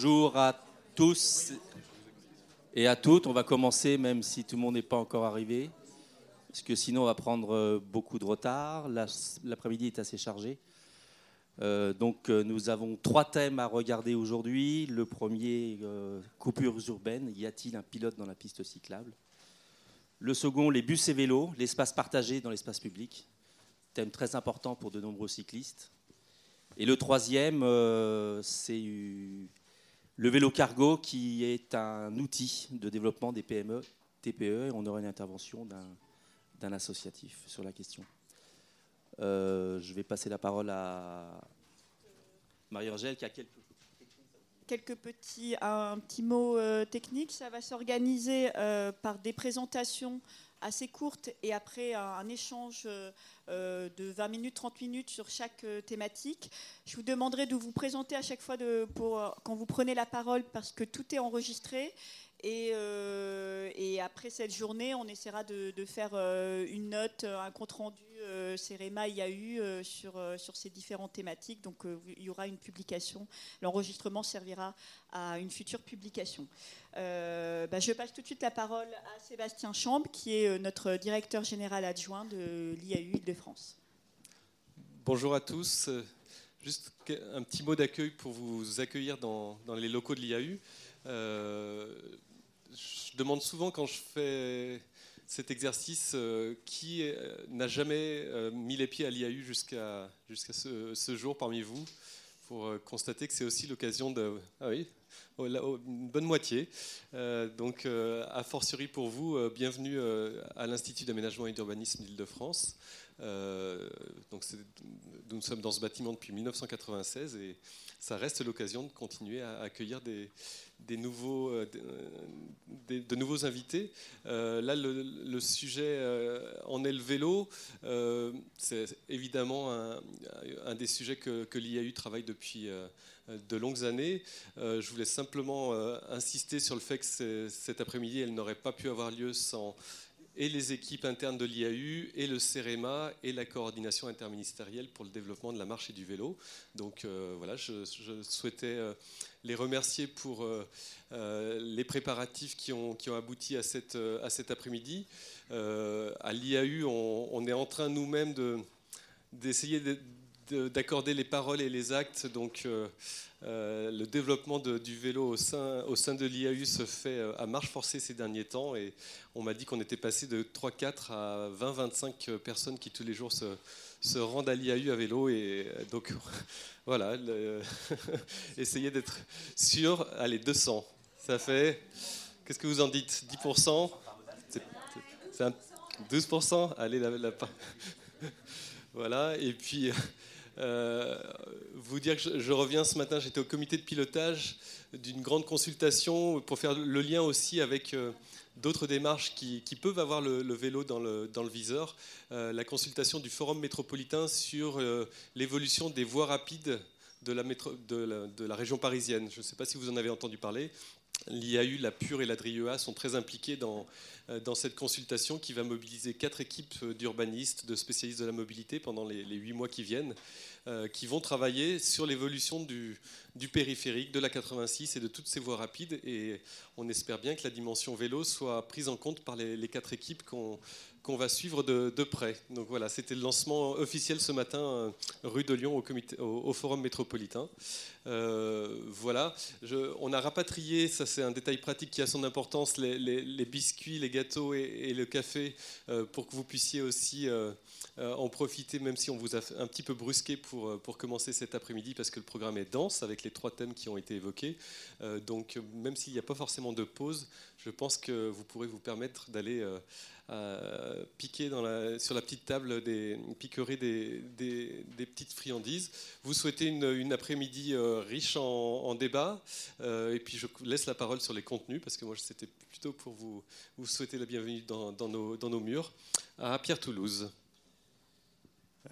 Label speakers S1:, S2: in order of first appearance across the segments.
S1: Bonjour à tous et à toutes. On va commencer même si tout le monde n'est pas encore arrivé. Parce que sinon on va prendre euh, beaucoup de retard. L'après-midi est assez chargé. Euh, donc euh, nous avons trois thèmes à regarder aujourd'hui. Le premier, coupures urbaines. Y a-t-il un pilote dans la piste cyclable? Le second, les bus et vélos, l'espace partagé dans l'espace public. Thème très important pour de nombreux cyclistes. Et le troisième, c'est le vélo cargo qui est un outil de développement des PME, TPE. Et on aura une intervention d'un associatif sur la question. Euh, je vais passer la parole à Marie-Angèle qui a quelques
S2: quelques petits, un petit mot euh, technique. Ça va s'organiser euh, par des présentations assez courtes et après un, échange de 20 minutes, 30 minutes sur chaque thématique. Je vous demanderai de vous présenter à chaque fois de, pour, quand vous prenez la parole parce que tout est enregistré euh, et, après cette journée, on essaiera de, faire euh, une note, un compte-rendu euh, CEREMA IAU euh, sur, ces différentes thématiques. Donc il y aura une publication. L'enregistrement servira à une future publication. Bah, je passe tout de suite la parole à Sébastien Chambre, qui est notre directeur général adjoint de l'IAU Île-de-France.
S3: Bonjour à tous. Juste un petit mot d'accueil pour vous accueillir dans les locaux de l'IAU je demande souvent quand je fais cet exercice euh, qui euh, n'a jamais euh, mis les pieds à l'IAU jusqu'à jusqu'à ce, jour parmi vous pour constater que c'est aussi l'occasion de... Ah oui, une bonne moitié. donc, a fortiori pour vous, bienvenue à l'Institut d'aménagement et d'urbanisme d'Île-de-France. donc, nous sommes dans ce bâtiment depuis 1996 et ça reste l'occasion de continuer à accueillir des, nouveaux, euh, euh, de nouveaux invités. Euh, là, le, sujet en est le vélo. c'est évidemment un, des sujets que l'IAU travaille depuis de longues années. je voulais simplement insister sur le fait que cet après-midi, elle n'aurait pas pu avoir lieu sans et les équipes internes de l'IAU, et le CEREMA, et la coordination interministérielle pour le développement de la marche et du vélo. Donc euh, voilà, je, souhaitais euh, les remercier pour euh, les préparatifs qui ont, abouti à, cette, cet après-midi. à l'IAU, on, est en train nous-mêmes d'essayer de, d'accorder les paroles et les actes. Donc, euh, euh, le développement du vélo au sein, au sein de l'IAU se fait euh, à marche forcée ces derniers temps. Et on m'a dit qu'on était passé de 3-4 à 20-25 personnes qui tous les jours se, rendent à l'IAU à vélo. Et donc, voilà, essayez d'être sûr. Allez, 200. Ça fait. Qu'est-ce que vous en dites? 10% C'est 12% Allez, la, la, voilà, et puis euh, vous dire que je, reviens ce matin, j'étais au comité de pilotage d'une grande consultation pour faire le lien aussi avec euh, d'autres démarches qui, peuvent avoir le, vélo dans le, viseur. Euh, la consultation du Forum métropolitain sur l'évolution des voies rapides de, la, région parisienne. Je ne sais pas si vous en avez entendu parler. L'IAU, la PURE et la DRIEA sont très impliqués dans, dans cette consultation qui va mobiliser quatre équipes d'urbanistes, de spécialistes de la mobilité pendant les huit mois qui viennent. Euh, qui vont travailler sur l'évolution du, périphérique, de la 86 et de toutes ces voies rapides. Et on espère bien que la dimension vélo soit prise en compte par les, quatre équipes qu'on qu'on va suivre de, près. Donc voilà, c'était le lancement officiel ce matin euh, rue de Lyon au, comité, au, Forum métropolitain. Euh, voilà, on a rapatrié, ça c'est un détail pratique qui a son importance, les, biscuits, les gâteaux et, le café pour que vous puissiez aussi euh, en profiter, même si on vous a un petit peu brusqué pour, euh, pour commencer cet après-midi, parce que le programme est dense avec les trois thèmes qui ont été évoqués. Euh, donc, même s'il n'y a pas forcément de pause, je pense que vous pourrez vous permettre d'aller piquer sur la petite table, des, des, des, petites friandises. Vous souhaitez une, après-midi riche en, en débat, et puis je laisse la parole sur les contenus, parce que moi c'était plutôt pour vous, vous souhaiter la bienvenue dans, nos, dans nos murs, à Pierre Toulouse.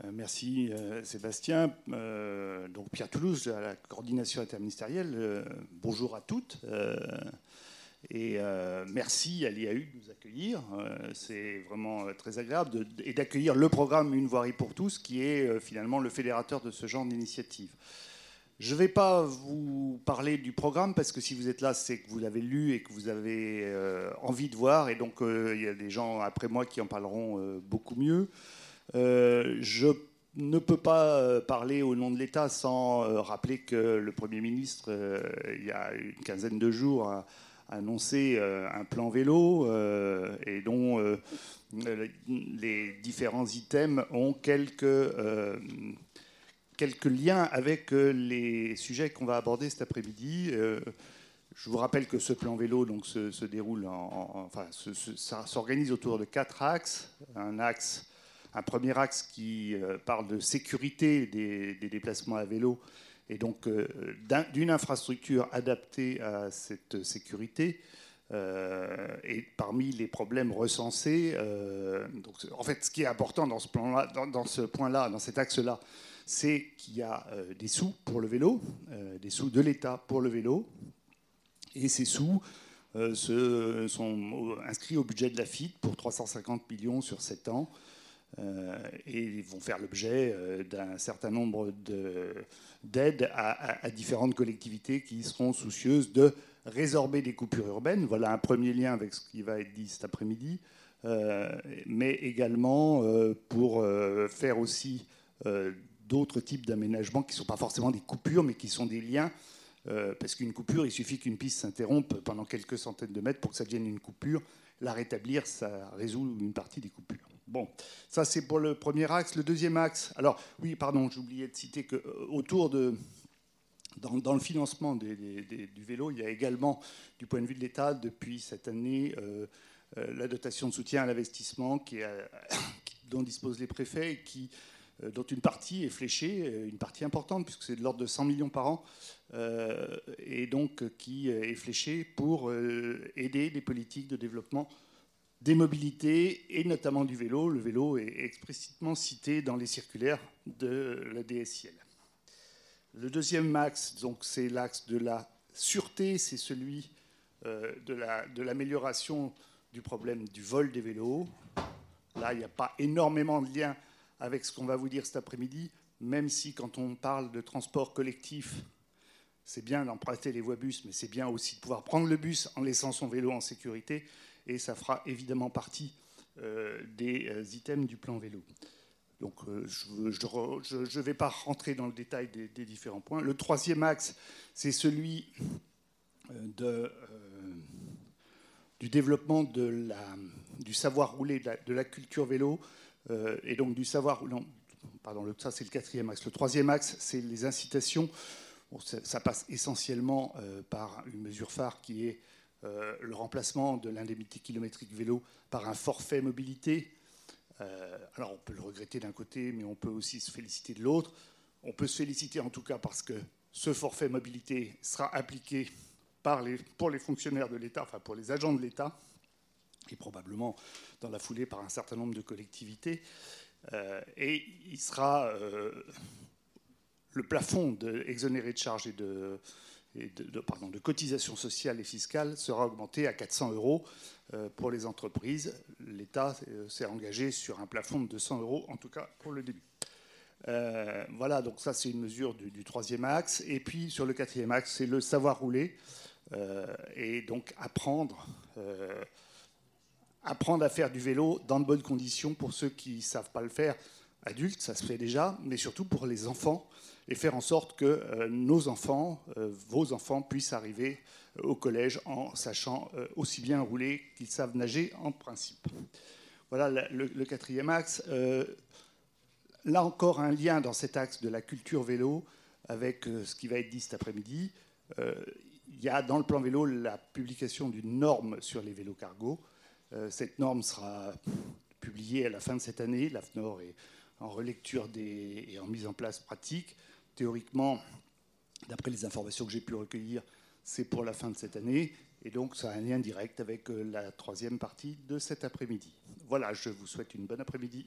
S4: Euh, merci euh, Sébastien. Euh, donc Pierre Toulouse, à la coordination interministérielle. bonjour à toutes. et merci à l'IAU de nous accueillir. C'est vraiment très agréable et d'accueillir le programme Une voirie pour tous, qui est finalement le fédérateur de ce genre d'initiative. Je ne vais pas vous parler du programme parce que si vous êtes là, c'est que vous l'avez lu et que vous avez envie de voir. Et donc, il y a des gens après moi qui en parleront beaucoup mieux. Je ne peux pas parler au nom de l'État sans rappeler que le Premier ministre, il y a une quinzaine de jours, a annoncé un plan vélo et dont les différents items ont quelques quelques liens avec euh, les sujets qu'on va aborder cet après-midi. Euh, je vous rappelle que ce plan vélo donc, se, déroule, en, enfin, s'organise autour de quatre axes. Un axe, un premier axe qui euh, parle de sécurité des, déplacements à vélo et donc d'une infrastructure adaptée à cette sécurité. et parmi les problèmes recensés, en fait, ce qui est important dans ce, point-là, dans cet axe-là, c'est qu'il y a euh, des sous pour le vélo, euh, des sous de l'État pour le vélo, et ces sous euh, sont inscrits au budget de la FIT pour 350 millions sur 7 ans, et vont faire l'objet d'un certain nombre d'aides à, différentes collectivités qui seront soucieuses de résorber des coupures urbaines. Voilà un premier lien avec ce qui va être dit cet après-midi. mais également pour faire aussi d'autres types d'aménagements qui ne sont pas forcément des coupures, mais qui sont des liens. Euh, parce qu'une coupure, il suffit qu'une piste s'interrompe pendant quelques centaines de mètres pour que ça devienne une coupure. La rétablir, ça résout une partie des coupures. Bon, ça c'est pour le premier axe. Le deuxième axe, alors oui, pardon, j'oubliais de citer que euh, autour de, dans, le financement du vélo, il y a également, du point de vue de l'État, depuis cette année, euh, la dotation de soutien à l'investissement qui, dont disposent les préfets et qui euh, dont une partie est fléchée, euh, une partie importante, puisque c'est de l'ordre de 100 millions par an, euh, et donc qui est fléchée pour aider les politiques de développement des mobilités et notamment du vélo. Le vélo est explicitement cité dans les circulaires de la DSIL. Le deuxième axe, donc, c'est l'axe de la sûreté, c'est celui de l'amélioration du problème du vol des vélos. Là, il n'y a pas énormément de liens avec ce qu'on va vous dire cet après-midi, même si quand on parle de transport collectif, c'est bien d'emprunter les voies bus, mais c'est bien aussi de pouvoir prendre le bus en laissant son vélo en sécurité, et ça fera évidemment partie euh, des euh, items du plan vélo. Donc euh, je ne vais pas rentrer dans le détail des, différents points. Le troisième axe, c'est celui de, du développement du savoir rouler, de la culture vélo, et donc du savoir. Non, pardon, ça c'est le quatrième axe. Le troisième axe, c'est les incitations. ça, passe essentiellement par une mesure phare qui est euh, le remplacement de l'indemnité kilométrique vélo par un forfait mobilité. alors on peut le regretter d'un côté, mais on peut aussi se féliciter de l'autre. On peut se féliciter en tout cas parce que ce forfait mobilité sera appliqué pour les fonctionnaires de l'État, enfin pour les agents de l'État, et probablement dans la foulée par un certain nombre de collectivités. Euh, et il sera euh, le plafond de, de charges de, de, pardon, de cotisations sociales et fiscales sera augmenté à 400 euros euh, pour les entreprises. L'État s'est engagé sur un plafond de 200 euros, en tout cas pour le début. voilà, donc ça c'est une mesure du, du, troisième axe. Et puis sur le quatrième axe, c'est le savoir rouler. et donc apprendre apprendre à faire du vélo dans de bonnes conditions pour ceux qui ne savent pas le faire, adultes, ça se fait déjà, mais surtout pour les enfants, et faire en sorte que euh, nos enfants, euh, vos enfants, puissent arriver euh, au collège en sachant aussi bien rouler qu'ils savent nager en principe. Voilà le, quatrième axe. là encore, un lien dans cet axe de la culture vélo avec ce qui va être dit cet après-midi. il y a dans le plan vélo la publication d'une norme sur les vélos cargo cette norme sera publiée à la fin de cette année. L'AFNOR est en relecture et en mise en place pratique. Théoriquement, d'après les informations que j'ai pu recueillir, c'est pour la fin de cette année. Et donc, ça a un lien direct avec euh, la troisième partie de cet après-midi. Voilà, je vous souhaite une bonne après-midi.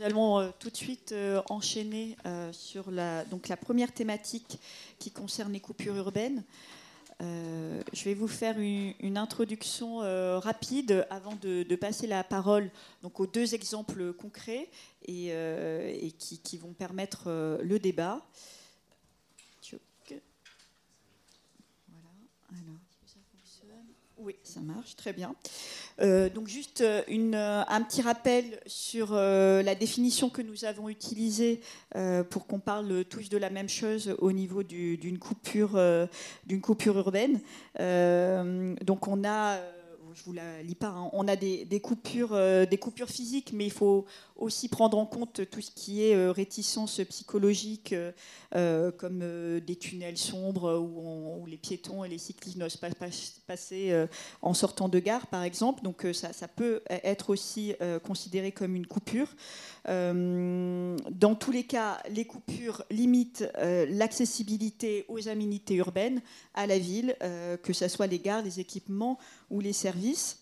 S2: Nous allons euh, tout de suite euh, enchaîner euh, sur la, donc la première thématique qui concerne les coupures urbaines. Euh, je vais vous faire une, introduction euh, rapide avant de, passer la parole donc, aux deux exemples concrets et, euh, qui, qui, vont permettre le débat. Oui, ça marche, très bien. Euh, donc juste euh, euh, un petit rappel sur la définition que nous avons utilisée pour qu'on parle tous de la même chose au niveau d'une coupure, d'une coupure urbaine. donc on a je vous la lis pas. Hein. On a des, coupures, euh, des coupures physiques, mais il faut aussi prendre en compte tout ce qui est euh, réticence psychologique, euh, comme des tunnels sombres où, les piétons et les cyclistes n'osent pas passer en sortant de gare, par exemple. Donc ça, ça peut être aussi considéré comme une coupure. dans tous les cas, les coupures limitent l'accessibilité aux aménités urbaines, à la ville, que ce soit les gares, les équipements ou les services.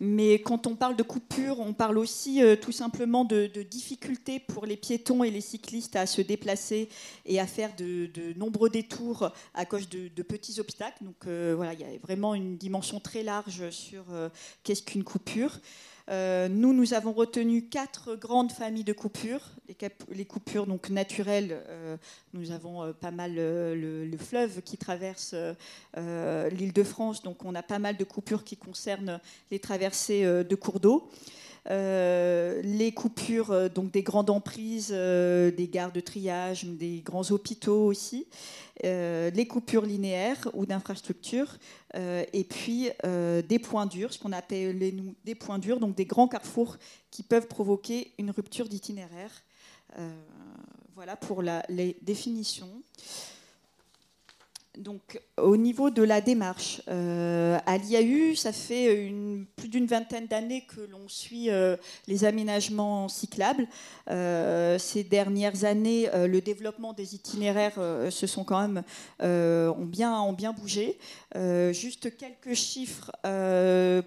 S2: Mais quand on parle de coupure, on parle aussi euh, tout simplement de, difficultés pour les piétons et les cyclistes à se déplacer et à faire de, nombreux détours à cause de, petits obstacles. Donc euh, voilà, il y a vraiment une dimension très large sur euh, qu'est-ce qu'une coupure. Euh, nous, nous avons retenu quatre grandes familles de coupures. Les, coupures donc naturelles, euh, nous avons euh, pas mal le, fleuve qui traverse l'île de France, donc on a pas mal de coupures qui concernent les traversées de cours d'eau. Les coupures donc des grandes emprises, des gares de triage, des grands hôpitaux aussi. Euh, les coupures linéaires ou d'infrastructures, euh, et puis euh, des points durs, ce qu'on appelle des points durs, donc des grands carrefours qui peuvent provoquer une rupture d'itinéraire. voilà pour les définitions. Donc, au niveau de la démarche, euh, à l'IAU, ça fait plus d'une vingtaine d'années que l'on suit euh, les aménagements cyclables. Euh, ces dernières années, le développement des itinéraires se sont quand même ont bien, ont bien bougé. juste quelques chiffres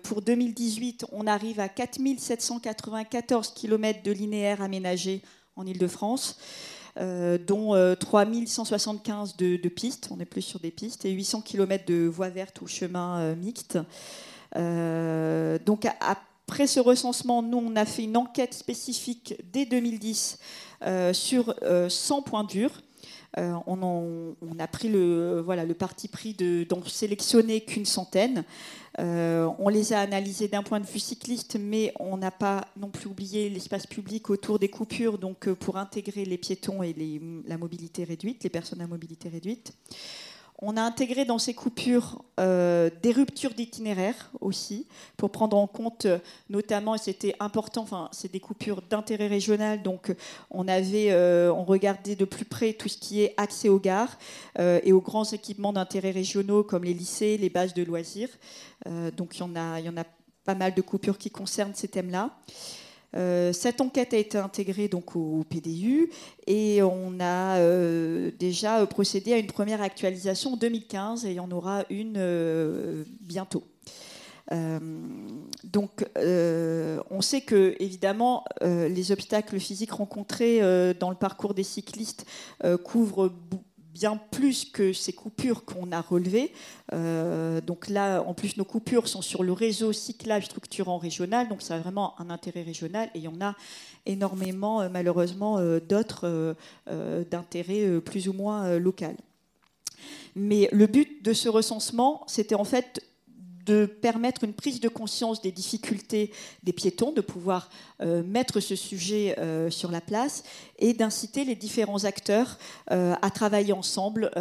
S2: pour 2018, on arrive à 4794 km de linéaires aménagés en Ile-de-France. Euh, dont 3175 euh, de, pistes, on est plus sur des pistes, et 800 km de voies vertes ou chemins euh, mixtes. donc après ce recensement, nous, on a fait une enquête spécifique dès 2010 sur 100 points durs. On, a pris le, voilà, le parti pris d'en sélectionner qu'une centaine. Euh, on les a analysés d'un point de vue cycliste, mais on n'a pas non plus oublié l'espace public autour des coupures, donc euh, pour intégrer les piétons et la mobilité réduite, les personnes à mobilité réduite. On a intégré dans ces coupures euh, des ruptures d'itinéraire aussi, pour prendre en compte notamment, et c'était important, enfin, c'est des coupures d'intérêt régional, donc on avait, regardait de plus près tout ce qui est accès aux gares et aux grands équipements d'intérêt régionaux comme les lycées, les bases de loisirs. Euh, donc il y, en a, il y en a pas mal de coupures qui concernent ces thèmes-là. Euh, cette enquête a été intégrée donc au, PDU et on a euh, déjà procédé à une première actualisation en 2015 et il y en aura une bientôt. donc, on sait que évidemment les obstacles physiques rencontrés dans le parcours des cyclistes couvrent bien plus que ces coupures qu'on a relevées. Euh, donc là, en plus, nos coupures sont sur le réseau cyclable structurant régional, donc ça a vraiment un intérêt régional et il y en a énormément, euh, malheureusement, euh, d'autres d'intérêt plus ou moins local. Mais le but de ce recensement, c'était en fait de permettre une prise de conscience des difficultés des piétons, de pouvoir euh, mettre ce sujet euh, sur la place et d'inciter les différents acteurs euh, à travailler ensemble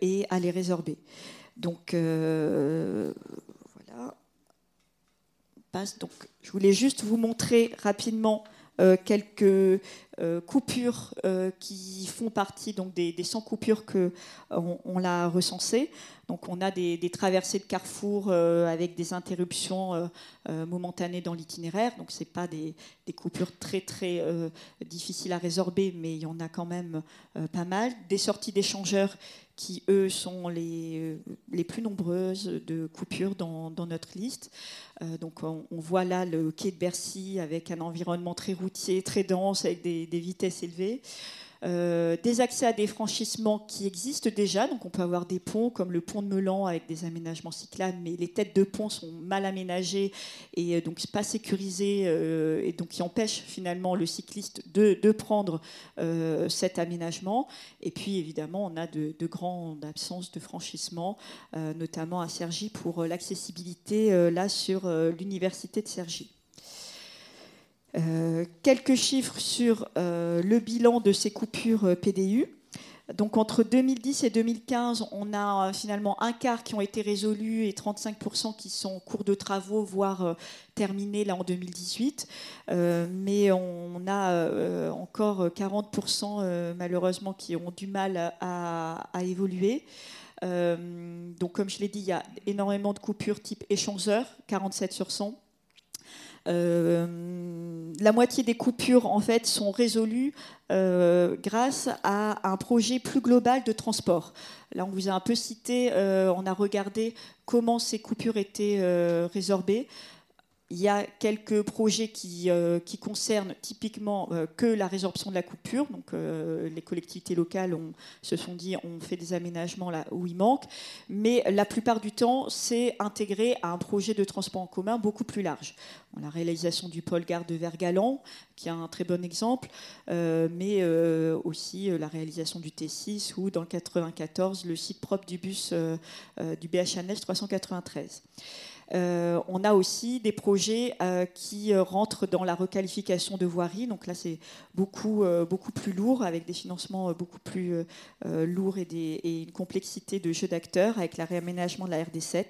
S2: et à les résorber. Donc voilà. Donc, je voulais juste vous montrer rapidement quelques coupures qui font partie donc, des, 100 coupures qu'on on, l'a recensées. Donc on a des, traversées de carrefour euh, avec des interruptions euh, euh, momentanées dans l'itinéraire. Donc ce pas des, coupures très très difficiles à résorber, mais il y en a quand même pas mal. Des sorties d'échangeurs qui, eux, sont les, les plus nombreuses de coupures dans, notre liste. donc on, voit là le quai de Bercy avec un environnement très routier, très dense, avec des vitesses élevées. Des accès à des franchissements qui existent déjà. Donc on peut avoir des ponts comme le pont de Melan avec des aménagements cyclables, mais les têtes de pont sont mal aménagées et donc pas sécurisées et donc qui empêchent finalement le cycliste de, prendre cet aménagement. Et puis évidemment, on a de, de grandes absences de franchissement, notamment à Cergy pour l'accessibilité là sur l'université de Cergy. Euh, quelques chiffres sur euh, le bilan de ces coupures euh, PDU. Donc entre 2010 et 2015, on a finalement un quart qui ont été résolus et 35% qui sont en cours de travaux, voire terminés là en 2018. mais on a encore 40% malheureusement qui ont du mal à, évoluer. donc comme je l'ai dit, il y a énormément de coupures type échangeur, 47 sur 100. Euh, la moitié des coupures en fait sont résolues euh, grâce à un projet plus global de transport. Là, on vous a un peu cité, euh, on a regardé comment ces coupures étaient résorbées. Il y a quelques projets qui, euh, concernent typiquement euh, que la résorption de la coupure. Donc, euh, les collectivités locales se sont dit on fait des aménagements là où il manque. Mais la plupart du temps, c'est intégré à un projet de transport en commun beaucoup plus large. La réalisation du pôle gare de Vergalan, qui est un très bon exemple, mais aussi la réalisation du T6 ou dans le 94, le site propre du bus du BHNL 393. Euh, on a aussi des projets euh, qui euh, rentrent dans la requalification de voirie. Donc là, c'est beaucoup, plus lourd, avec des financements beaucoup plus lourds et, et, une complexité de jeu d'acteurs, avec la réaménagement de la RD7.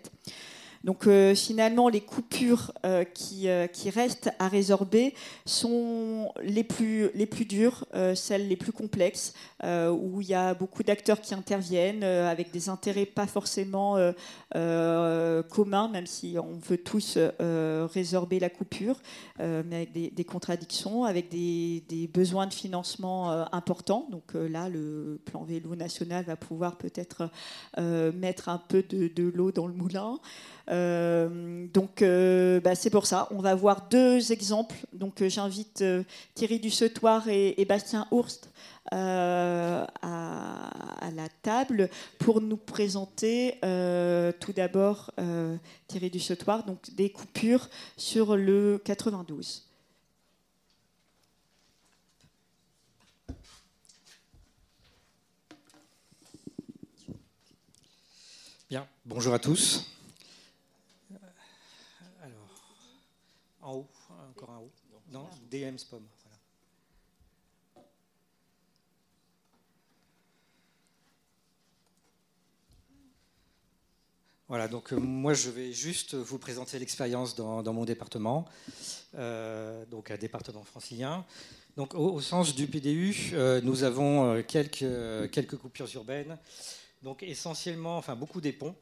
S2: Donc euh, finalement, les coupures euh, qui, euh, qui, restent à résorber sont les plus, les plus dures, celles les plus complexes, où il y a beaucoup d'acteurs qui interviennent avec des intérêts pas forcément communs, même si on veut tous résorber la coupure, mais avec des, contradictions, avec des, besoins de financement importants. Donc là, le plan vélo national va pouvoir peut-être mettre un peu de l'eau dans le moulin. Euh, donc euh, bah, c'est pour ça. On va voir deux exemples. Donc euh, j'invite Thierry Dussetoir et, Bastien Hurst à, la table pour nous présenter tout d'abord Thierry Dussetoir, donc des coupures sur le 92.
S5: Bien, bonjour à tous. En haut, encore en haut. Non, DM Spom. Voilà. donc euh, moi je vais juste vous présenter l'expérience dans, mon département, euh, donc un département francilien. Donc au, sens du PDU, euh, nous avons quelques, coupures urbaines, donc essentiellement, enfin beaucoup des ponts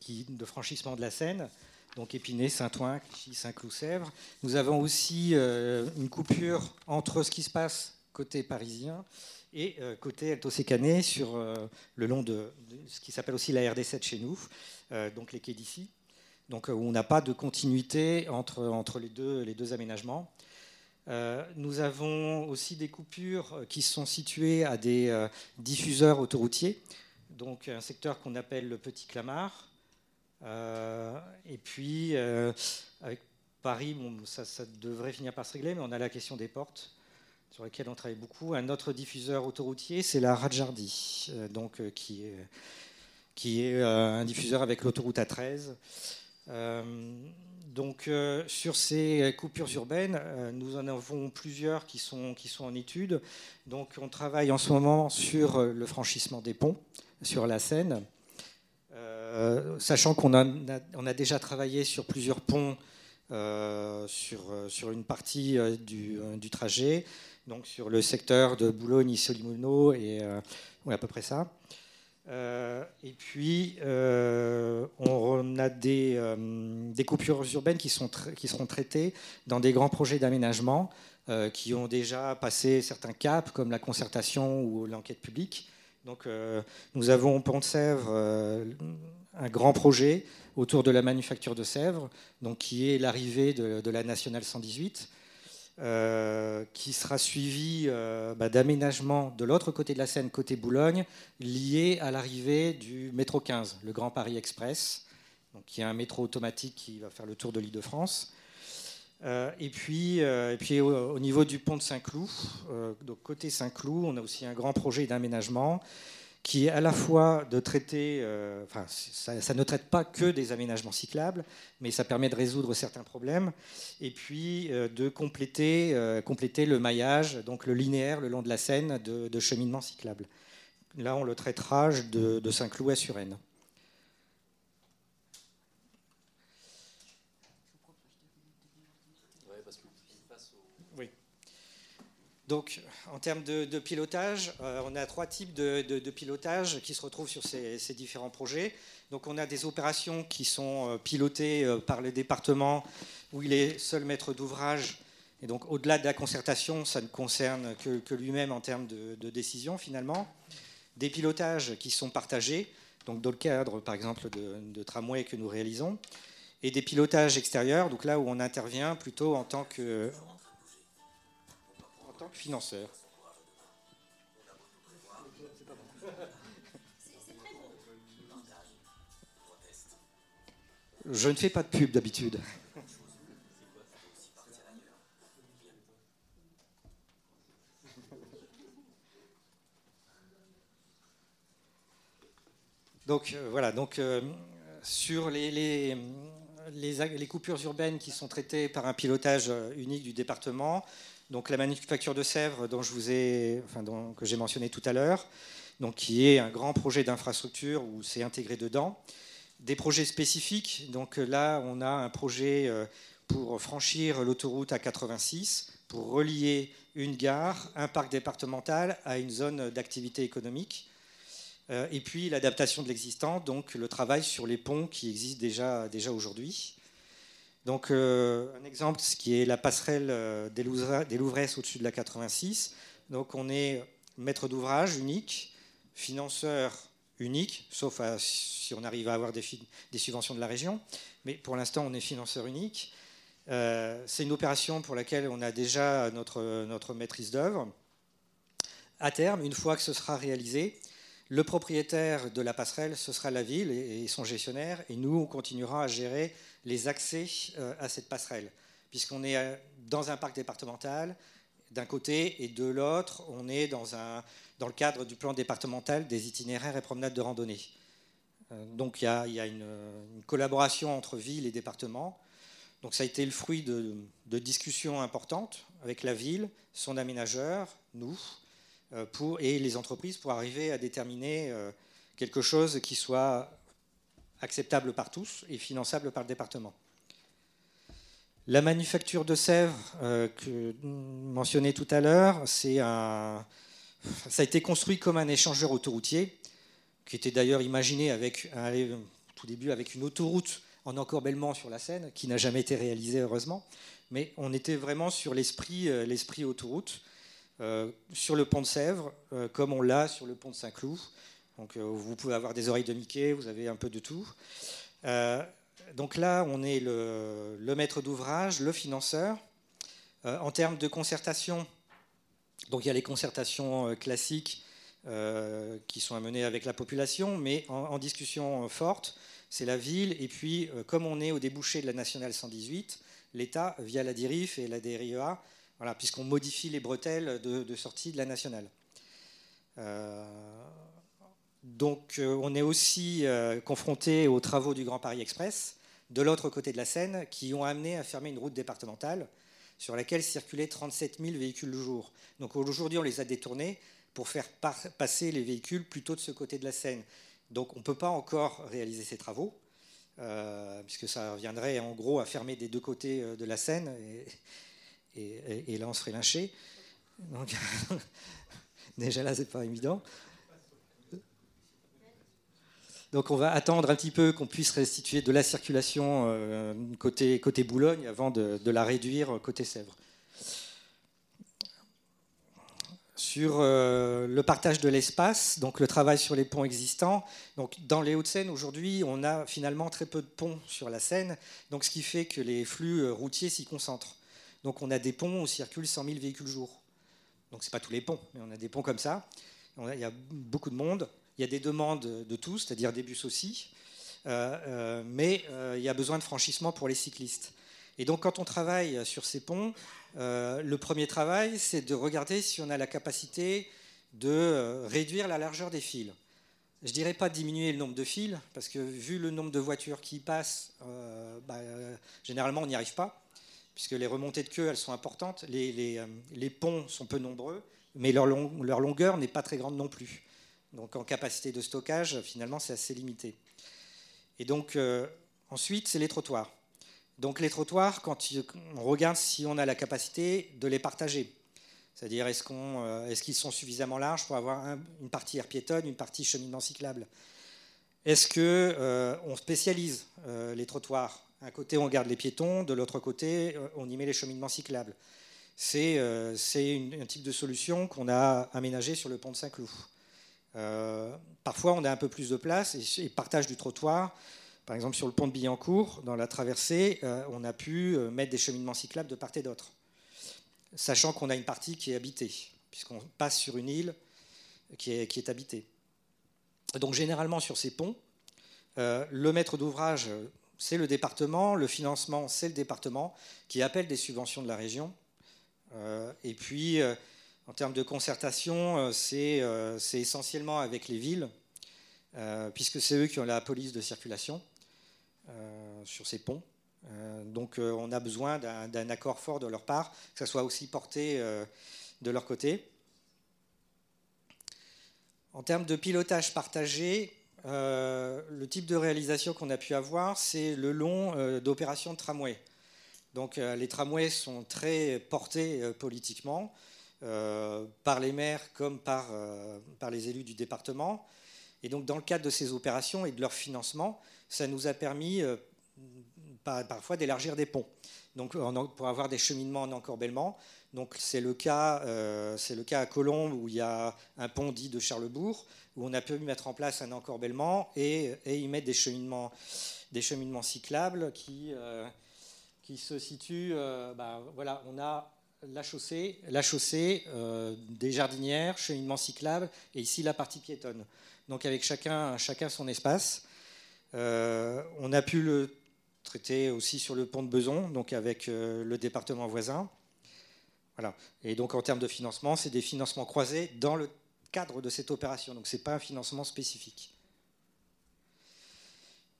S5: qui, de franchissement de la Seine, donc Épinay, Saint-Ouen, Saint-Cloud-Sèvres. Nous avons aussi euh, une coupure entre ce qui se passe côté parisien et euh, côté Alto sur euh, le long de, ce qui s'appelle aussi la RD7 chez nous, donc les quais d'ici. Donc où on n'a pas de continuité entre, entre les, deux, les deux aménagements. nous avons aussi des coupures qui sont situées à des diffuseurs autoroutiers, donc un secteur qu'on appelle le Petit Clamart, et puis, euh, avec Paris, ça, devrait finir par se régler, mais on a la question des portes sur laquelle on travaille beaucoup. Un autre diffuseur autoroutier, c'est la Rajardi, euh, donc, qui est, qui est un diffuseur avec l'autoroute A13. donc, sur ces coupures urbaines, nous en avons plusieurs qui sont, qui sont en étude. Donc, on travaille en ce moment sur le franchissement des ponts sur la Seine. Euh, sachant qu'on a, déjà travaillé sur plusieurs ponts euh, sur, euh, sur, une partie du, trajet, donc sur le secteur de Boulogne-Solimouno et à peu près ça. et puis, on a des, coupures urbaines qui, seront traitées dans des grands projets d'aménagement qui ont déjà passé certains caps, comme la concertation ou l'enquête publique. Donc, nous avons Pont de Sèvres un grand projet autour de la manufacture de Sèvres, donc qui est l'arrivée de, la nationale 118. qui sera suivi bah, d'aménagement de l'autre côté de la Seine, côté Boulogne, lié à l'arrivée du métro 15, le Grand Paris Express, donc, qui est un métro automatique qui va faire le tour de l'île de France. et puis, et puis au, niveau du pont de Saint-Cloud, donc côté Saint-Cloud, on a aussi un grand projet d'aménagement qui est à la fois de traiter, euh, enfin, ça, ne traite pas que des aménagements cyclables, mais ça permet de résoudre certains problèmes, et puis euh, de compléter, euh, compléter le maillage, donc le linéaire le long de la Seine de, cheminement cyclable. Là, on le traitera de, de Saint-Cloud à Suresnes. Donc, en termes de, pilotage, euh, on a trois types de, pilotage qui se retrouvent sur ces, différents projets. Donc, on a des opérations qui sont euh, pilotées euh, par le département où il est seul maître d'ouvrage. Et donc, au-delà de la concertation, ça ne concerne que, lui-même en termes de, décision, finalement. Des pilotages qui sont partagés, donc dans le cadre, par exemple, de, tramway que nous réalisons. Et des pilotages extérieurs, donc là où on intervient plutôt en tant que financeur. Je ne fais pas de pub d'habitude. Donc euh, voilà, donc euh, sur les, coupures urbaines qui sont traitées par un pilotage euh, unique du département, donc la manufacture de Sèvres dont je vous ai, que j'ai mentionné tout à l'heure, donc qui est un grand projet d'infrastructure où c'est intégré dedans. Des projets spécifiques, donc là on a un projet euh, pour franchir l'autoroute A86, pour relier une gare, un parc départemental à une zone d'activité économique. Euh, et puis l'adaptation de l'existant, donc le travail sur les ponts qui existent déjà, déjà aujourd'hui. Donc, euh, un exemple, ce qui est la passerelle euh, des Louvresses au-dessus de la 86. Donc, on est maître d'ouvrage unique, financeur unique, sauf si on arrive à avoir des, subventions de la région. Mais pour l'instant, on est financeur unique. Euh, c'est une opération pour laquelle on a déjà notre, notre maîtrise d'œuvre. À terme, une fois que ce sera réalisé, le propriétaire de la passerelle, ce sera la ville et son gestionnaire, et nous, on continuera à gérer les accès euh, à cette passerelle, puisqu'on est euh, dans un parc départemental d'un côté et de l'autre, on est dans, le cadre du plan départemental des itinéraires et promenades de randonnée. Euh, donc il y a, une, collaboration entre ville et département. Donc ça a été le fruit de, discussions importantes avec la ville, son aménageur, nous, pour, et les entreprises pour arriver à déterminer quelque chose qui soit acceptable par tous et finançable par le département. La manufacture de Sèvres, euh, que mentionné tout à l'heure, un, ça a été construit comme un échangeur autoroutier, qui était d'ailleurs imaginé avec un, tout début avec une autoroute en encorbellement sur la Seine, qui n'a jamais été réalisée heureusement. Mais on était vraiment sur l'esprit, euh, l'esprit autoroute, euh, sur le pont de Sèvres, comme on l'a sur le pont de Saint-Cloud, donc euh, vous pouvez avoir des oreilles de Mickey, vous avez un peu de tout. Euh, donc là, on est le, maître d'ouvrage, le financeur. Euh, en termes de concertation, donc il y a les concertations classiques qui sont à mener avec la population, mais en, discussion forte, c'est la ville. Et puis, comme on est au débouché de la nationale 118, l'État, via la DIRIF et la DRIEA, voilà, puisqu'on modifie les bretelles de, sortie de la nationale. Donc euh, on est aussi euh, confronté aux travaux du Grand Paris Express de l'autre côté de la Seine qui ont amené à fermer une route départementale sur laquelle circulaient 37 000 véhicules le jour. Donc aujourd'hui on les a détournés pour faire passer les véhicules plutôt de ce côté de la Seine. Donc on ne peut pas encore réaliser ces travaux, euh, puisque ça reviendrait en gros à fermer des deux côtés de la Seine, là on serait lynché. Donc déjà là c'est pas évident. Donc on va attendre un petit peu qu'on puisse restituer de la circulation euh, côté, côté Boulogne avant de, la réduire côté Sèvres. Sur euh, le partage de l'espace, donc le travail sur les ponts existants. Donc dans les Hauts-de-Seine, aujourd'hui, on a finalement très peu de ponts sur la Seine, donc ce qui fait que les flux euh, routiers s'y concentrent. Donc on a des ponts où circulent 100 000 véhicules jour. Donc ce n'est pas tous les ponts, mais on a des ponts comme ça. il y a beaucoup de monde. Il y a des demandes de tous, c'est-à-dire des bus aussi. Euh, euh, mais il y a besoin de franchissement pour les cyclistes. Et donc quand on travaille sur ces ponts, le premier travail, c'est de regarder si on a la capacité de réduire la largeur des fils. Je ne dirais pas diminuer le nombre de fils, parce que vu le nombre de voitures qui passent, euh, bah, généralement on n'y arrive pas, puisque les remontées de queue, elles sont importantes, les, euh, ponts sont peu nombreux, mais leur, longueur n'est pas très grande non plus. Donc en capacité de stockage, finalement, c'est assez limité. Et donc euh, ensuite, c'est les trottoirs. Donc les trottoirs, quand on regarde si on a la capacité de les partager. C'est-à-dire, est-ce euh, qu'ils sont suffisamment larges pour avoir une partie air piétonne, une partie cheminement cyclable Est-ce qu'on euh, spécialise les trottoirs Un côté, on garde les piétons, de l'autre côté, on y met les cheminements cyclables. C'est un type de solution qu'on a aménagé sur le pont de Saint-Cloud. parfois, on a un peu plus de place et, partage du trottoir. Par exemple, sur le pont de Billancourt, dans la traversée, on a pu mettre des cheminements cyclables de part et d'autre sachant qu'on a une partie qui est habitée, puisqu'on passe sur une île qui est, habitée. Donc généralement sur ces ponts, euh, le maître d'ouvrage, c'est le département, le financement, c'est le département, qui appelle des subventions de la région. Euh, et puis, euh, en termes de concertation, c'est essentiellement avec les villes, puisque c'est eux qui ont la police de circulation sur ces ponts. Euh, donc euh, on a besoin d'un accord fort de leur part, que ça soit aussi porté euh, de leur côté. En termes de pilotage partagé, le type de réalisation qu'on a pu avoir, c'est le long d'opérations de tramway. Donc les tramways sont très portés politiquement, par les maires comme par, les élus du département. Et donc dans le cadre de ces opérations et de leur financement, ça nous a permis parfois d'élargir des ponts. Donc, pour avoir des cheminements en encorbellement. Donc, euh, c'est le cas à Colombes où il y a un pont dit de Charlebourg où on a pu mettre en place un encorbellement et, y mettre des cheminements, cyclables qui, euh, qui se situent. Euh, bah, voilà, on a la chaussée, la chaussée, des jardinières, cheminements cyclables et ici la partie piétonne. Donc, avec chacun, chacun son espace. on a pu le traité aussi sur le pont de Beson, donc avec euh, le département voisin. Et donc en termes de financement, c'est des financements croisés dans le cadre de cette opération. Donc ce n'est pas un financement spécifique.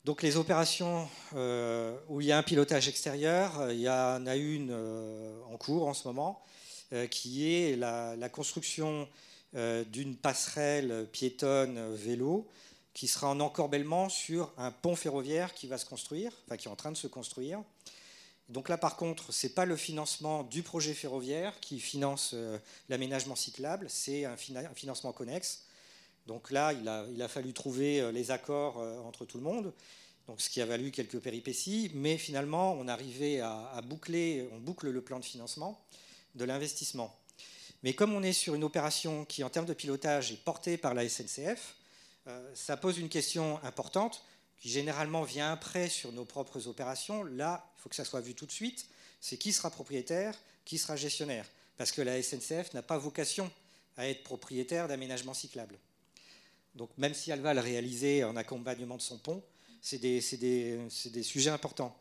S5: Donc les opérations euh, où il y a un pilotage extérieur, euh, il y en a une en cours en ce moment, qui est la, la construction d'une passerelle piétonne vélo qui sera en encorbellement sur un pont ferroviaire qui va se construire, enfin qui est en train de se construire. Donc là, par contre, ce n'est pas le financement du projet ferroviaire qui finance euh, l'aménagement cyclable, c'est un, financement connexe. Donc là, il a, fallu trouver euh, les accords euh, entre tout le monde, donc ce qui a valu quelques péripéties, mais finalement, on arrivait à, à boucler, on boucle le plan de financement de l'investissement. Mais comme on est sur une opération qui, en termes de pilotage, est portée par la SNCF, ça pose une question importante généralement vient après sur nos propres opérations. Là, il faut que ça soit vu tout de suite. C'est qui sera propriétaire, qui sera gestionnaire. Parce que la SNCF n'a pas vocation à être propriétaire d'aménagements cyclables. Donc même si elle va le réaliser en accompagnement de son pont, c'est des, sujets importants.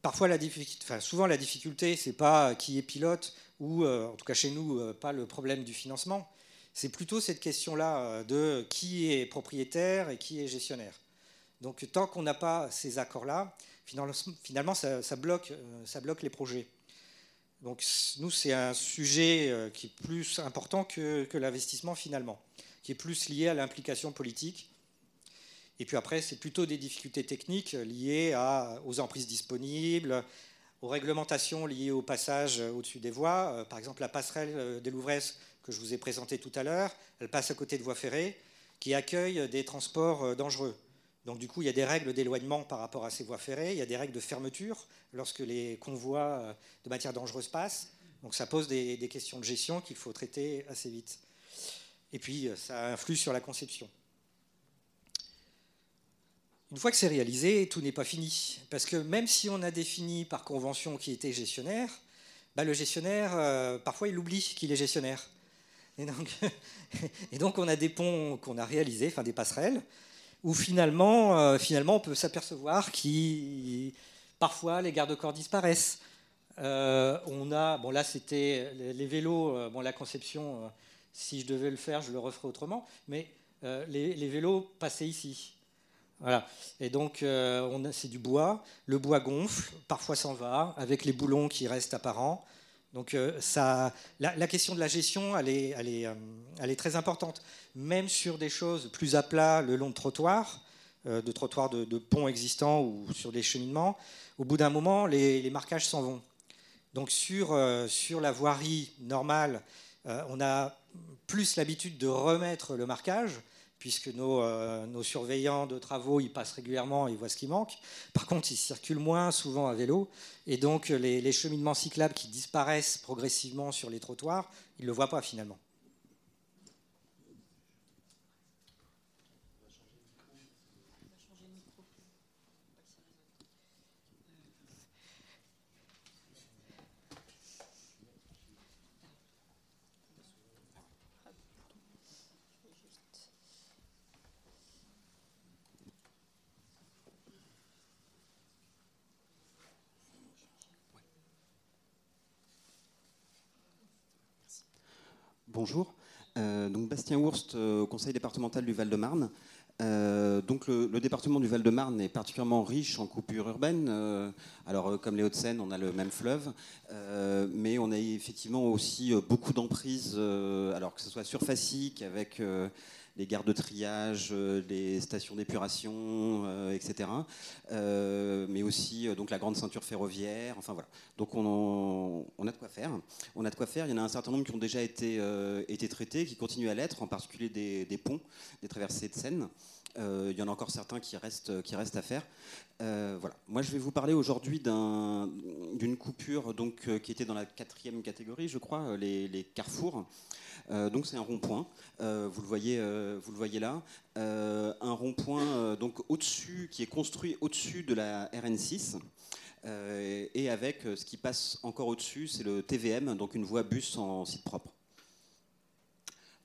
S5: Parfois, la enfin, souvent la difficulté, c'est pas qui est pilote ou, euh, en tout cas chez nous, euh, pas le problème du financement, c'est plutôt cette question-là euh, de qui est propriétaire et qui est gestionnaire. Donc tant qu'on n'a pas ces accords-là, finalement, ça, bloque, euh, ça bloque les projets. Donc nous, c'est un sujet euh, qui est plus important que, l'investissement finalement, qui est plus lié à l'implication politique. Et puis après, c'est plutôt des difficultés techniques liées aux emprises disponibles, aux réglementations liées au passage au-dessus des voies. Par exemple, la passerelle des Louvresses que je vous ai présenté tout à l'heure, elle passe à côté de voies ferrées qui accueillent des transports euh, dangereux. Donc du coup, il y a des règles d'éloignement par rapport à ces voies ferrées, il y a des règles de fermeture lorsque les convois euh, de matières dangereuses passent. Donc ça pose des, questions de gestion qu'il faut traiter assez vite. Et puis, euh, ça influe sur la conception. Une fois que c'est réalisé, tout n'est pas fini. Parce que même si on a défini par convention qui était gestionnaire, bah, le gestionnaire, euh, parfois, il oublie qu'il est gestionnaire. Et donc, et donc, on a des ponts qu'on a réalisés, enfin des passerelles, où finalement, euh, finalement on peut s'apercevoir que parfois les garde-corps disparaissent. Euh, on a, bon là c'était les, vélos, bon la conception, si je devais le faire, je le referais autrement, mais les, vélos passaient ici. Voilà. Et donc, euh, c'est du bois. Le bois gonfle, parfois s'en va, avec les boulons qui restent apparents. Donc, euh, la, question de la gestion, euh, elle est, très importante. Même sur des choses plus à plat, le long de trottoirs, de trottoirs de, ponts existants ou sur des cheminements, au bout d'un moment, les, marquages s'en vont. Donc, sur la voirie normale, on a plus l'habitude de remettre le marquage puisque euh, nos, surveillants de travaux ils passent régulièrement, ils voient ce qui manque. Par contre, ils circulent moins souvent à vélo, et donc les, les cheminements cyclables qui disparaissent progressivement sur les trottoirs, ils ne le voient pas finalement.
S6: Bonjour. Euh, donc Bastien Wurst euh, Conseil départemental du Val-de-Marne. Euh, donc le, département du Val-de-Marne est particulièrement riche en coupures urbaines. alors comme les Hauts-de-Seine, on a le même fleuve, mais on a effectivement aussi beaucoup d'emprises, alors que ce soit surfacique avec les gares de triage, euh, les stations d'épuration, euh, etc. Euh, mais aussi donc la grande ceinture ferroviaire. Enfin voilà. Donc on, a de quoi faire. On a de quoi faire. Il y en a un certain nombre qui ont déjà été, traités, qui continuent à l'être, en particulier des, ponts, des traversées de Seine. il y en a encore certains qui restent, à faire. voilà. Moi, je vais vous parler aujourd'hui d'une coupure donc, qui était dans la quatrième catégorie, je crois, les carrefours. Euh, donc c'est un rond-point, euh, vous, le voyez, euh, vous le voyez là. un rond-point donc au-dessus, qui est construit au-dessus de la RN6. et avec ce qui passe encore au-dessus, c'est le TVM, donc une voie bus en site propre.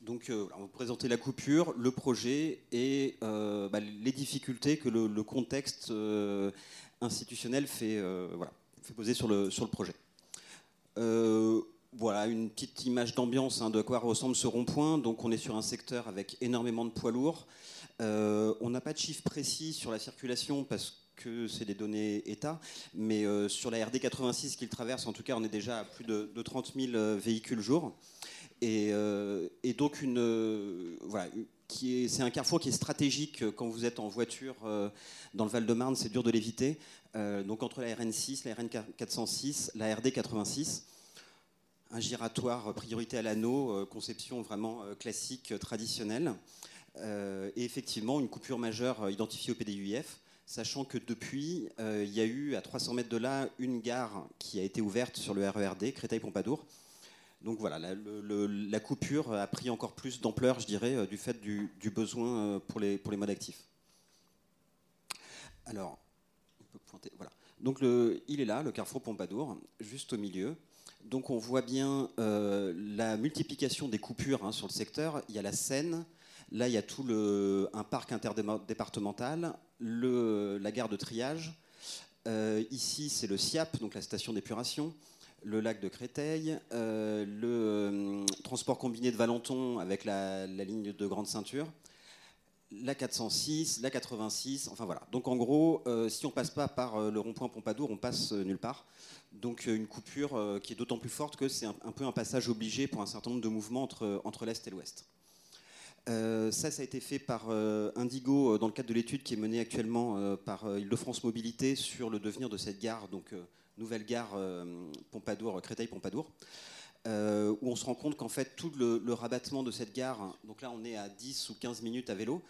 S6: Donc, on va vous présenter la coupure, le projet et bah, les difficultés que le, contexte institutionnel fait, poser sur le projet voilà, une petite image d'ambiance hein, de quoi ressemble ce rond-point. Donc on est sur un secteur avec énormément de poids lourds. Euh, on n'a pas de chiffres précis sur la circulation parce que c'est des données État, mais euh, sur la RD 86 qu'il traverse, en tout cas, on est déjà à plus de, 30 000 euh, véhicules jour. Et, donc c'est un carrefour qui est stratégique quand vous êtes en voiture dans le Val-de-Marne, c'est dur de l'éviter. donc entre la RN6, la RN 406, la RD 86 un giratoire priorité à l'anneau, euh, conception vraiment euh, classique, euh, traditionnelle. et effectivement, une coupure majeure identifiée au PDUIF, sachant que depuis, il y a eu à 300 mètres de là une gare qui a été ouverte sur le RERD, Créteil-Pompadour. Donc voilà, la, coupure a pris encore plus d'ampleur, je dirais, du fait du, besoin pour les, pour les modes actifs. Alors, on peut pointer, voilà. Donc il est là, le carrefour Pompadour, juste au milieu. Donc on voit bien euh, la multiplication des coupures hein, sur le secteur. Il y a la Seine, là il y a tout un parc interdépartemental, la gare de triage. Euh, ici c'est le SIAP, donc la station d'épuration, le lac de Créteil, euh, le transport combiné de Valenton avec la, ligne de grande ceinture, la 406, la 86, enfin voilà. Donc en gros, si on passe pas par le rond-point Pompadour, on passe nulle part. Donc euh, une coupure euh, qui est d'autant plus forte que c'est un, peu un passage obligé pour un certain nombre de mouvements entre, l'Est et l'Ouest. Euh, ça, ça a été fait par Indigo dans le cadre de l'étude qui est menée actuellement par Île-de-France Mobilité sur le devenir de cette gare, donc nouvelle gare Pompadour, Créteil-Pompadour. Où on se rend compte qu'en fait tout le, rabattement de cette gare, donc là on est à 10 ou 15 minutes à vélo,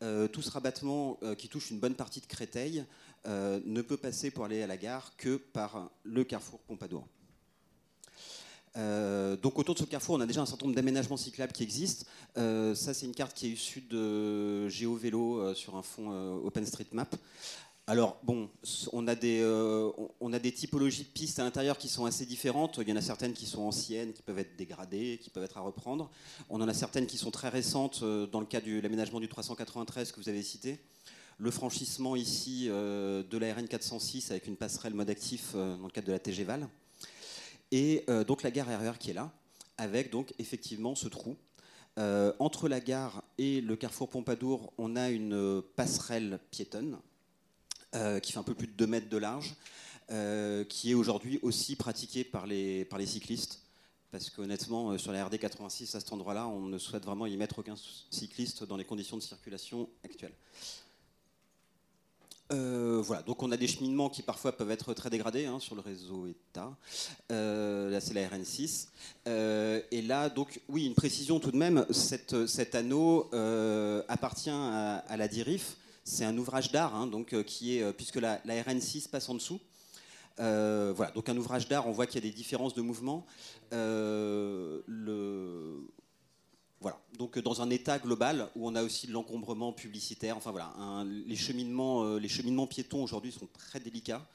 S6: tout ce rabattement qui touche une bonne partie de Créteil euh, ne peut passer pour aller à la gare que par le carrefour Pompadour. Euh, donc autour de ce carrefour, on a déjà un certain nombre d'aménagements cyclables qui existent. Euh, ça, c'est une carte qui est issue de GeoVélo euh, sur un fond OpenStreetMap. Alors bon, on a, des, on a des typologies de pistes à l'intérieur qui sont assez différentes. Il y en a certaines qui sont anciennes, qui peuvent être dégradées, qui peuvent être à reprendre. On en a certaines qui sont très récentes dans le cas de l'aménagement du 393 que vous avez cité. Le franchissement ici de la RN 406 avec une passerelle mode actif dans le cadre de la TGVAL. Et euh, donc la gare RER qui est là, avec donc effectivement ce trou. Euh, entre la gare et le carrefour Pompadour, on a une passerelle piétonne euh, qui fait un peu plus de 2 mètres de large, qui est aujourd'hui aussi pratiquée par les, par les cyclistes. Parce qu'honnêtement, sur la RD 86, à cet endroit-là, on ne souhaite vraiment y mettre aucun cycliste dans les conditions de circulation actuelles. Euh, voilà, donc on a des cheminements qui parfois peuvent être très dégradés hein, sur le réseau État. Euh, là, c'est la RN6. Euh, et là, donc, oui, une précision tout de même cet anneau appartient à, la DIRIF. C'est un ouvrage d'art, hein, donc, qui est, puisque la, la, RN6 passe en dessous. voilà, donc un ouvrage d'art, on voit qu'il y a des différences de mouvement. le, voilà. Donc euh, dans un état global où on a aussi de l'encombrement publicitaire, enfin voilà, les, cheminements, euh, les piétons aujourd'hui sont très délicats.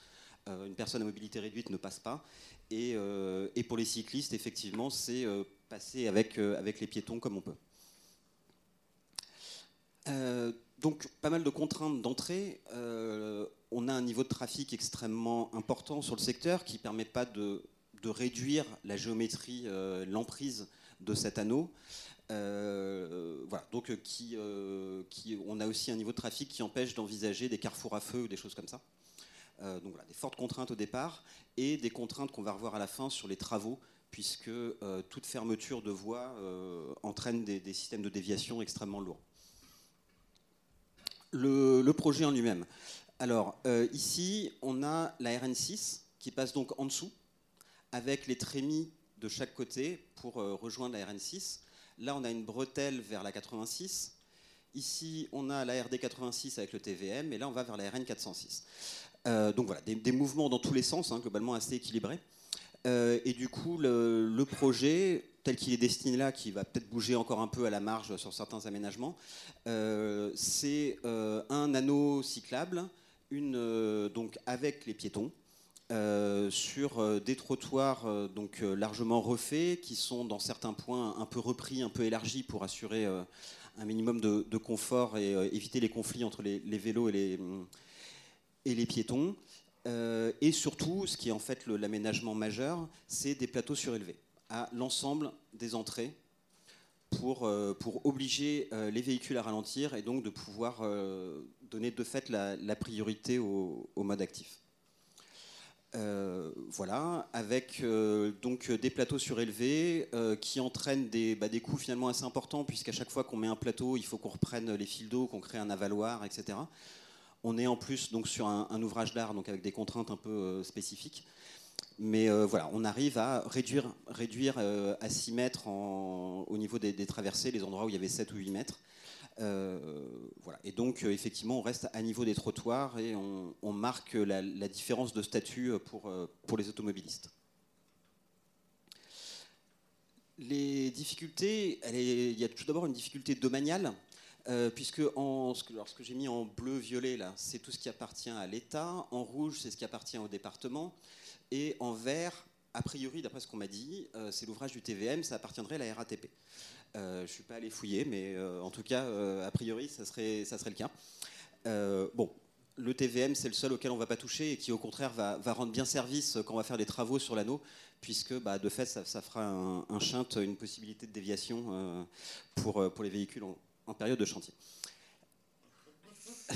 S6: Euh, une personne à mobilité réduite ne passe pas. Et, pour les cyclistes, effectivement, c'est passer avec, avec les piétons comme on peut. Donc pas mal de contraintes d'entrée. on a un niveau de trafic extrêmement important sur le secteur qui ne permet pas de, réduire la géométrie, l'emprise de cet anneau. Euh, voilà, donc euh, euh, on a aussi un niveau de trafic qui empêche d'envisager des carrefours à feu ou des choses comme ça. donc voilà, des fortes contraintes au départ et des contraintes qu'on va revoir à la fin sur les travaux, puisque toute fermeture de voie entraîne des, systèmes de déviation extrêmement lourds. Le, projet en lui-même. Alors ici, on a la RN6 qui passe donc en dessous, avec les trémies de chaque côté pour rejoindre la RN6. Là, on a une bretelle vers la 86. Ici, on a la RD 86 avec le TVM, et là, on va vers la RN 406. Euh, donc voilà, des, mouvements dans tous les sens, hein, globalement assez équilibrés. Euh, et du coup, le, projet, tel qu'il est destiné là, qui va peut-être bouger encore un peu à la marge sur certains aménagements, euh, c'est un anneau cyclable, une, donc avec les piétons, euh, sur euh, des trottoirs euh, donc largement refaits, qui sont dans certains points un peu repris, un peu élargis pour assurer un minimum de, confort et éviter les conflits entre les, vélos et les piétons. et surtout, ce qui est en fait l'aménagement majeur, c'est des plateaux surélevés à l'ensemble des entrées pour, pour obliger les véhicules à ralentir et donc de pouvoir donner de fait la, priorité au mode actif. Euh, voilà, avec euh, donc des plateaux surélevés euh, qui entraînent des, bah, des coûts finalement assez importants, puisqu'à chaque fois qu'on met un plateau, il faut qu'on reprenne les fils d'eau, qu'on crée un avaloir, etc. On est en plus donc sur un, ouvrage d'art, donc avec des contraintes un peu spécifiques. Mais voilà, on arrive à réduire, réduire à 6 mètres au niveau des, traversées, les endroits où il y avait 7 ou 8 mètres. Euh, voilà. Et donc, euh, effectivement, on reste à niveau des trottoirs et on, marque la, différence de statut pour, euh, pour les automobilistes. Les difficultés, il y a tout d'abord une difficulté domaniale, puisque en, ce que j'ai mis en bleu-violet, là, c'est tout ce qui appartient à l'État, en rouge, c'est ce qui appartient au département, et en vert, a priori, d'après ce qu'on m'a dit, c'est l'ouvrage du TVM, ça appartiendrait à la RATP. Euh, je ne suis pas allé fouiller, mais euh, en tout cas, euh, a priori, ça serait, ça serait le cas. bon, le TVM, c'est le seul auquel on ne va pas toucher et qui, au contraire, va, rendre bien service quand on va faire des travaux sur l'anneau, puisque bah, de fait, ça, fera un, un une possibilité de déviation pour, pour les véhicules en, période de chantier.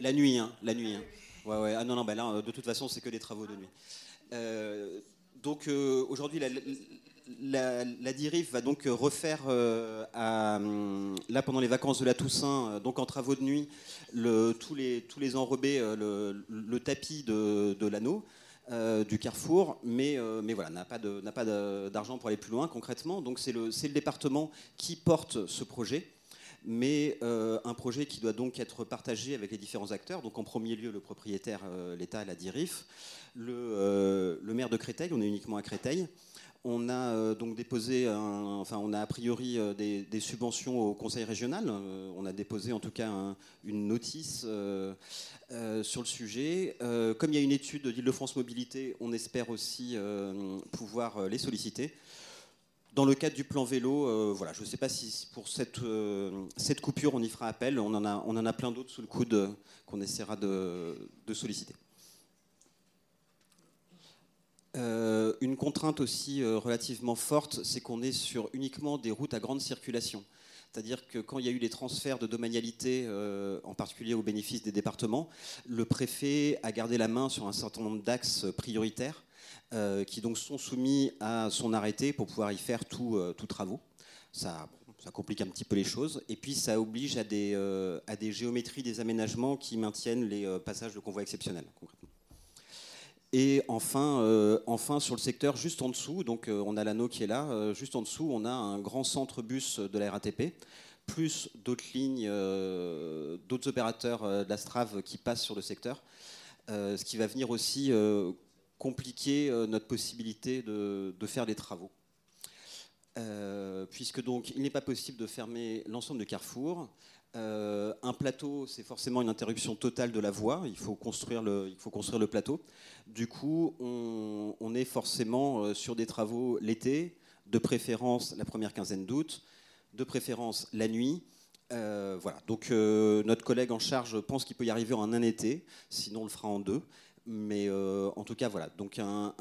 S6: la nuit, hein, la nuit. Hein. Ouais. Ah non, non, bah là, de toute façon, c'est que des travaux de nuit. donc aujourd'hui, la, DIRIF va donc refaire, euh, hum, là pendant les vacances de la Toussaint, euh, donc en travaux de nuit, tous, les, enrobés, euh, le, tapis de, l'anneau. du carrefour, mais, voilà, n'a pas, d'argent pour aller plus loin concrètement. Donc c'est le, département qui porte ce projet, mais un projet qui doit donc être partagé avec les différents acteurs. Donc en premier lieu le propriétaire, l'État et la DIRIF, le, le, maire de Créteil, on est uniquement à Créteil, On a donc déposé, enfin, on a a priori des, subventions au Conseil régional. on a déposé en tout cas une notice sur le sujet. comme il y a une étude d'Île-de-France Mobilité, on espère aussi pouvoir les solliciter. Dans le cadre du plan vélo, euh, voilà, je ne sais pas si pour cette, euh, cette coupure on y fera appel. On en a, on en a plein d'autres sous le coude euh, qu'on essaiera de, solliciter. une contrainte aussi relativement forte, c'est qu'on est sur uniquement des routes à grande circulation. C'est-à-dire que quand il y a eu les transferts de domanialité, en particulier au bénéfice des départements, le préfet a gardé la main sur un certain nombre d'axes prioritaires euh, qui donc sont soumis à son arrêté pour pouvoir y faire tout, euh, travaux. Ça, ça, complique un petit peu les choses. Et puis ça oblige à des, euh, à des géométries des aménagements qui maintiennent les passages de convois exceptionnels. Et enfin, enfin, sur le secteur juste en dessous, donc on a l'anneau qui est là, juste en dessous, on a un grand centre bus de la RATP, plus d'autres lignes, d'autres opérateurs de la Strave qui passent sur le secteur, ce qui va venir aussi compliquer euh, notre possibilité de, faire des travaux. Euh, puisque donc il n'est pas possible de fermer l'ensemble de carrefour. Euh, un plateau, c'est forcément une interruption totale de la voie. Il faut construire le, il faut construire le plateau. Du coup, on, est forcément sur des travaux l'été, de préférence la première quinzaine d'août, de préférence la nuit. voilà. Donc notre collègue en charge pense qu'il peut y arriver en un été, sinon on le fera en deux. Mais euh, en tout cas, voilà. Donc un,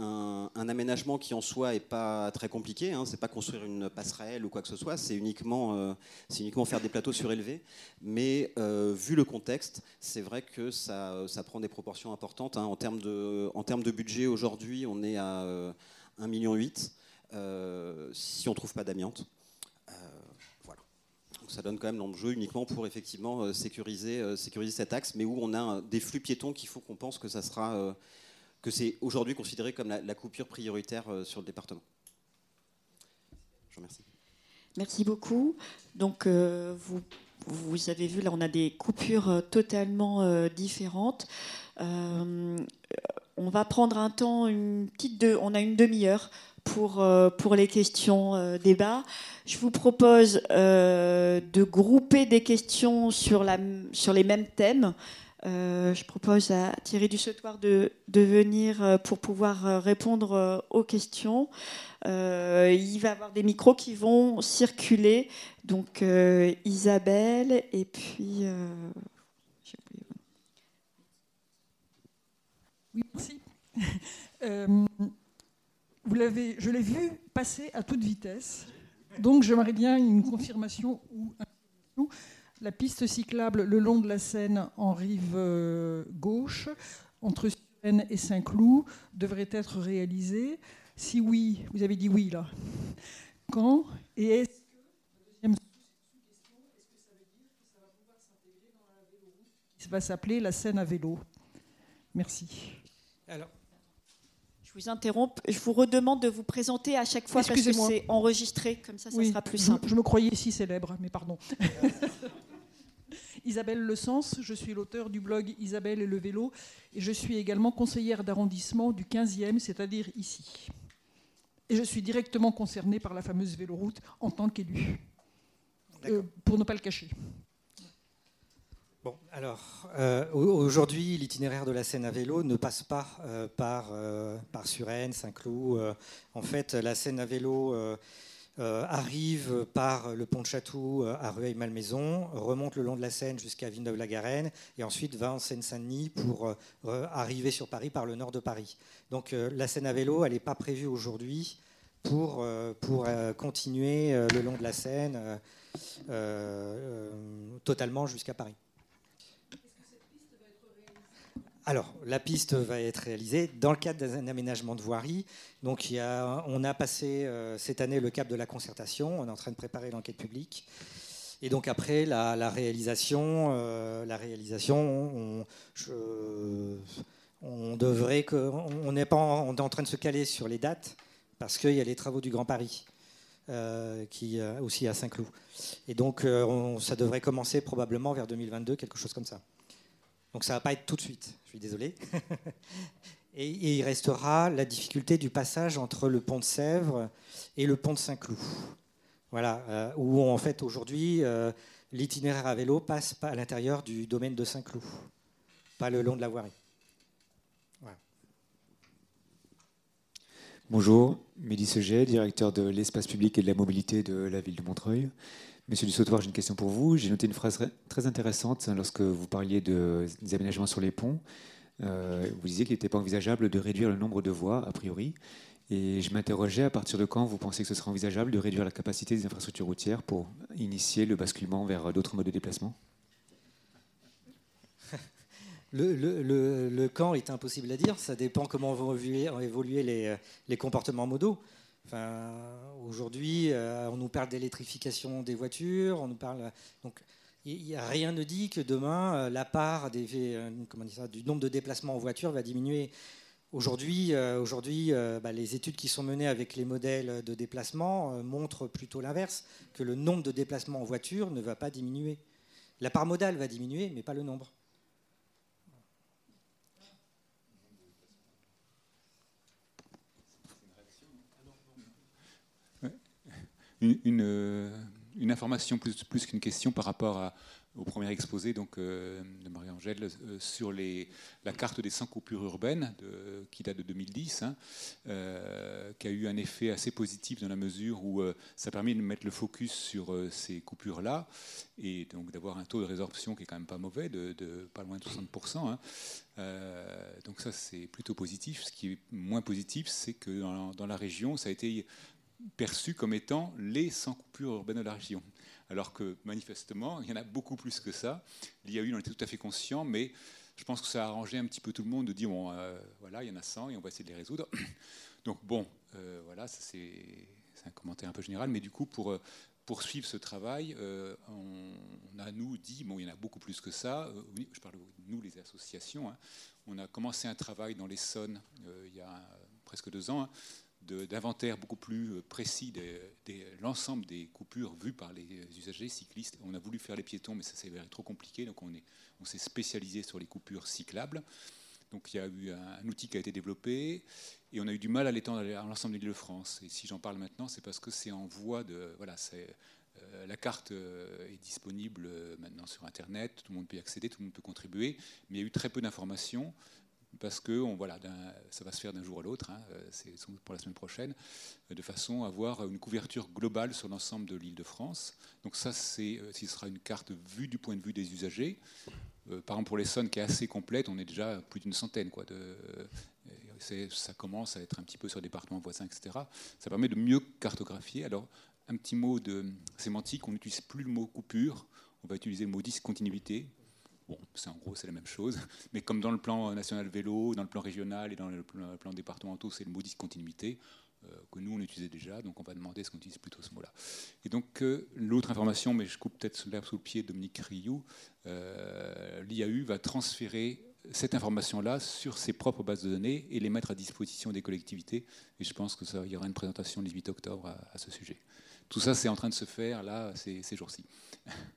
S6: aménagement qui en soi est pas très compliqué. Hein. C'est pas construire une passerelle ou quoi que ce soit. C'est uniquement, euh, uniquement faire des plateaux surélevés. Mais euh, vu le contexte, c'est vrai que ça, ça, prend des proportions importantes. Hein. En termes de, en termes de budget, aujourd'hui, on est à 1,8 million si on trouve pas d'amiante ça donne quand même l'enjeu uniquement pour effectivement euh, sécuriser, euh, sécuriser cet axe, mais où on a des flux piétons qu'il faut qu'on pense que ça sera, euh, que c'est aujourd'hui considéré comme la, coupure prioritaire sur le département. Je vous remercie.
S2: Merci beaucoup. Donc vous, vous avez vu là, on a des coupures totalement différentes. on va prendre un temps, une petite deux, on a une demi-heure pour, euh, pour les questions euh, débat. Je vous propose euh, de grouper des questions sur, les mêmes thèmes. je propose à Thierry Dussetoir de venir pour pouvoir répondre aux questions. il va y avoir des micros qui vont circuler. Donc Isabelle et puis...
S7: Oui, merci vous l'avez, je l'ai vu passer à toute vitesse. Donc j'aimerais bien une confirmation ou la piste cyclable le long de la Seine en rive euh, gauche, entre Seine et Saint-Cloud, devrait être réalisée. Si oui, vous avez dit oui là. Quand Et est-ce que, qui va s'appeler la Seine à vélo? Merci.
S2: Alors, vous interromps. Je vous redemande de vous présenter à chaque fois parce que c'est enregistré. Comme ça, ça sera plus simple.
S7: Je, me croyais si célèbre, mais pardon. Isabelle Le Sens, je suis l'auteur du blog Isabelle et le vélo et je suis également conseillère d'arrondissement du 15e, c'est-à-dire ici. Et je suis directement concernée par la fameuse véloroute en tant qu'élue, euh, pour ne pas le cacher
S5: alors euh, aujourd'hui, l'itinéraire de la Seine à vélo ne passe pas euh, par, euh, Saint-Cloud. en fait, la Seine à vélo arrive par le pont de Chatou à Rueil-Malmaison, remonte le long de la Seine jusqu'à Villeneuve-la-Garenne et ensuite va en Seine-Saint-Denis pour arriver sur Paris par le nord de Paris. Donc la Seine à vélo, n'est pas prévue aujourd'hui pour continuer le long de la Seine totalement jusqu'à Paris. Alors, la piste va être réalisée dans le cadre d'un aménagement de voirie. Donc, on a passé euh, cette année le cap de la concertation. On est en train de préparer l'enquête publique. Et donc après la, réalisation, la réalisation, euh, on, devrait que, on est pas, on est en train de se caler sur les dates parce qu'il y a les travaux du Grand Paris. Euh, qui aussi à Saint-Cloud. Et donc, ça devrait commencer probablement vers 2022, quelque chose comme ça. Donc ça va pas être tout de suite, désolé. Et, il restera la difficulté du passage entre le pont de Sèvres et le pont de Saint-Cloud. Voilà, euh, où en fait aujourd'hui euh, l'itinéraire à vélo passe pas à l'intérieur du domaine de Saint-Cloud, pas le long de la voirie.
S8: Bonjour, Mehdi Seget, directeur de l'espace public et de la mobilité de la ville de Montreuil. Monsieur Dussautoir, j'ai une question pour vous. J'ai noté une phrase très intéressante lorsque vous parliez de, des aménagements sur les ponts. Euh, vous disiez qu'il n'était pas envisageable de réduire le nombre de voies, a priori. Et je m'interrogeais à partir de quand vous pensez que ce serait envisageable de réduire la capacité des infrastructures routières pour initier le basculement vers d'autres modes de déplacement?
S5: Le, camp est impossible à dire. Ça dépend comment vont évoluer, les, comportements modaux. Enfin, Aujourd'hui, euh, on nous parle d'électrification des voitures. On nous parle, donc, rien ne dit que demain, euh, la part des, euh, du nombre de déplacements en voiture va diminuer. Aujourd'hui, aujourd'hui bah, les études qui sont menées avec les modèles de déplacement montrent plutôt l'inverse, que le nombre de déplacements en voiture ne va pas diminuer. La part modale va diminuer, mais pas le nombre.
S9: Une, euh, une, information plus, qu'une question par rapport au premier exposé donc, euh, de Marie-Angèle euh, sur la carte des 100 coupures urbaines qui date de 2010, hein, qui a eu un effet assez positif dans la mesure où ça permet de mettre le focus sur ces coupures-là et donc d'avoir un taux de résorption qui est quand même pas mauvais, de, pas loin de 60%. Hein. donc ça c'est plutôt positif. Ce qui est moins positif, c'est que dans la région, ça a été perçus comme étant les 100 coupures urbaines de la région. Alors que manifestement, il y en a beaucoup plus que ça. L'IAU en était tout à fait conscient, mais je pense que ça a arrangé un petit peu tout le monde de dire bon, euh, voilà, il y en a 100 et on va essayer de les résoudre. Donc bon, euh, voilà, c'est un commentaire un peu général, mais du coup, pour euh, poursuivre ce travail, on, a, nous, dit, bon, il y en a beaucoup plus que ça, je parle de nous, les associations, hein. on a commencé un travail dans l'Essonne il y a presque deux ans, hein, d'inventaire beaucoup plus euh, précis de, l'ensemble des coupures vues par les usagers cyclistes. On a voulu faire les piétons, mais ça s'est avéré trop compliqué, donc on s'est spécialisé sur les coupures cyclables. Donc il y a eu un, outil qui a été développé et on a eu du mal à l'étendre à l'ensemble de l'Île-de-France. Et si j'en parle maintenant, c'est parce que c'est en voie de... Voilà. Euh, la carte euh, est disponible maintenant sur Internet, tout le monde peut y accéder, tout le monde peut contribuer, mais il y a eu très peu d'informations parce que on, voilà, ça va se faire d'un jour à l'autre, hein, euh, c'est pour la semaine prochaine, euh, de façon à avoir une couverture globale sur l'ensemble de l'île de France. Donc ça, euh, ce sera une carte vue du point de vue des usagers. par exemple, pour l'Essonne, qui est assez complète, on est déjà plus d'une centaine. Ça commence à être un petit peu sur départements voisins, etc. Ça permet de mieux cartographier. Alors, un petit mot de sémantique, on n'utilise plus le mot coupure, on va utiliser le mot discontinuité Bon, c'est en gros, c'est la même chose. Mais comme dans le plan national vélo, dans le plan régional et dans le plan, départemental, c'est le mot discontinuité euh, que nous, on utilisait déjà. Donc, on va demander ce qu'on utilise plutôt ce mot-là. Et donc, euh, l'autre information, mais je coupe peut-être l'herbe sous le pied de Dominique Rioux, euh, l'IAU va transférer cette information-là sur ses propres bases de données et les mettre à disposition des collectivités. Et je pense qu'il y aura une présentation le 18 octobre à, ce sujet. Tout ça, c'est en train de se faire là, ces jours-ci.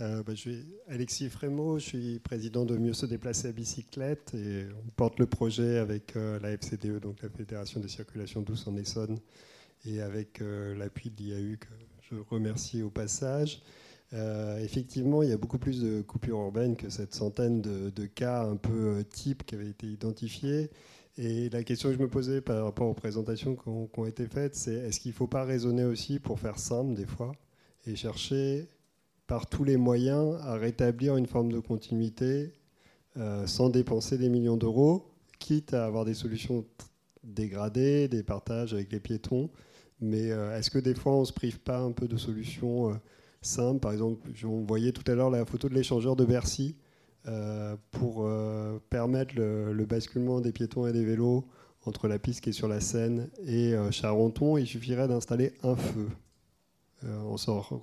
S10: Euh, bah, je suis Alexis Frémaux, je suis président de Mieux se déplacer à bicyclette et on porte le projet avec euh, la FCDE, donc la Fédération des circulations douces en Essonne, et avec euh, l'appui de l'IAU que je remercie au passage. effectivement, il y a beaucoup plus de coupures urbaines que cette centaine de, cas un peu types qui avaient été identifiés. Et la question que je me posais par rapport aux présentations qui ont été faites, c'est est-ce qu'il ne faut pas raisonner aussi pour faire simple des fois et chercher par tous les moyens à rétablir une forme de continuité euh, sans dépenser des millions d'euros, quitte à avoir des solutions dégradées, des partages avec les piétons. Mais euh, est-ce que des fois on ne se prive pas un peu de solutions euh, simples? Par exemple, on voyait tout à l'heure la photo de l'échangeur de Bercy pour permettre le, le, basculement des piétons et des vélos entre la piste qui est sur la Seine et Charenton. Il suffirait d'installer un feu. Euh, on sort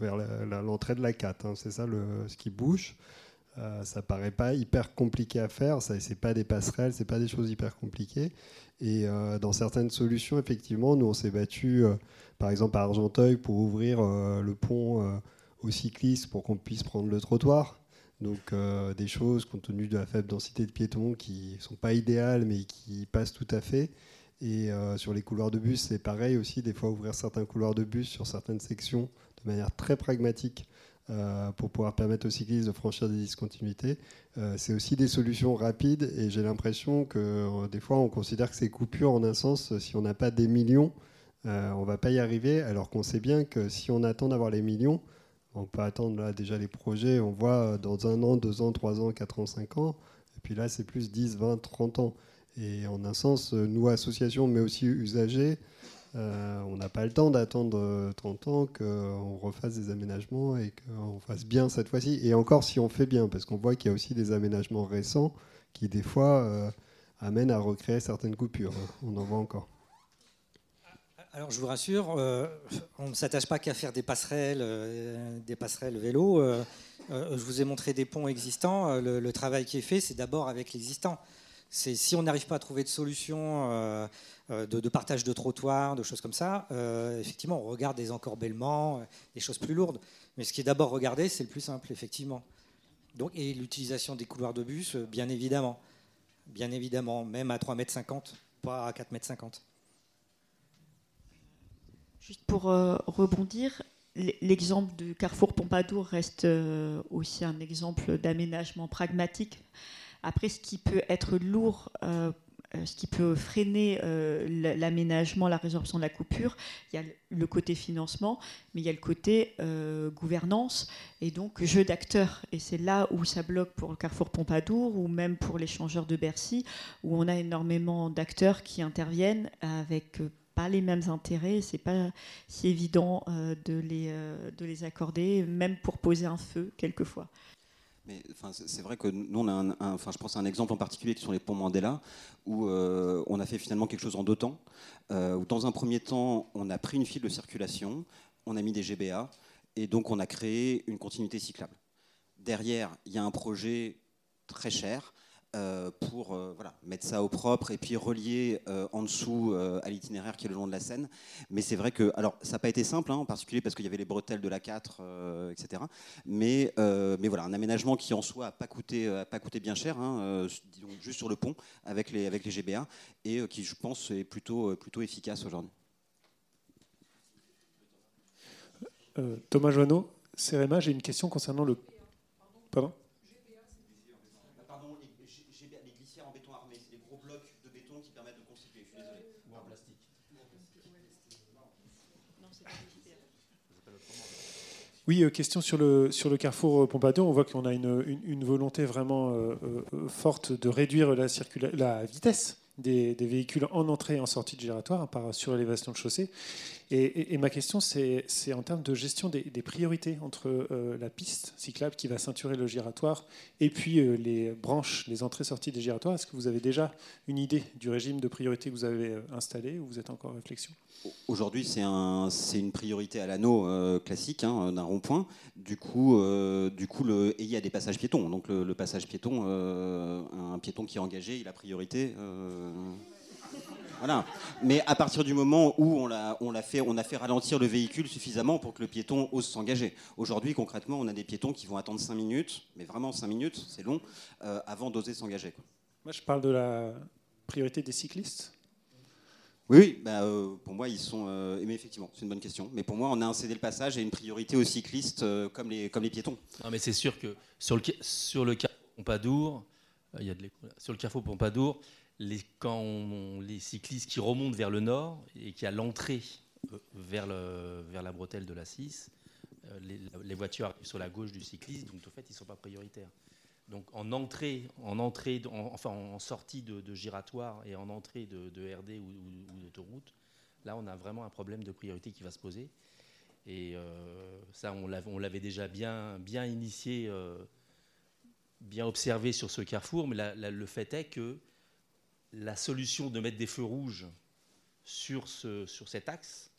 S10: vers l'entrée de la 4. Hein. c'est ça le, ce qui bouge. Euh, ça paraît pas hyper compliqué à faire. Ça, c'est pas des passerelles, c'est pas des choses hyper compliquées. Et euh, dans certaines solutions, effectivement, nous on s'est battu, par exemple à Argenteuil, pour ouvrir le pont aux cyclistes pour qu'on puisse prendre le trottoir. Donc euh, des choses, compte tenu de la faible densité de piétons, qui ne sont pas idéales, mais qui passent tout à fait. Et euh, sur les couloirs de bus, c'est pareil aussi, des fois ouvrir certains couloirs de bus sur certaines sections de manière très pragmatique euh, pour pouvoir permettre aux cyclistes de franchir des discontinuités. c'est aussi des solutions rapides et j'ai l'impression que des fois on considère que ces coupures, en un sens, si on n'a pas des millions, on ne va pas y arriver, alors qu'on sait bien que si on attend d'avoir les millions, on peut attendre là déjà les projets, on voit dans un an, deux ans, trois ans, quatre ans, cinq ans. Et puis là, c'est plus 10, 20, 30 ans. Et en un sens, nous, associations, mais aussi usagers, euh, on n'a pas le temps d'attendre 30 ans qu'on refasse des aménagements et qu'on fasse bien cette fois-ci. Et encore si on fait bien, parce qu'on voit qu'il y a aussi des aménagements récents qui, des fois, euh, amènent à recréer certaines coupures. On en voit encore.
S5: Alors je vous rassure, euh, on ne s'attache pas qu'à faire des passerelles, euh, des passerelles vélo. Euh, je vous ai montré des ponts existants. Le, travail qui est fait, c'est d'abord avec l'existant. C'est si on n'arrive pas à trouver de solution de, partage de trottoirs, de choses comme ça, effectivement, on regarde des encorbellements, des choses plus lourdes. Mais ce qui est d'abord regardé, c'est le plus simple, effectivement. Donc, et l'utilisation des couloirs de bus, bien évidemment. Bien évidemment, même à 3,50 m, pas à 4,50 m.
S2: Juste pour euh, rebondir, l'exemple du Carrefour Pompadour reste euh, aussi un exemple d'aménagement pragmatique. Après, ce qui peut être lourd, euh, ce qui peut freiner l'aménagement, la résorption de la coupure, il y a le côté financement, mais il y a le côté gouvernance et donc jeu d'acteurs. Et c'est là où ça bloque pour le Carrefour Pompadour ou même pour l'échangeur de Bercy, où on a énormément d'acteurs qui interviennent avec pas les mêmes intérêts, c'est pas si évident euh, de, les, euh, de les accorder, même pour poser un feu quelquefois.
S6: Mais c'est vrai que nous, on a enfin, je pense à un exemple en particulier qui sont les ponts Mandela, où euh, on a fait finalement quelque chose en deux temps. où dans un premier temps, on a pris une file de circulation, on a mis des GBA, et donc on a créé une continuité cyclable. Derrière, il y a un projet très cher euh, pour euh, voilà, mettre ça au propre et puis relier euh, en dessous à l'itinéraire qui est le long de la Seine. Mais c'est vrai que, alors ça n'a pas été simple, hein, en particulier parce qu'il y avait les bretelles de la 4, etc. Mais, mais voilà, un aménagement qui en soi n'a pas, coûté, pas coûté bien cher, hein, juste sur le pont avec les, avec les GBA, et qui je pense est plutôt, plutôt efficace aujourd'hui.
S11: Thomas Joanneau, CRMA, j'ai une question concernant le... Pardon? Oui, euh, question sur le, sur le carrefour euh, Pompadour. On voit qu'on a une, volonté vraiment euh, forte de réduire la vitesse des, véhicules en entrée et en sortie de giratoire par surélévation de chaussée. Et, ma question, c'est en termes de gestion des, priorités entre la piste cyclable qui va ceinturer le giratoire et puis les branches, les entrées-sorties des giratoires. Est-ce que vous avez déjà une idée du régime de priorité que vous avez installé ou vous êtes encore en réflexion?
S6: Aujourd'hui, c'est un, une priorité à l'anneau euh, classique hein, d'un rond-point. Du coup, euh, du coup et il y a des passages piétons. Donc le, passage piéton, euh, un piéton qui est engagé, il a priorité. Voilà. Mais à partir du moment où on a, on, fait, on a fait ralentir le véhicule suffisamment pour que le piéton ose s'engager. Aujourd'hui, concrètement, on a des piétons qui vont attendre 5 minutes, mais vraiment 5 minutes, c'est long, avant d'oser s'engager.
S11: Moi, je parle de la priorité des cyclistes
S6: oui, bah, euh, pour moi, ils sont. Euh, mais effectivement, c'est une bonne question. Mais pour moi, on a un cédé le passage et une priorité aux cyclistes euh, comme, les, comme les piétons.
S1: Non, mais c'est sûr que sur le, sur le carrefour Pompadour, il y a de sur le carrefour Pompadour, les, quand les cyclistes qui remontent vers le nord et qui a l'entrée vers, le, vers la bretelle de la 6, les, les, voitures arrivent sur la gauche du cycliste, donc en fait, ils ne sont pas prioritaires. Donc en entrée, en entrée, enfin en sortie de, giratoire et en entrée de, RD ou, d'autoroute, là on a vraiment un problème de priorité qui va se poser. Et euh, ça, on l'avait déjà bien, bien initié, euh, bien observé sur ce carrefour, mais le fait est que la solution de mettre des feux rouges sur, ce, sur cet axe,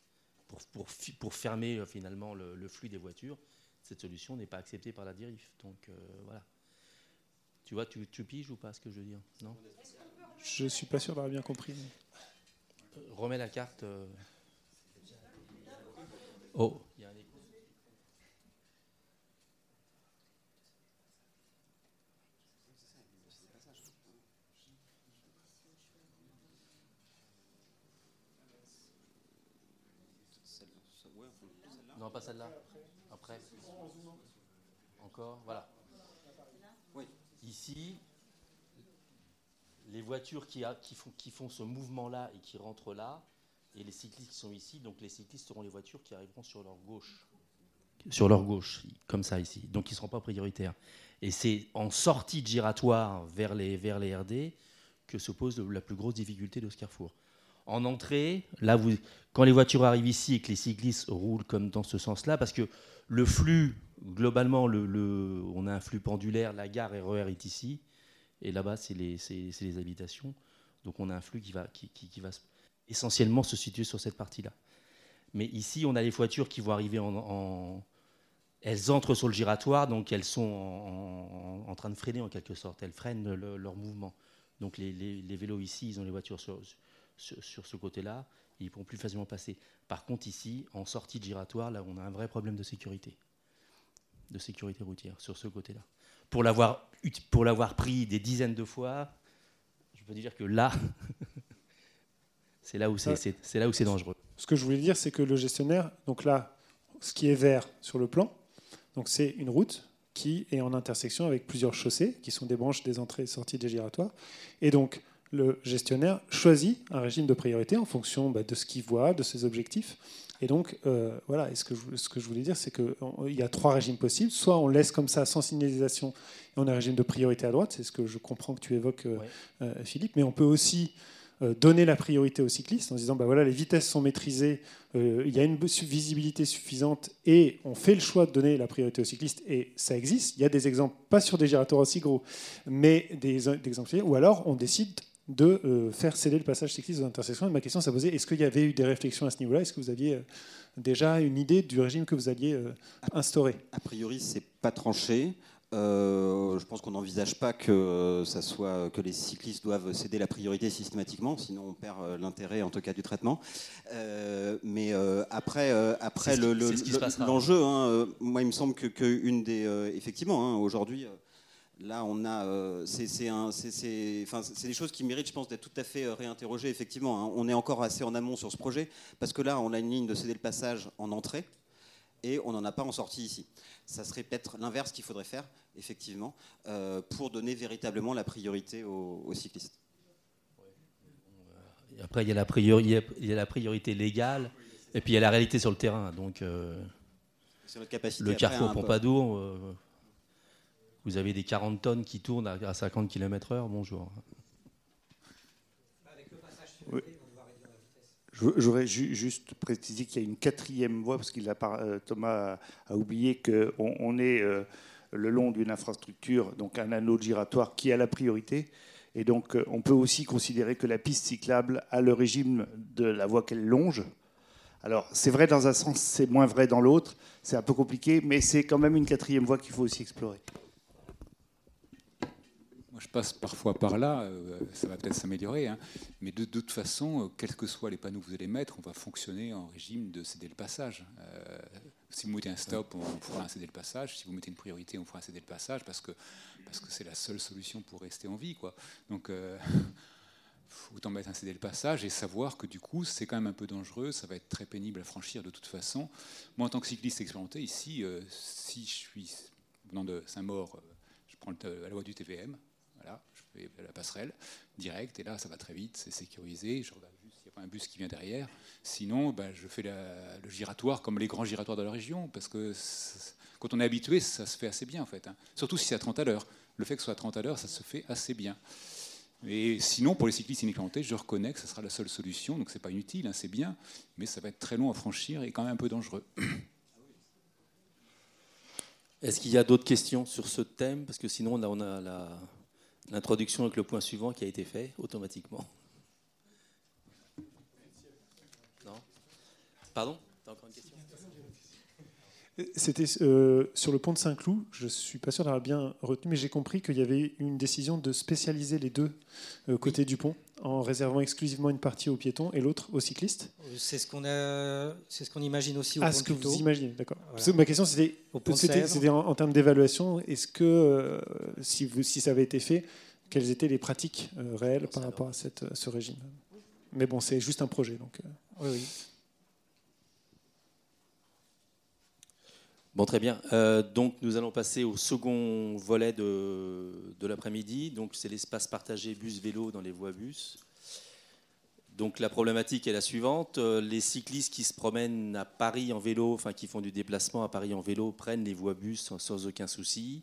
S1: pour, pour, pour fermer euh, finalement le, flux des voitures, cette solution n'est pas acceptée par la dérive. Donc voilà. Tu vois, tu, tu, piges ou pas ce que je veux dire? Non?
S11: Je suis pas sûr d'avoir bien compris.
S1: Euh, remets la carte. Euh. Oh, il y a un écho. Non, pas celle-là. Après. Encore, voilà. Ici, les voitures qui, qui, font, qui font ce mouvement-là et qui rentrent là, et les cyclistes qui sont ici, donc les cyclistes seront les voitures qui arriveront sur leur gauche. Sur leur gauche, comme ça ici. Donc ils ne seront pas prioritaires. Et c'est en sortie de giratoire vers les, vers les RD que se pose la plus grosse difficulté de ce carrefour. En entrée, là, vous, quand les voitures arrivent ici et que les cyclistes roulent comme dans ce sens-là, parce que le flux, globalement, le, on a un flux pendulaire, la gare RER est ici, et là-bas, c'est les, habitations. Donc on a un flux qui va, essentiellement se situer sur cette partie-là. Mais ici, on a les voitures qui vont arriver en, elles entrent sur le giratoire, donc elles sont en, train de freiner en quelque sorte. Elles freinent leur mouvement. Donc les, vélos ici, ils ont les voitures sur, ce côté-là, ils pourront plus facilement passer. Par contre, ici, en sortie de giratoire, là, on a un vrai problème de sécurité, de sécurité routière sur ce côté-là. Pour l'avoir, pour l'avoir pris des dizaines de fois, je peux dire que là, c'est là où c'est, c'est, là où c'est dangereux.
S11: Ce que je voulais dire, c'est que le gestionnaire, donc là, ce qui est vert sur le plan, donc c'est une route qui est en intersection avec plusieurs chaussées, qui sont des branches des entrées et sorties des giratoires. Et donc, le gestionnaire choisit un régime de priorité en fonction bah, de ce qu'il voit, de ses objectifs. Et donc, euh, voilà, et ce, que je, ce que je voulais dire, c'est qu'il y a trois régimes possibles. Soit on laisse comme ça, sans signalisation, et on a un régime de priorité à droite, c'est ce que je comprends que tu évoques, euh, euh, Philippe, mais on peut aussi donner la priorité aux cyclistes en disant, bah, voilà, les vitesses sont maîtrisées, il y a une visibilité suffisante, et on fait le choix de donner la priorité aux cyclistes, et ça existe. Il y a des exemples, pas sur des giratoires aussi gros, mais des, des exemples, ou alors on décide de euh, faire céder le passage cycliste aux intersections. Et ma question s'est posée est-ce qu'il y avait eu des réflexions à ce niveau-là? Est-ce que vous aviez euh, déjà une idée du régime que vous alliez euh, instaurer?
S6: A priori, c'est pas tranché. je pense qu'on n'envisage pas que ça soit que les cyclistes doivent céder la priorité systématiquement, sinon on perd l'intérêt en tout cas du traitement. mais après, après l'enjeu, hein, moi il me semble que, une des effectivement hein, aujourd'hui Là, on a, euh, c'est des choses qui méritent, je pense, d'être tout à fait euh, réinterrogées. Effectivement, hein. on est encore assez en amont sur ce projet parce que là, on a une ligne de céder le passage en entrée et on n'en a pas en sortie ici. Ça serait peut-être l'inverse qu'il faudrait faire, effectivement, euh, pour donner véritablement la priorité aux, cyclistes.
S1: après, il y, a la priorité, il y a la priorité légale et puis il y a la réalité sur le terrain. Donc, le carrefour Pompadour vous avez des 40 tonnes qui tournent à 50 km/h, bonjour.
S4: J'aurais juste précisé qu'il y a une quatrième voie, parce qu'il a, euh, Thomas a oublié qu'on on est euh, le long d'une infrastructure, donc un anneau giratoire qui a la priorité. Et donc, euh, on peut aussi considérer que la piste cyclable a le régime de la voie qu'elle longe. Alors, c'est vrai dans un sens, c'est moins vrai dans l'autre. C'est un peu compliqué, mais c'est quand même une quatrième voie qu'il faut aussi explorer
S9: je passe parfois par là, euh, ça va peut-être s'améliorer, hein. mais de, toute façon, euh, quels que soient les panneaux que vous allez mettre, on va fonctionner en régime de céder le passage. Euh, si vous mettez un stop, on fera céder le passage. Si vous mettez une priorité, on fera céder le passage parce que parce que c'est la seule solution pour rester en vie, quoi. Donc autant mettre un céder le passage et savoir que du coup c'est quand même un peu dangereux, ça va être très pénible à franchir de toute façon. Moi en tant que cycliste expérimenté ici, si je suis venant de Saint-Maur, je prends la loi du TVM, je fais la passerelle directe, et là, ça va très vite, c'est sécurisé. Je regarde juste s'il n'y a pas un bus qui vient derrière. Sinon, ben, je fais le giratoire comme les grands giratoires de la région, parce que quand on est habitué, ça se fait assez bien, en fait. Hein. Surtout si c'est à 30 à l'heure. Le fait que ce soit à 30 à l'heure, ça se fait assez bien. Et sinon, pour les cyclistes inexpérimentés, je reconnais que ce sera la seule solution. Donc, c'est pas inutile, hein, c'est bien, mais ça va être très long à franchir et quand même un peu dangereux.
S1: Est-ce qu'il y a d'autres questions sur ce thème? Parce que sinon, on a, on a la, l'introduction avec le point suivant qui a été fait automatiquement. Non Pardon T'as encore une question
S11: c'était euh, sur le pont de Saint-Cloud. Je ne suis pas sûr d'avoir bien retenu, mais j'ai compris qu'il y avait une décision de spécialiser les deux euh, côtés du pont en réservant exclusivement une partie aux piétons et l'autre aux cyclistes.
S5: C'est ce qu'on a, c'est ce qu'on imagine aussi.
S11: Au ah, ce que vous imaginez, d'accord. Ma question c'était, c'était, en, termes d'évaluation. Est-ce que euh, si, vous, si ça avait été fait, quelles étaient les pratiques réelles par rapport à cette, ce régime? Mais bon, c'est juste un projet, donc.
S5: Oui, oui.
S1: Bon, très bien. Euh, donc, nous allons passer au second volet de, de l'après-midi. Donc, c'est l'espace partagé bus-vélo dans les voies bus. Donc, la problématique est la suivante. Euh, les cyclistes qui se promènent à Paris en vélo, enfin, qui font du déplacement à Paris en vélo, prennent les voies bus sans, aucun souci.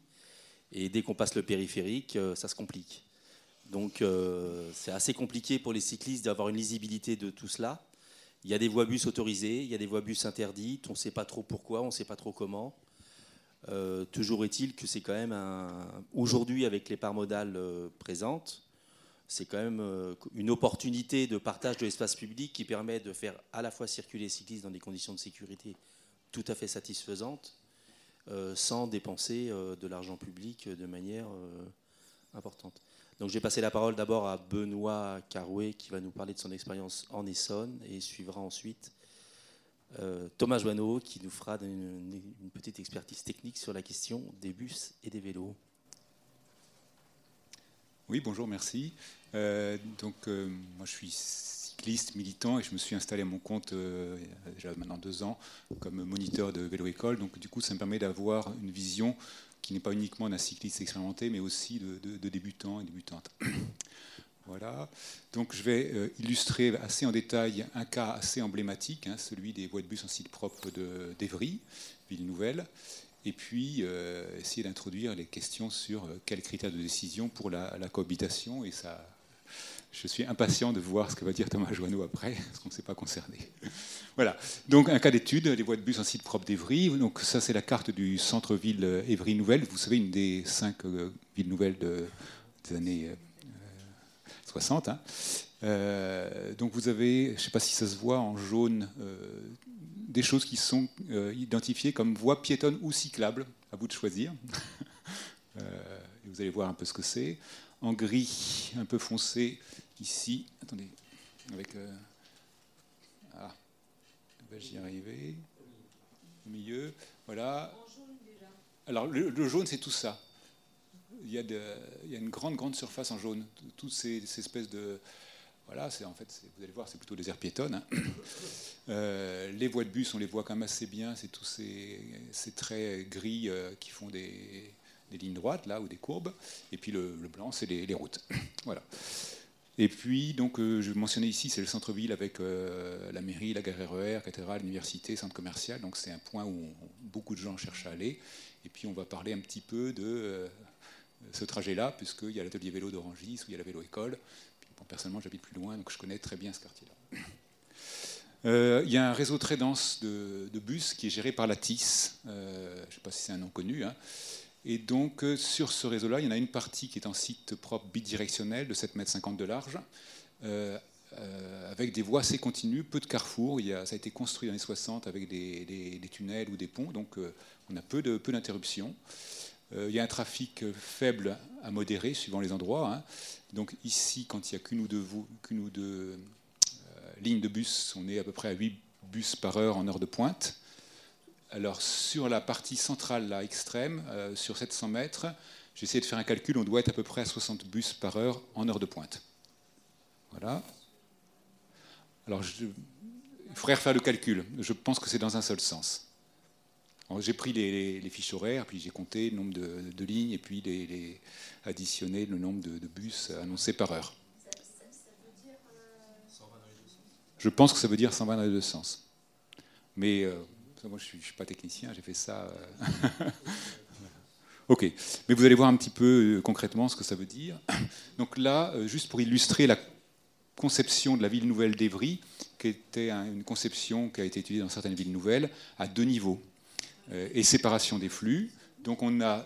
S1: Et dès qu'on passe le périphérique, euh, ça se complique. Donc, c'est assez compliqué pour les cyclistes d'avoir une lisibilité de tout cela. Il y a des voies bus autorisées, il y a des voies bus interdites, on ne sait pas trop pourquoi, on ne sait pas trop comment. Euh, toujours est-il que c'est quand même un... aujourd'hui avec les parts modales euh, présentes, c'est quand même euh, une opportunité de partage de l'espace public qui permet de faire à la fois circuler les cyclistes dans des conditions de sécurité tout à fait satisfaisantes, sans dépenser de l'argent public de manière importante. Donc j'ai passé la parole d'abord à Benoît Carouet qui va nous parler de son expérience en Essonne et suivra ensuite euh, Thomas Joanneau qui nous fera une, petite expertise technique sur la question des bus et des vélos.
S9: Oui, bonjour, merci. Euh, donc euh, moi je suis cycliste militant et je me suis installé à mon compte déjà maintenant deux ans comme moniteur de vélo école. Donc du coup ça me permet d'avoir une vision qui n'est pas uniquement d'un cycliste expérimenté, mais aussi de, débutants et débutantes. Voilà. Donc je vais euh, illustrer assez en détail un cas assez emblématique, hein, celui des voies de bus en site propre d'Evry, ville nouvelle, et puis euh, essayer d'introduire les questions sur euh, quels critères de décision pour la, la cohabitation et ça, je suis impatient de voir ce que va dire Thomas Joanneau après, parce qu'on ne s'est pas concerné. Voilà. Donc, un cas d'étude, les voies de bus en site propre d'Evry. Donc, ça, c'est la carte du centre-ville Évry Nouvelle. Vous savez, une des cinq euh, villes nouvelles des années 60. Euh, hein. euh, donc, vous avez, je ne sais pas si ça se voit en jaune, des choses qui sont identifiées comme voies piétonnes ou cyclables. À vous de choisir. vous allez voir un peu ce que c'est. En gris, un peu foncé, ici, attendez, avec. Ah, j'y arriver. Au milieu, voilà. Alors, le, jaune, c'est tout ça. Il y, a une grande, grande surface en jaune. Toutes ces, espèces de. Voilà, c'est en fait, vous allez voir, c'est plutôt des aires piétonnes. Hein. Euh, les voies de bus, on les voit quand même assez bien. C'est tous ces, traits gris euh, qui font des, lignes droites, là, ou des courbes. Et puis le, blanc, c'est les, routes. voilà. Et puis, donc, euh, je mentionnais ici, c'est le centre-ville avec euh, la mairie, la gare RER, cathédrale, l'université, centre commercial. Donc, c'est un point où beaucoup de gens cherchent à aller. Et puis, on va parler un petit peu de euh, ce trajet-là, puisqu'il y a l'atelier vélo d'Orangis, où il y a la vélo-école. personnellement, j'habite plus loin, donc je connais très bien ce quartier-là. il y a un réseau très dense de, bus qui est géré par la TIS. je ne sais pas si c'est un nom connu. Hein. Et donc, euh, sur ce réseau-là, il y en a une partie qui est en site propre bidirectionnel de 7,50 m de large, euh, euh, avec des voies assez continues, peu de carrefours. Ça a été construit dans les 60 avec des, tunnels ou des ponts, donc on a peu d'interruptions. Il y a un trafic faible à modéré suivant les endroits. Hein. Donc ici, quand il n'y a qu'une ou deux, ou deux lignes de bus, on est à peu près à 8 bus par heure en heure de pointe. Alors sur la partie centrale, là, extrême, euh, sur 700 mètres, j'ai essayé de faire un calcul, on doit être à peu près à 60 bus par heure en heure de pointe. Voilà. Alors je, il faudrait refaire le calcul. Je pense que c'est dans un seul sens. J'ai pris les, fiches horaires, puis j'ai compté le nombre de, lignes, et puis les, additionné le nombre de, bus annoncés par heure. Je pense que ça veut dire 120 dans les deux sens. Mais euh, moi, je ne suis, pas technicien, j'ai fait ça. Euh. ok, mais vous allez voir un petit peu euh, concrètement ce que ça veut dire. Donc là, euh, juste pour illustrer la conception de la ville nouvelle d'Evry, qui était une conception qui a été étudiée dans certaines villes nouvelles, à deux niveaux, et séparation des flux. Donc on a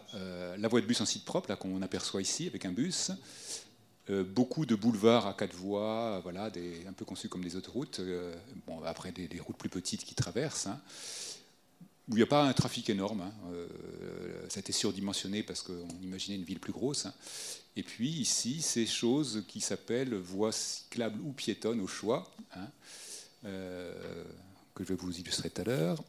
S9: la voie de bus en site propre, là qu'on aperçoit ici avec un bus, beaucoup de boulevards à quatre voies, voilà, un peu conçus comme des autoroutes, bon, après des, routes plus petites qui traversent. Hein où il n'y a pas un trafic énorme. Hein. Euh, ça a été surdimensionné parce qu'on imaginait une ville plus grosse. Hein. Et puis ici, ces choses qui s'appellent voies cyclables ou piétonnes au choix, hein, euh, que je vais vous illustrer tout à l'heure.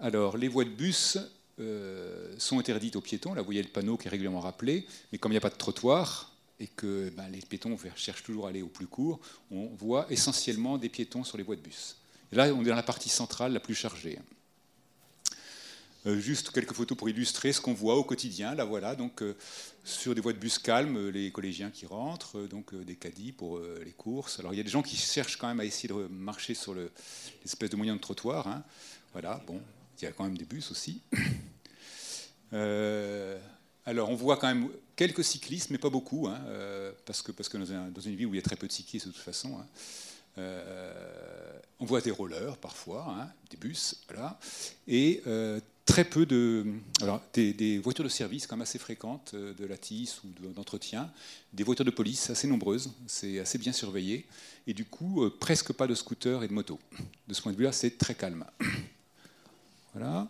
S9: Alors, les voies de bus euh, sont interdites aux piétons. Là, vous voyez le panneau qui est régulièrement rappelé. Mais comme il n'y a pas de trottoir et que ben, les piétons cherchent toujours à aller au plus court, on voit essentiellement des piétons sur les voies de bus. là, on est dans la partie centrale la plus chargée. Euh, juste quelques photos pour illustrer ce qu'on voit au quotidien. Là, voilà, donc euh, sur des voies de bus calmes, euh, les collégiens qui rentrent, donc des caddies pour les courses. Alors, il y a des gens qui cherchent quand même à essayer de marcher sur l'espèce de moyen de trottoir. Hein. Voilà, bon, il y a quand même des bus aussi. alors, on voit quand même quelques cyclistes, mais pas beaucoup, hein, parce que, parce que dans, une ville où il y a très peu de cyclistes de toute façon. Hein. on voit des rollers parfois, des bus, voilà, et très peu de. Alors, des, voitures de service quand même assez fréquentes, euh, de la TIS ou d'entretien, des voitures de police assez nombreuses, c'est assez bien surveillé, et du coup, euh, presque pas de scooters et de motos. De ce point de vue-là, c'est très calme. Voilà.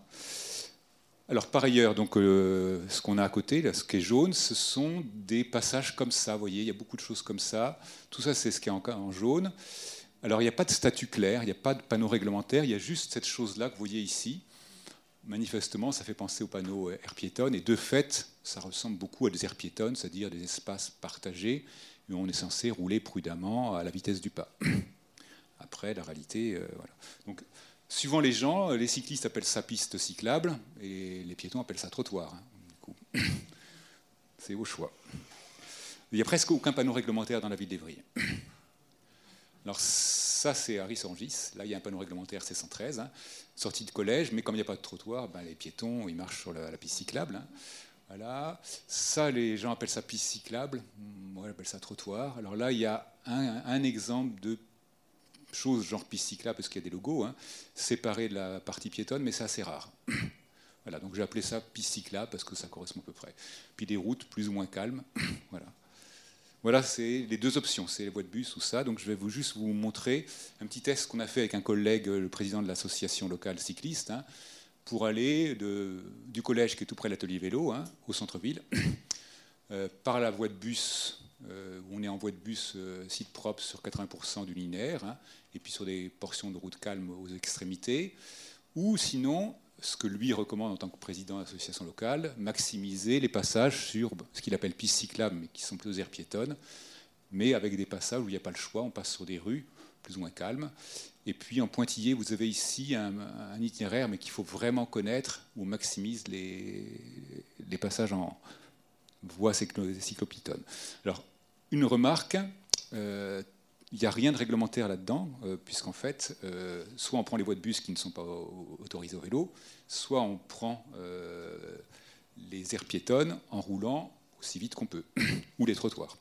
S9: Alors, par ailleurs, donc, euh, ce qu'on a à côté, là, ce qui est jaune, ce sont des passages comme ça. Vous voyez, il y a beaucoup de choses comme ça. Tout ça, c'est ce qui est en jaune. Alors, il n'y a pas de statut clair, il n'y a pas de panneau réglementaire, il y a juste cette chose-là que vous voyez ici manifestement, ça fait penser aux panneaux air piétonne, et de fait, ça ressemble beaucoup à des aires piétonnes, c'est-à-dire des espaces partagés, où on est censé rouler prudemment à la vitesse du pas. Après, la réalité, euh, voilà. Donc, suivant les gens, les cyclistes appellent ça piste cyclable, et les piétons appellent ça trottoir. Hein, C'est au choix. Il n'y a presque aucun panneau réglementaire dans la ville d'Evry. Alors ça, c'est Harry Sangis. Là, il y a un panneau réglementaire C113, hein, sortie de collège, mais comme il n'y a pas de trottoir, ben, les piétons, ils marchent sur la, piste cyclable. Hein. Voilà. Ça, les gens appellent ça piste cyclable. Moi, j'appelle ça trottoir. Alors là, il y a un, exemple de chose genre piste cyclable, parce qu'il y a des logos, hein, séparés de la partie piétonne, mais c'est assez rare. Voilà, donc j'ai appelé ça piste cyclable parce que ça correspond à peu près. Puis des routes plus ou moins calmes. Voilà. Voilà, c'est les deux options, c'est les voies de bus ou ça. Donc je vais vous juste vous montrer un petit test qu'on a fait avec un collègue, le président de l'association locale cycliste, hein, pour aller du collège qui est tout près de l'atelier vélo, hein, au centre-ville, euh, par la voie de bus. Euh, on est en voie de bus euh, site propre sur 80% du linéaire, hein, et puis sur des portions de route calme aux extrémités, ou sinon ce que lui recommande en tant que président de l'association locale, maximiser les passages sur ce qu'il appelle pistes cyclables, mais qui sont plutôt aires piétonnes, mais avec des passages où il n'y a pas le choix, on passe sur des rues plus ou moins calmes. Et puis en pointillé, vous avez ici un, itinéraire, mais qu'il faut vraiment connaître, où on maximise les, passages en voie cyclopitone. Alors, une remarque, euh, il n'y a rien de réglementaire là-dedans, euh, puisqu'en fait, euh, soit on prend les voies de bus qui ne sont pas autorisées au vélo, soit on prend euh, les aires piétonnes en roulant aussi vite qu'on peut, ou les trottoirs.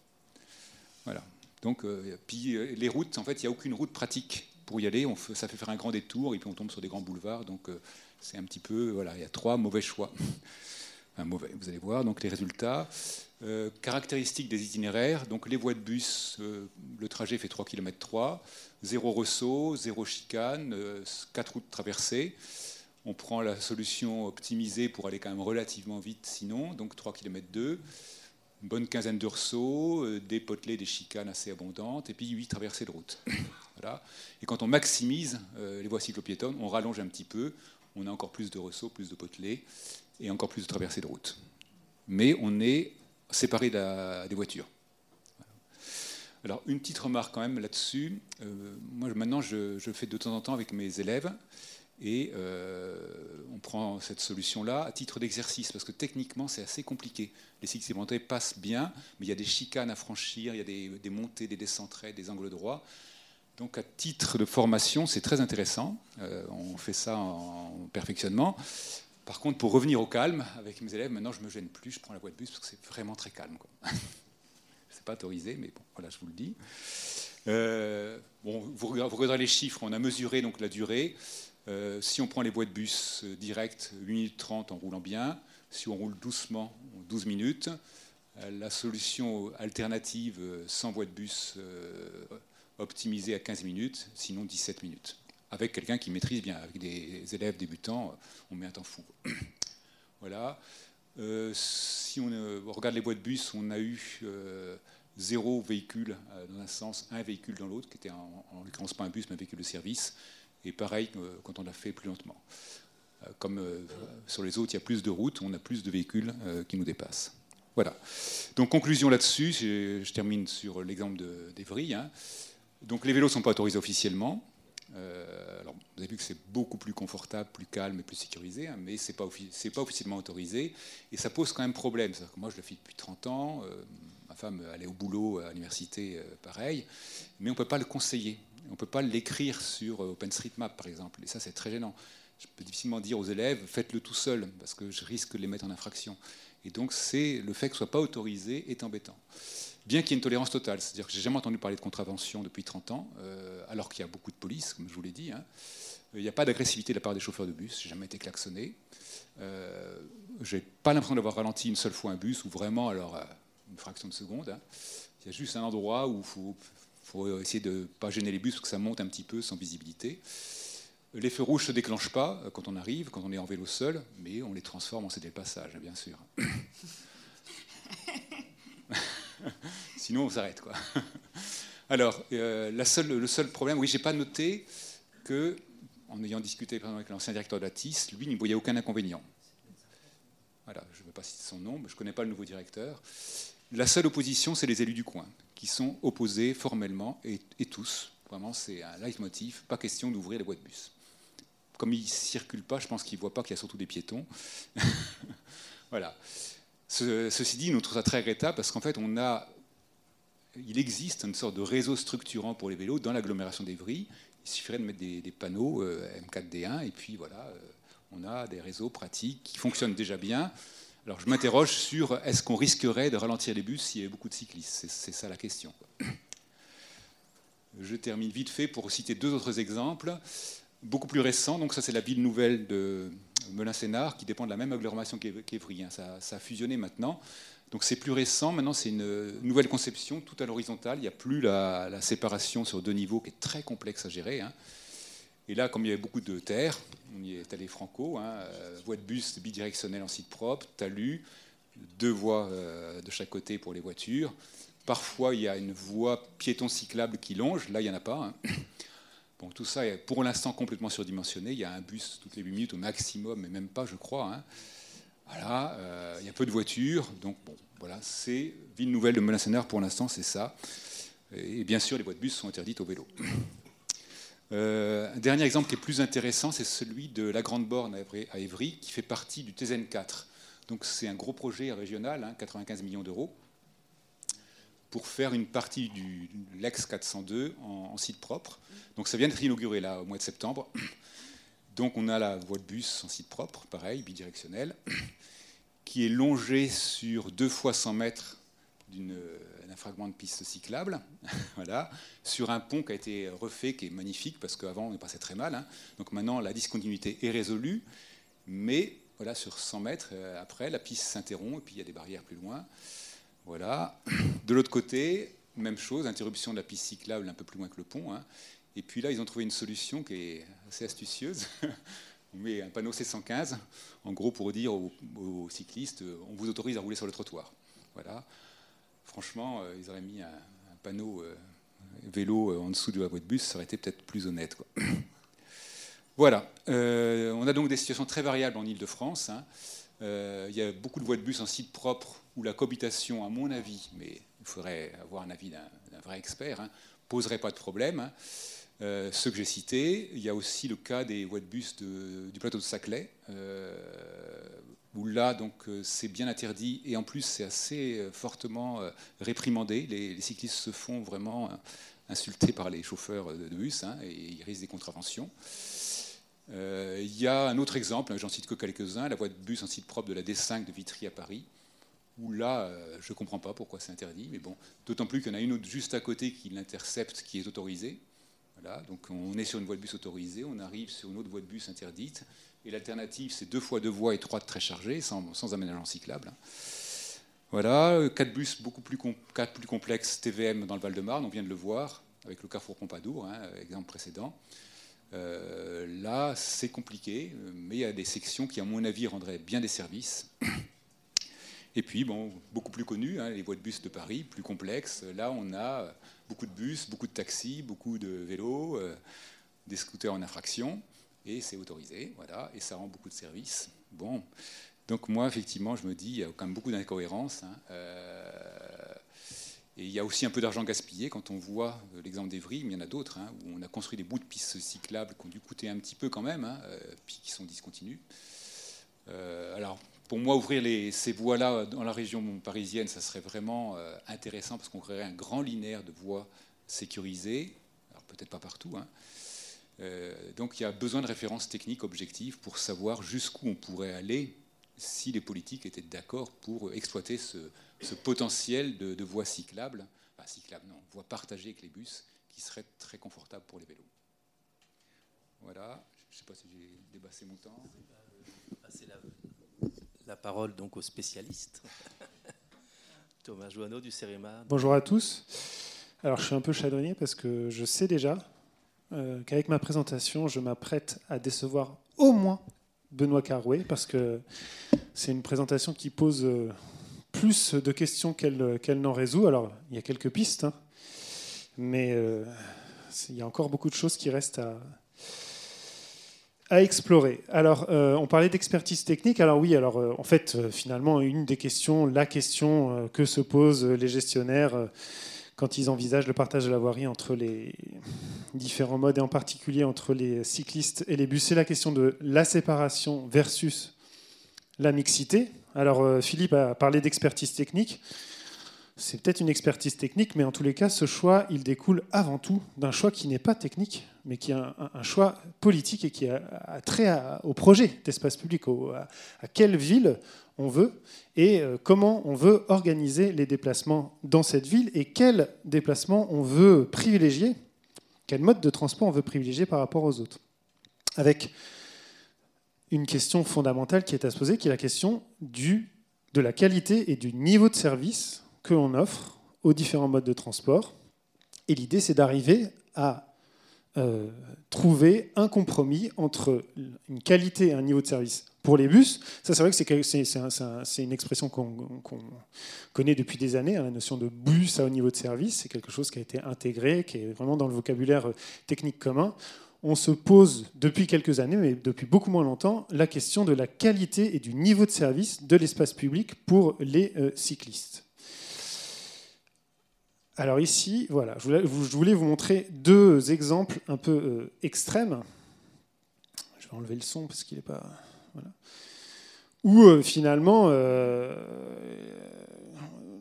S9: Voilà. Donc, puis les routes, en fait, il n'y a aucune route pratique pour y aller. Ça fait faire un grand détour et puis on tombe sur des grands boulevards. Donc, c'est un petit peu, voilà, il y a trois mauvais choix. Vous allez voir. Donc, les résultats. Euh, caractéristiques des itinéraires, donc les voies de bus, euh, le trajet fait 3 km 3, zéro ressaut, zéro chicane, 4 euh, routes traversées. On prend la solution optimisée pour aller quand même relativement vite sinon, donc 3 km 2, une bonne quinzaine de ressauts, des potelets, des chicanes assez abondantes, et puis 8 traversées de route. voilà. Et quand on maximise les voies cyclopiétonnes, on rallonge un petit peu, on a encore plus de ressauts, plus de potelets, et encore plus de traversées de route. Mais on est séparer des voitures. Alors, une petite remarque quand même là-dessus. Euh, moi, maintenant, je, fais de temps en temps avec mes élèves et euh, on prend cette solution-là à titre d'exercice parce que techniquement, c'est assez compliqué. Les cycles passent bien, mais il y a des chicanes à franchir, il y a des, montées, des descentes des angles droits. Donc, à titre de formation, c'est très intéressant. Euh, on fait ça en perfectionnement. Par contre, pour revenir au calme avec mes élèves, maintenant je me gêne plus, je prends la voie de bus parce que c'est vraiment très calme. Ce n'est pas autorisé, mais bon, voilà, je vous le dis. Euh, vous, regardez les chiffres, on a mesuré donc la durée. Euh, si on prend les voies de bus euh, directes, 8 minutes 30 en roulant bien. Si on roule doucement, 12 minutes. la solution alternative sans voie de bus optimisée à 15 minutes, sinon 17 minutes avec quelqu'un qui maîtrise bien. Avec des élèves débutants, on met un temps fou. voilà. Euh, si on regarde les boîtes de bus, on a eu euh, zéro véhicule euh, dans un sens, un véhicule dans l'autre, qui était en, en l'occurrence pas un bus, mais un véhicule de service. Et pareil quand on l'a fait plus lentement. comme sur les autres, il y a plus de routes, on a plus de véhicules qui nous dépassent. Voilà. Donc conclusion là-dessus, je, termine sur l'exemple d'Evry. Hein. Donc les vélos ne sont pas autorisés officiellement. Euh, alors, vous avez vu que c'est beaucoup plus confortable, plus calme et plus sécurisé, hein, mais ce n'est pas, pas, officiellement autorisé. Et ça pose quand même problème. Moi, je le fais depuis 30 ans. Euh, ma femme allait au boulot à l'université, pareil. Mais on ne peut pas le conseiller. On ne peut pas l'écrire sur OpenStreetMap, par exemple. Et ça, c'est très gênant. Je peux difficilement dire aux élèves, faites-le tout seul, parce que je risque de les mettre en infraction. Et donc, c'est le fait que ce ne soit pas autorisé est embêtant. Bien qu'il y ait une tolérance totale, c'est-à-dire que j'ai jamais entendu parler de contravention depuis 30 ans, euh, alors qu'il y a beaucoup de police, comme je vous l'ai dit. Hein. Il n'y a pas d'agressivité de la part des chauffeurs de bus, j'ai jamais été klaxonné. Euh, j'ai pas l'impression d'avoir ralenti une seule fois un bus, ou vraiment, alors, euh, une fraction de seconde. Hein. Il y a juste un endroit où il faut, essayer de ne pas gêner les bus, parce que ça monte un petit peu sans visibilité. Les feux rouges ne se déclenchent pas euh, quand on arrive, quand on est en vélo seul, mais on les transforme en CD passage, bien sûr. Sinon, on s'arrête. Quoi. Alors, euh, le seul problème, oui, j'ai pas noté que, en ayant discuté avec l'ancien directeur de la TIS, lui n'y voyait aucun inconvénient. Voilà, je ne veux pas citer son nom, mais je ne connais pas le nouveau directeur. La seule opposition, c'est les élus du coin, qui sont opposés formellement, et, tous. Vraiment, c'est un leitmotiv, pas question d'ouvrir les voies de bus comme il ne circule pas, je pense qu'il ne voit pas qu'il y a surtout des piétons. voilà. Ceci dit, nous trouvons ça très regrettable parce qu'en fait, on a, il existe une sorte de réseau structurant pour les vélos dans l'agglomération d'Evry. Il suffirait de mettre des, panneaux euh, M4D1 et puis voilà, euh, on a des réseaux pratiques qui fonctionnent déjà bien. Alors je m'interroge sur est-ce qu'on risquerait de ralentir les bus s'il y avait beaucoup de cyclistes? C'est ça la question. Je termine vite fait pour citer deux autres exemples beaucoup plus récent. Donc ça, c'est la ville nouvelle de Melun-Sénard, qui dépend de la même agglomération qu'Evry. Hein. Ça, a fusionné maintenant. Donc c'est plus récent. Maintenant, c'est une nouvelle conception, tout à l'horizontale. Il n'y a plus la, séparation sur deux niveaux qui est très complexe à gérer. Hein. Et là, comme il y avait beaucoup de terre, on y est allé franco, hein, euh, voie de bus bidirectionnelle en site propre, talus, deux voies euh, de chaque côté pour les voitures. Parfois, il y a une voie piéton cyclable qui longe. Là, il n'y en a pas. Bon, tout ça est pour l'instant complètement surdimensionné. Il y a un bus toutes les 8 minutes au maximum, mais même pas, je crois. Hein. Voilà, euh, il y a peu de voitures. Donc, bon, voilà, ville nouvelle de melun pour l'instant, c'est ça. Et bien sûr, les voies de bus sont interdites au vélo. Euh, un dernier exemple qui est plus intéressant, c'est celui de la Grande Borne à Évry, qui fait partie du TZN4. Donc, c'est un gros projet régional, 95 hein, millions d'euros pour faire une partie du l'ex 402 en, site propre. Donc ça vient d'être inauguré là au mois de septembre. Donc on a la voie de bus en site propre, pareil, bidirectionnelle, qui est longée sur deux fois 100 mètres d'un fragment de piste cyclable, voilà, sur un pont qui a été refait, qui est magnifique, parce qu'avant on est passait très mal. Hein. Donc maintenant la discontinuité est résolue, mais voilà, sur 100 mètres, euh, après, la piste s'interrompt, et puis il y a des barrières plus loin. Voilà. De l'autre côté, même chose, interruption de la piste cyclable un peu plus loin que le pont. Hein. Et puis là, ils ont trouvé une solution qui est assez astucieuse. on met un panneau C115, en gros pour dire aux, cyclistes, on vous autorise à rouler sur le trottoir. Voilà. Franchement, euh, ils auraient mis un, panneau euh, vélo euh, en dessous de la voie de bus, ça aurait été peut-être plus honnête. Voilà. on a donc des situations très variables en Ile-de-France. Hein. Il y a beaucoup de voies de bus en site propre où la cohabitation, à mon avis, mais il faudrait avoir un avis d'un vrai expert, hein, poserait pas de problème. Hein. Euh, ceux que j'ai cités, il y a aussi le cas des voies de bus du plateau de Saclay, euh, où là, donc, euh, c'est bien interdit et en plus, c'est assez fortement réprimandé. Les, cyclistes se font vraiment insulter par les chauffeurs de bus hein, et ils risquent des contraventions. Il y a un autre exemple, j'en cite que quelques-uns, la voie de bus en site propre de la D5 de Vitry à Paris, où là, euh, je ne comprends pas pourquoi c'est interdit, mais bon, d'autant plus qu'il y en a une autre juste à côté qui l'intercepte, qui est autorisée. Voilà, donc on est sur une voie de bus autorisée, on arrive sur une autre voie de bus interdite, et l'alternative, c'est deux fois deux voies étroites très chargées, sans, aménagement cyclable. Voilà, quatre bus beaucoup plus complexes TVM dans le Val-de-Marne, on vient de le voir, avec le Carrefour Pompadour, hein, exemple précédent. Euh, là, c'est compliqué, mais il y a des sections qui, à mon avis, rendraient bien des services. Et puis, bon, beaucoup plus connu, hein, les voies de bus de Paris, plus complexes. Là, on a beaucoup de bus, beaucoup de taxis, beaucoup de vélos, euh, des scooters en infraction, et c'est autorisé, voilà, et ça rend beaucoup de services. Bon, donc moi, effectivement, je me dis, il y a quand même beaucoup d'incohérences. Hein, euh, Et il y a aussi un peu d'argent gaspillé quand on voit l'exemple d'Evry, mais il y en a d'autres, hein, où on a construit des bouts de pistes cyclables qui ont dû coûter un petit peu quand même, hein, puis qui sont discontinus. alors, pour moi, ouvrir ces voies-là dans la région parisienne, ça serait vraiment intéressant parce qu'on créerait un grand linéaire de voies sécurisées, alors peut-être pas partout, hein, euh, donc il y a besoin de références techniques objectives pour savoir jusqu'où on pourrait aller si les politiques étaient d'accord pour exploiter ce, potentiel de, voies cyclables, enfin cyclables non, voies partagées avec les bus, qui seraient très confortables pour les vélos. Voilà, je ne sais pas si j'ai dépassé mon temps.
S1: Passer la, la parole donc aux spécialistes. Thomas Joanneau du CEREMA.
S11: Bonjour à tous. Alors je suis un peu chadonnier parce que je sais déjà euh, qu'avec ma présentation, je m'apprête à décevoir au moins Benoît Carouet, parce que c'est une présentation qui pose euh, plus de questions qu'elle n'en résout. Alors, il y a quelques pistes, hein, mais euh, il y a encore beaucoup de choses qui restent à, à explorer. Alors, on parlait d'expertise technique. Alors oui, alors en fait, finalement, une des questions, la question que se posent les gestionnaires quand ils envisagent le partage de la voirie entre les différents modes, et en particulier entre les cyclistes et les bus. C'est la question de la séparation versus la mixité. Alors euh, Philippe a parlé d'expertise technique. C'est peut-être une expertise technique, mais en tous les cas, ce choix, il découle avant tout d'un choix qui n'est pas technique, mais qui est un, choix politique et qui a, trait au projet d'espace public, à, quelle ville on veut et euh, comment on veut organiser les déplacements dans cette ville et quels déplacements on veut privilégier, quel mode de transport on veut privilégier par rapport aux autres. Avec une question fondamentale qui est à se poser, qui est la question du, de la qualité et du niveau de service que l'on offre aux différents modes de transport. Et l'idée, c'est d'arriver à euh, trouver un compromis entre une qualité et un niveau de service pour les bus, ça c'est vrai que c'est une expression qu'on connaît depuis des années, hein, la notion de bus à haut niveau de service, c'est quelque chose qui a été intégré, qui est vraiment dans le vocabulaire euh, technique commun. On se pose depuis quelques années, mais depuis beaucoup moins longtemps, la question de la qualité et du niveau de service de l'espace public pour les euh, cyclistes. Alors ici, voilà, je voulais vous montrer deux exemples un peu euh, extrêmes. Je vais enlever le son parce qu'il n'est pas... Où euh, finalement, euh,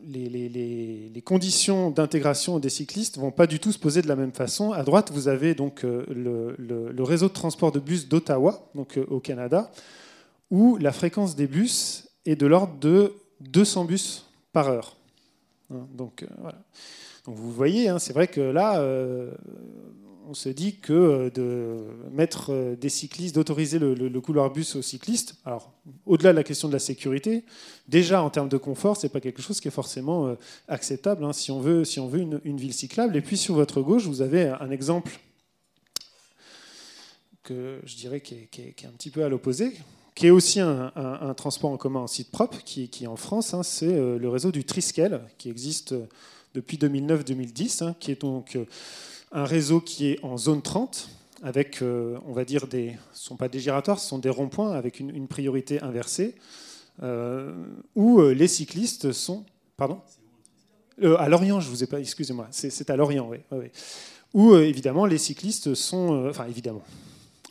S11: les, conditions d'intégration des cyclistes vont pas du tout se poser de la même façon. À droite, vous avez donc le, réseau de transport de bus d'Ottawa, donc au Canada, où la fréquence des bus est de l'ordre de 200 bus par heure. Hein, donc, voilà. Vous voyez, hein, c'est vrai que là, on se dit que euh, de mettre euh, des cyclistes, d'autoriser le, couloir bus aux cyclistes, alors au-delà de la question de la sécurité, déjà en termes de confort, c'est pas quelque chose qui est forcément euh, acceptable hein, si on veut, si on veut une, ville cyclable. Et puis sur votre gauche, vous avez un exemple que je dirais qui est, un petit peu à l'opposé, qui est aussi un, transport en commun en site propre, qui, qui en France, hein, c'est le réseau du Triskel, qui existe depuis 2009-2010, hein, qui est donc un réseau qui est en zone 30, avec, euh, on va dire, des, ce ne sont pas des giratoires, ce sont des ronds-points avec une, priorité inversée, euh, où euh, les cyclistes sont... Pardon? À Lorient, je vous ai pas... Excusez-moi, c'est à Lorient, oui, Où, évidemment, les cyclistes sont... enfin, évidemment.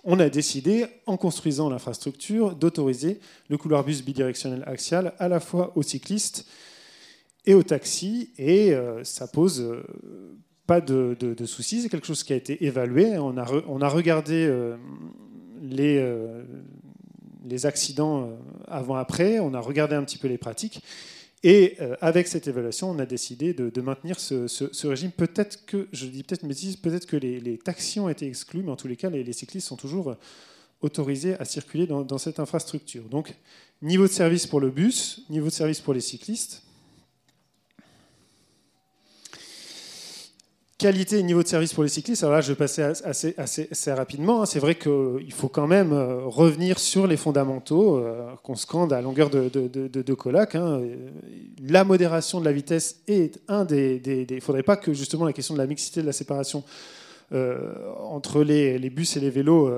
S11: On a décidé, en construisant l'infrastructure, d'autoriser le couloir bus bidirectionnel axial à la fois aux cyclistes et aux taxis, et ça pose pas de, soucis, c'est quelque chose qui a été évalué. On a, on a regardé euh, les, euh, les accidents euh, avant-après, on a regardé un petit peu les pratiques. Et avec cette évaluation, on a décidé de, maintenir ce, régime. Peut-être que, je dis peut-être bêtise, peut-être que les, taxis ont été exclus, mais en tous les cas, les, cyclistes sont toujours autorisés à circuler dans cette infrastructure. Donc, niveau de service pour le bus, niveau de service pour les cyclistes. Qualité et niveau de service pour les cyclistes, alors là je vais passer assez, rapidement. Hein. C'est vrai qu'il faut quand même euh, revenir sur les fondamentaux euh, qu'on scande à longueur de, de, colloque. Hein. La modération de la vitesse est un des... Il ne faudrait pas que justement la question de la mixité, de la séparation entre les, bus et les vélos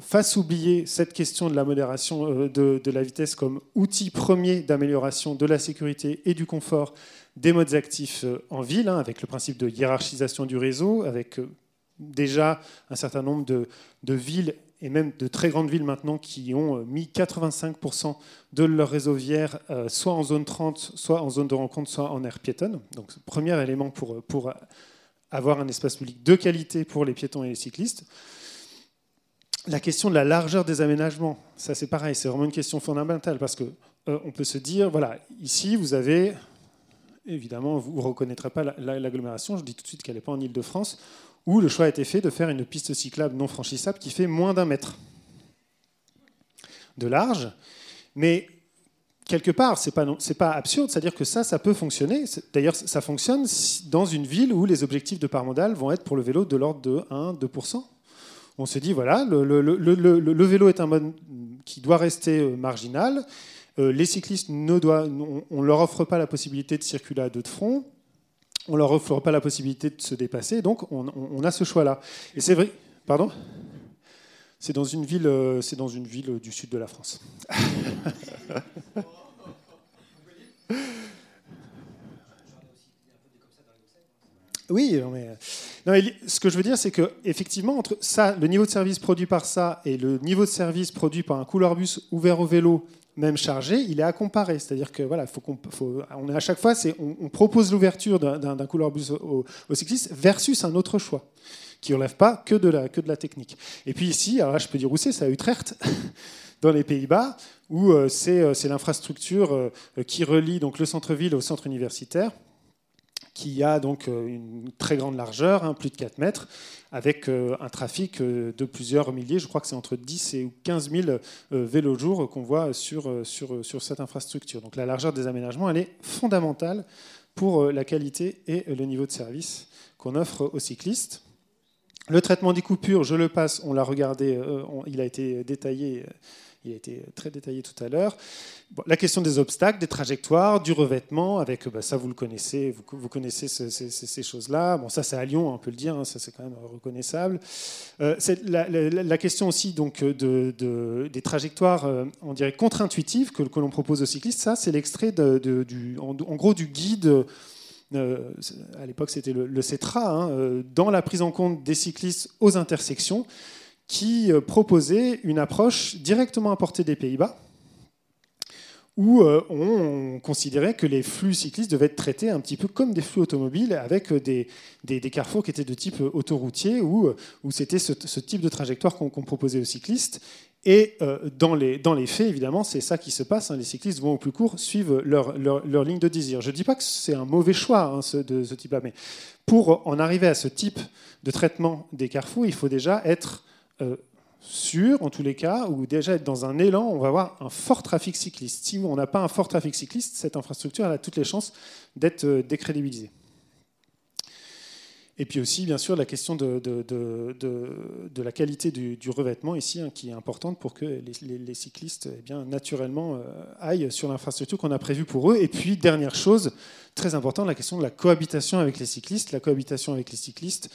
S11: fasse oublier cette question de la modération de, la vitesse comme outil premier d'amélioration de la sécurité et du confort des modes actifs en ville, hein, avec le principe de hiérarchisation du réseau, avec déjà un certain nombre de, villes et même de très grandes villes maintenant qui ont euh, mis 85% de leur réseau viaire euh, soit en zone 30, soit en zone de rencontre, soit en aire piétonne. Donc, premier élément pour, pour avoir un espace public de qualité pour les piétons et les cyclistes. La question de la largeur des aménagements, ça c'est pareil, c'est vraiment une question fondamentale parce que euh, on peut se dire, voilà, ici vous avez, évidemment, vous ne reconnaîtrez pas l'agglomération, je dis tout de suite qu'elle n'est pas en Ile-de-France, où le choix a été fait de faire une piste cyclable non franchissable qui fait moins d'un mètre de large. Mais quelque part, ce n'est pas, absurde, c'est-à-dire que ça, ça peut fonctionner. D'ailleurs, ça fonctionne dans une ville où les objectifs de part modale vont être pour le vélo de l'ordre de 1-2%. On se dit, voilà, le, le, vélo est un mode qui doit rester euh, marginal. Euh, les cyclistes, ne doivent, on ne leur offre pas la possibilité de circuler à deux de front on leur offre pas la possibilité de se dépasser, donc on, a ce choix-là. Et c'est vrai, pardon? C'est dans une ville, euh, c'est dans une ville du sud de la France. Oui, mais, ce que je veux dire, c'est que effectivement, entre ça, le niveau de service produit par ça et le niveau de service produit par un couloir-bus ouvert au vélo même chargé, il est à comparer. C'est-à-dire que voilà, faut qu'on, on est à chaque fois, on, propose l'ouverture d'un, couloir bus au, cycliste versus un autre choix qui ne relève pas que de, la, technique. Et puis ici, je peux dire où c'est, c'est à Utrecht, dans les Pays-Bas, où euh, c'est, euh, c'est l'infrastructure euh, qui relie donc le centre-ville au centre universitaire qui a donc une très grande largeur, hein, plus de 4 mètres, avec euh, un trafic euh, de plusieurs milliers, je crois que c'est entre 10 et 15 000 euh, vélos jour qu'on voit sur, sur, sur cette infrastructure. Donc la largeur des aménagements, elle est fondamentale pour la qualité et le niveau de service qu'on offre aux cyclistes. Le traitement des coupures, je le passe, on l'a regardé, il a été détaillé il a été très détaillé tout à l'heure. la question des obstacles, des trajectoires, du revêtement, avec bah, ça vous le connaissez, vous, connaissez ces, choses-là. Bon, ça c'est à Lyon, on peut le dire, hein, ça c'est quand même reconnaissable. Euh, la, question aussi donc de, des trajectoires, euh, on dirait contre-intuitives que, l'on propose aux cyclistes. Ça, c'est l'extrait du, en, gros du guide. Euh, à l'époque, c'était le, CETRA, hein, dans la prise en compte des cyclistes aux intersections qui euh, proposait une approche directement importée des Pays-Bas, où euh, on considérait que les flux cyclistes devaient être traités un petit peu comme des flux automobiles, avec des, des, carrefours qui étaient de type autoroutier, où, où c'était ce, type de trajectoire qu'on proposait aux cyclistes. Et euh, dans, les, dans les faits, évidemment, c'est ça qui se passe. Hein. les cyclistes vont au plus court, suivent leur, leur, ligne de désir. Je ne dis pas que c'est un mauvais choix hein, de ce type-là, mais pour en arriver à ce type de traitement des carrefours, il faut déjà être euh, sûr, en tous les cas, ou déjà être dans un élan, on va avoir un fort trafic cycliste. Si on n'a pas un fort trafic cycliste, cette infrastructure a toutes les chances d'être euh, décrédibilisée. Et puis aussi, bien sûr, la question de, de, la qualité du, revêtement ici, hein, qui est importante pour que les, cyclistes, eh bien, naturellement, euh, aillent sur l'infrastructure qu'on a prévue pour eux. Et puis, dernière chose, très importante, la question de la cohabitation avec les cyclistes. La cohabitation avec les cyclistes,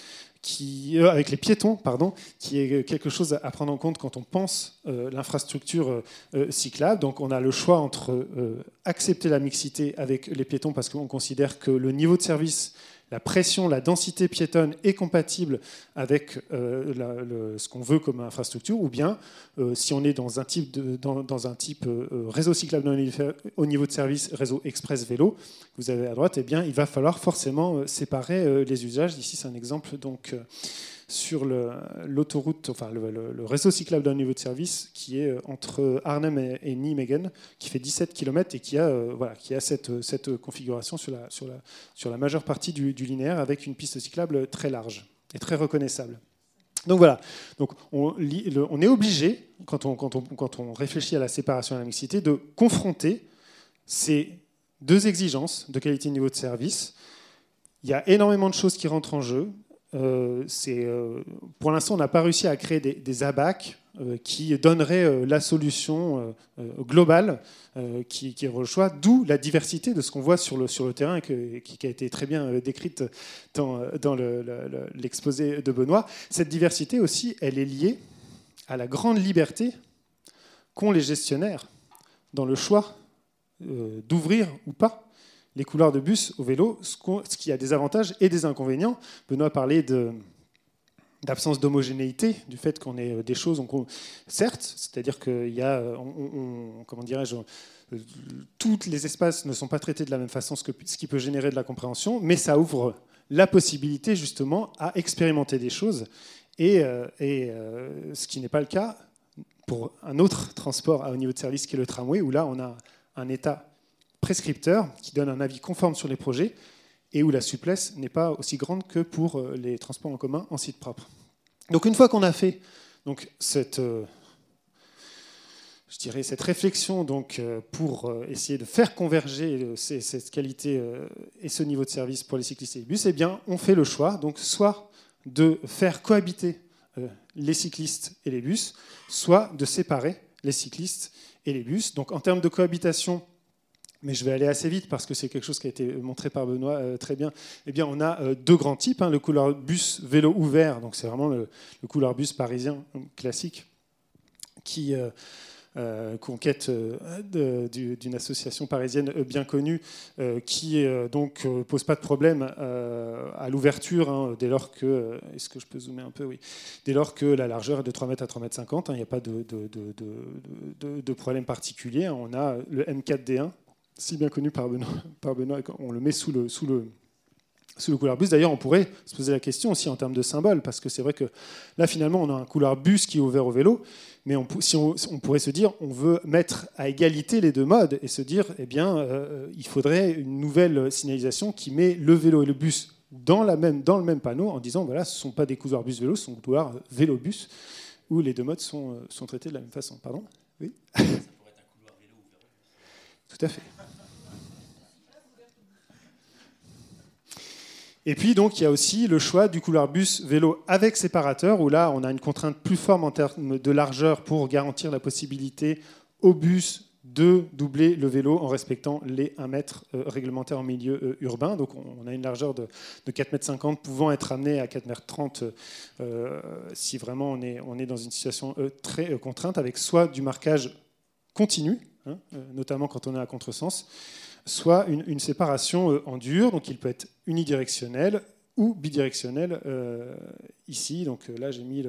S11: euh, avec les piétons, pardon, qui est quelque chose à prendre en compte quand on pense euh, l'infrastructure cyclable. Donc, on a le choix entre accepter la mixité avec les piétons parce qu'on considère que le niveau de service la pression, la densité piétonne est compatible avec euh, ce qu'on veut comme infrastructure, ou bien euh, si on est dans un type, euh, réseau cyclable au niveau de service, réseau express vélo, vous avez à droite, eh bien, il va falloir forcément séparer les usages. Ici, c'est un exemple donc sur l'autoroute, enfin le, réseau cyclable d'un niveau de service qui est euh, entre Arnhem et, Nijmegen, qui fait 17 km et qui a, euh, voilà, qui a cette, cette configuration sur la, sur, la, sur la majeure partie du, linéaire avec une piste cyclable très large et très reconnaissable. Donc voilà, Donc on, est obligé, quand on, quand, on, quand on réfléchit à la séparation et à la mixité, de confronter ces deux exigences de qualité de niveau de service. Il y a énormément de choses qui rentrent en jeu. Euh, euh, pour l'instant, on n'a pas réussi à créer des, des ABAC euh, qui donneraient la solution globale qui, est d'où la diversité de ce qu'on voit sur le, terrain, qui, a été très bien décrite dans, dans le- le- le- l'exposé de Benoît. Cette diversité aussi, elle est liée à la grande liberté qu'ont les gestionnaires dans le choix d'ouvrir ou pas les couloirs de bus au vélo, ce, qui a des avantages et des inconvénients. Benoît parlait de d'absence d'homogénéité, du fait qu'on ait euh, des choses, certes, c'est-à-dire qu'il y a, euh, comment dirais-je, euh, tous les espaces ne sont pas traités de la même façon, ce, qui peut générer de la compréhension, mais ça ouvre la possibilité justement à expérimenter des choses, et, et, ce qui n'est pas le cas pour un autre transport à haut niveau de service qui est le tramway, où là on a un État prescripteur qui donne un avis conforme sur les projets et où la souplesse n'est pas aussi grande que pour euh, les transports en commun en site propre. Donc une fois qu'on a fait donc, cette, euh, je dirais, cette réflexion donc, euh, pour essayer de faire converger ces- cette qualité et ce niveau de service pour les cyclistes et les bus, eh bien, on fait le choix donc, soit de faire cohabiter les cyclistes et les bus, soit de séparer les cyclistes et les bus. Donc en termes de cohabitation, mais je vais aller assez vite parce que c'est quelque chose qui a été montré par Benoît euh, très bien. Eh bien, on a euh, deux grands types. hein, le couloir bus vélo ouvert, donc c'est vraiment le, le couloir bus parisien classique qui euh, conquête d'une association parisienne bien connue, qui donc pose pas de problème à l'ouverture hein, dès lors que, est-ce que je peux zoomer un peu, oui, dès lors que la largeur est de 3 mètres à 3 mètres 50, hein, il n'y a pas de, problème particulier. On a le M4D1 si bien connu par Benoît, par Benoît, on le met sous le, sous le, sous le couloir bus. D'ailleurs, on pourrait se poser la question aussi en termes de symbole, parce que c'est vrai que là, finalement, on a un couloir bus qui est ouvert au vélo, mais on, si on, on pourrait se dire, on veut mettre à égalité les deux modes et se dire, eh bien, euh, il faudrait une nouvelle signalisation qui met le vélo et le bus dans, la même, dans le même panneau en disant, voilà, ce ne sont pas des couloirs bus-vélo, ce sont des couloirs vélo-bus, où les deux modes sont, euh, sont traités de la même façon. Pardon? Oui? Tout à fait. Et puis donc il y a aussi le choix du couloir bus vélo avec séparateur où là on a une contrainte plus forte en termes de largeur pour garantir la possibilité au bus de doubler le vélo en respectant les 1 mètre euh, réglementaires en milieu euh, urbain. Donc on a une largeur de, de 4,50 m pouvant être amené à 4,30 m euh, si vraiment on est, on est dans une situation très contrainte avec soit du marquage continu, hein, notamment quand on est à contresens, soit une, séparation euh, en dur, donc il peut être unidirectionnel ou bidirectionnel euh, ici. Donc euh, là, j'ai mis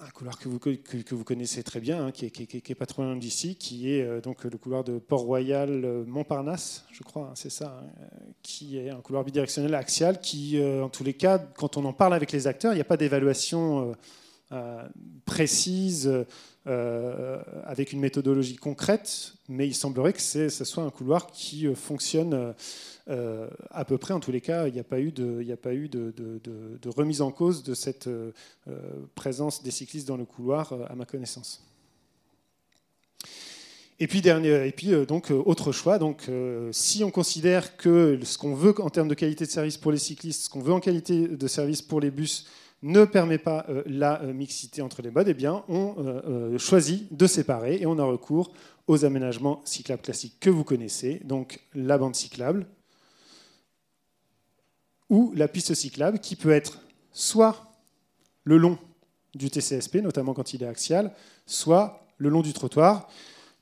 S11: un couloir que vous, que, vous connaissez très bien, hein, qui, est, qui pas trop loin d'ici, qui est donc le couloir de Port-Royal euh, Montparnasse, je crois, hein, c'est ça, hein, qui est un couloir bidirectionnel axial, qui, en tous les cas, quand on en parle avec les acteurs, il n'y a pas d'évaluation précise. Euh, avec une méthodologie concrète, mais il semblerait que ce soit un couloir qui euh, fonctionne euh, à peu près. En tous les cas, il n'y a pas eu, de, remise en cause de cette présence des cyclistes dans le couloir, à ma connaissance. Et puis, dernier, et puis donc, autre choix. Donc, si on considère que ce qu'on veut en termes de qualité de service pour les cyclistes, ce qu'on veut en qualité de service pour les bus, ne permet pas euh, la euh, mixité entre les modes, eh bien, on euh, choisit de séparer et on a recours aux aménagements cyclables classiques que vous connaissez, donc la bande cyclable ou la piste cyclable qui peut être soit le long du TCSP, notamment quand il est axial, soit le long du trottoir.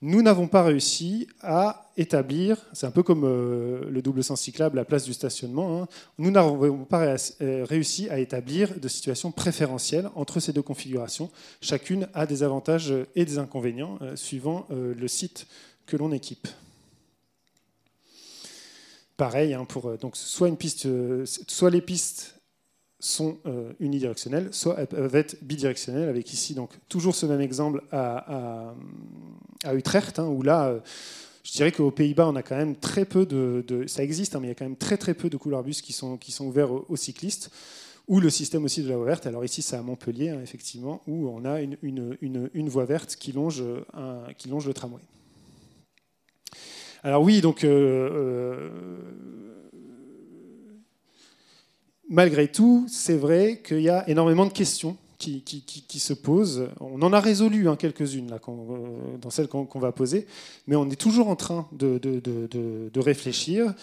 S11: Nous n'avons pas réussi à établir, c'est un peu comme euh, le double sens cyclable la place du stationnement, hein, nous n'avons pas euh, réussi à établir de situation préférentielle entre ces deux configurations. Chacune a des avantages et des inconvénients euh, suivant le site que l'on équipe. Pareil, hein, pour, donc, soit, une piste, soit les pistes sont euh, unidirectionnelles, soit elles peuvent être bidirectionnelles, avec ici donc toujours ce même exemple à, Utrecht, hein, où là, euh, je dirais qu'aux Pays-Bas, on a quand même très peu de, ça existe, hein, mais il y a quand même très très peu de couloirs bus qui sont, qui sont ouverts aux, cyclistes, ou le système aussi de la voie verte. Alors ici, c'est à Montpellier, hein, effectivement, où on a une, une- voie verte qui longe, qui longe le tramway. Alors oui, donc euh, euh, malgré tout, c'est vrai qu'il y a énormément de questions qui, se posent. On en a résolu hein, quelques-unes là, dans celles qu'on va poser, mais on est toujours en train de, réfléchir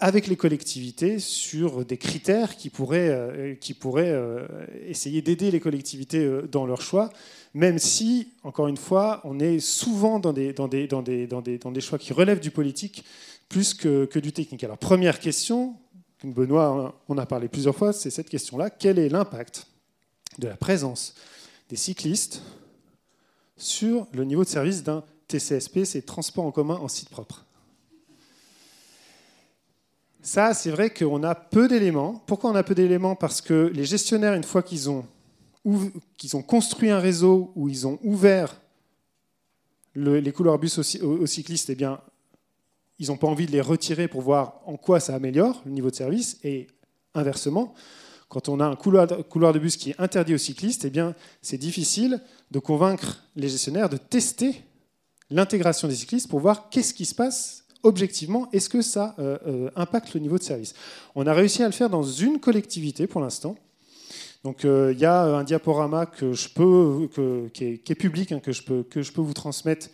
S11: avec les collectivités sur des critères qui pourraient, euh, euh, essayer d'aider les collectivités euh, dans leur choix, même si, encore une fois, on est souvent dans des, choix qui relèvent du politique plus que, du technique. Alors, première question, Benoît, hein, on a parlé plusieurs fois, c'est cette question-là. Quel est l'impact de la présence des cyclistes sur le niveau de service d'un TCSP, c'est transport en commun en site propre? Ça, c'est vrai qu'on a peu d'éléments. Pourquoi on a peu d'éléments? Parce que les gestionnaires, une fois qu'ils ont, construit un réseau où ils ont ouvert les couloirs bus aux, cyclistes, eh bien, ils n'ont pas envie de les retirer pour voir en quoi ça améliore le niveau de service. Et inversement, quand on a un couloir, de bus qui est interdit aux cyclistes, eh c'est difficile de convaincre les gestionnaires de tester l'intégration des cyclistes pour voir qu'est-ce qui se passe objectivement, est-ce que ça euh, euh, impacte le niveau de service On a réussi à le faire dans une collectivité pour l'instant. Donc euh, il y a un diaporama que je peux, qui, est, public, hein, que, je peux, que je peux vous transmettre,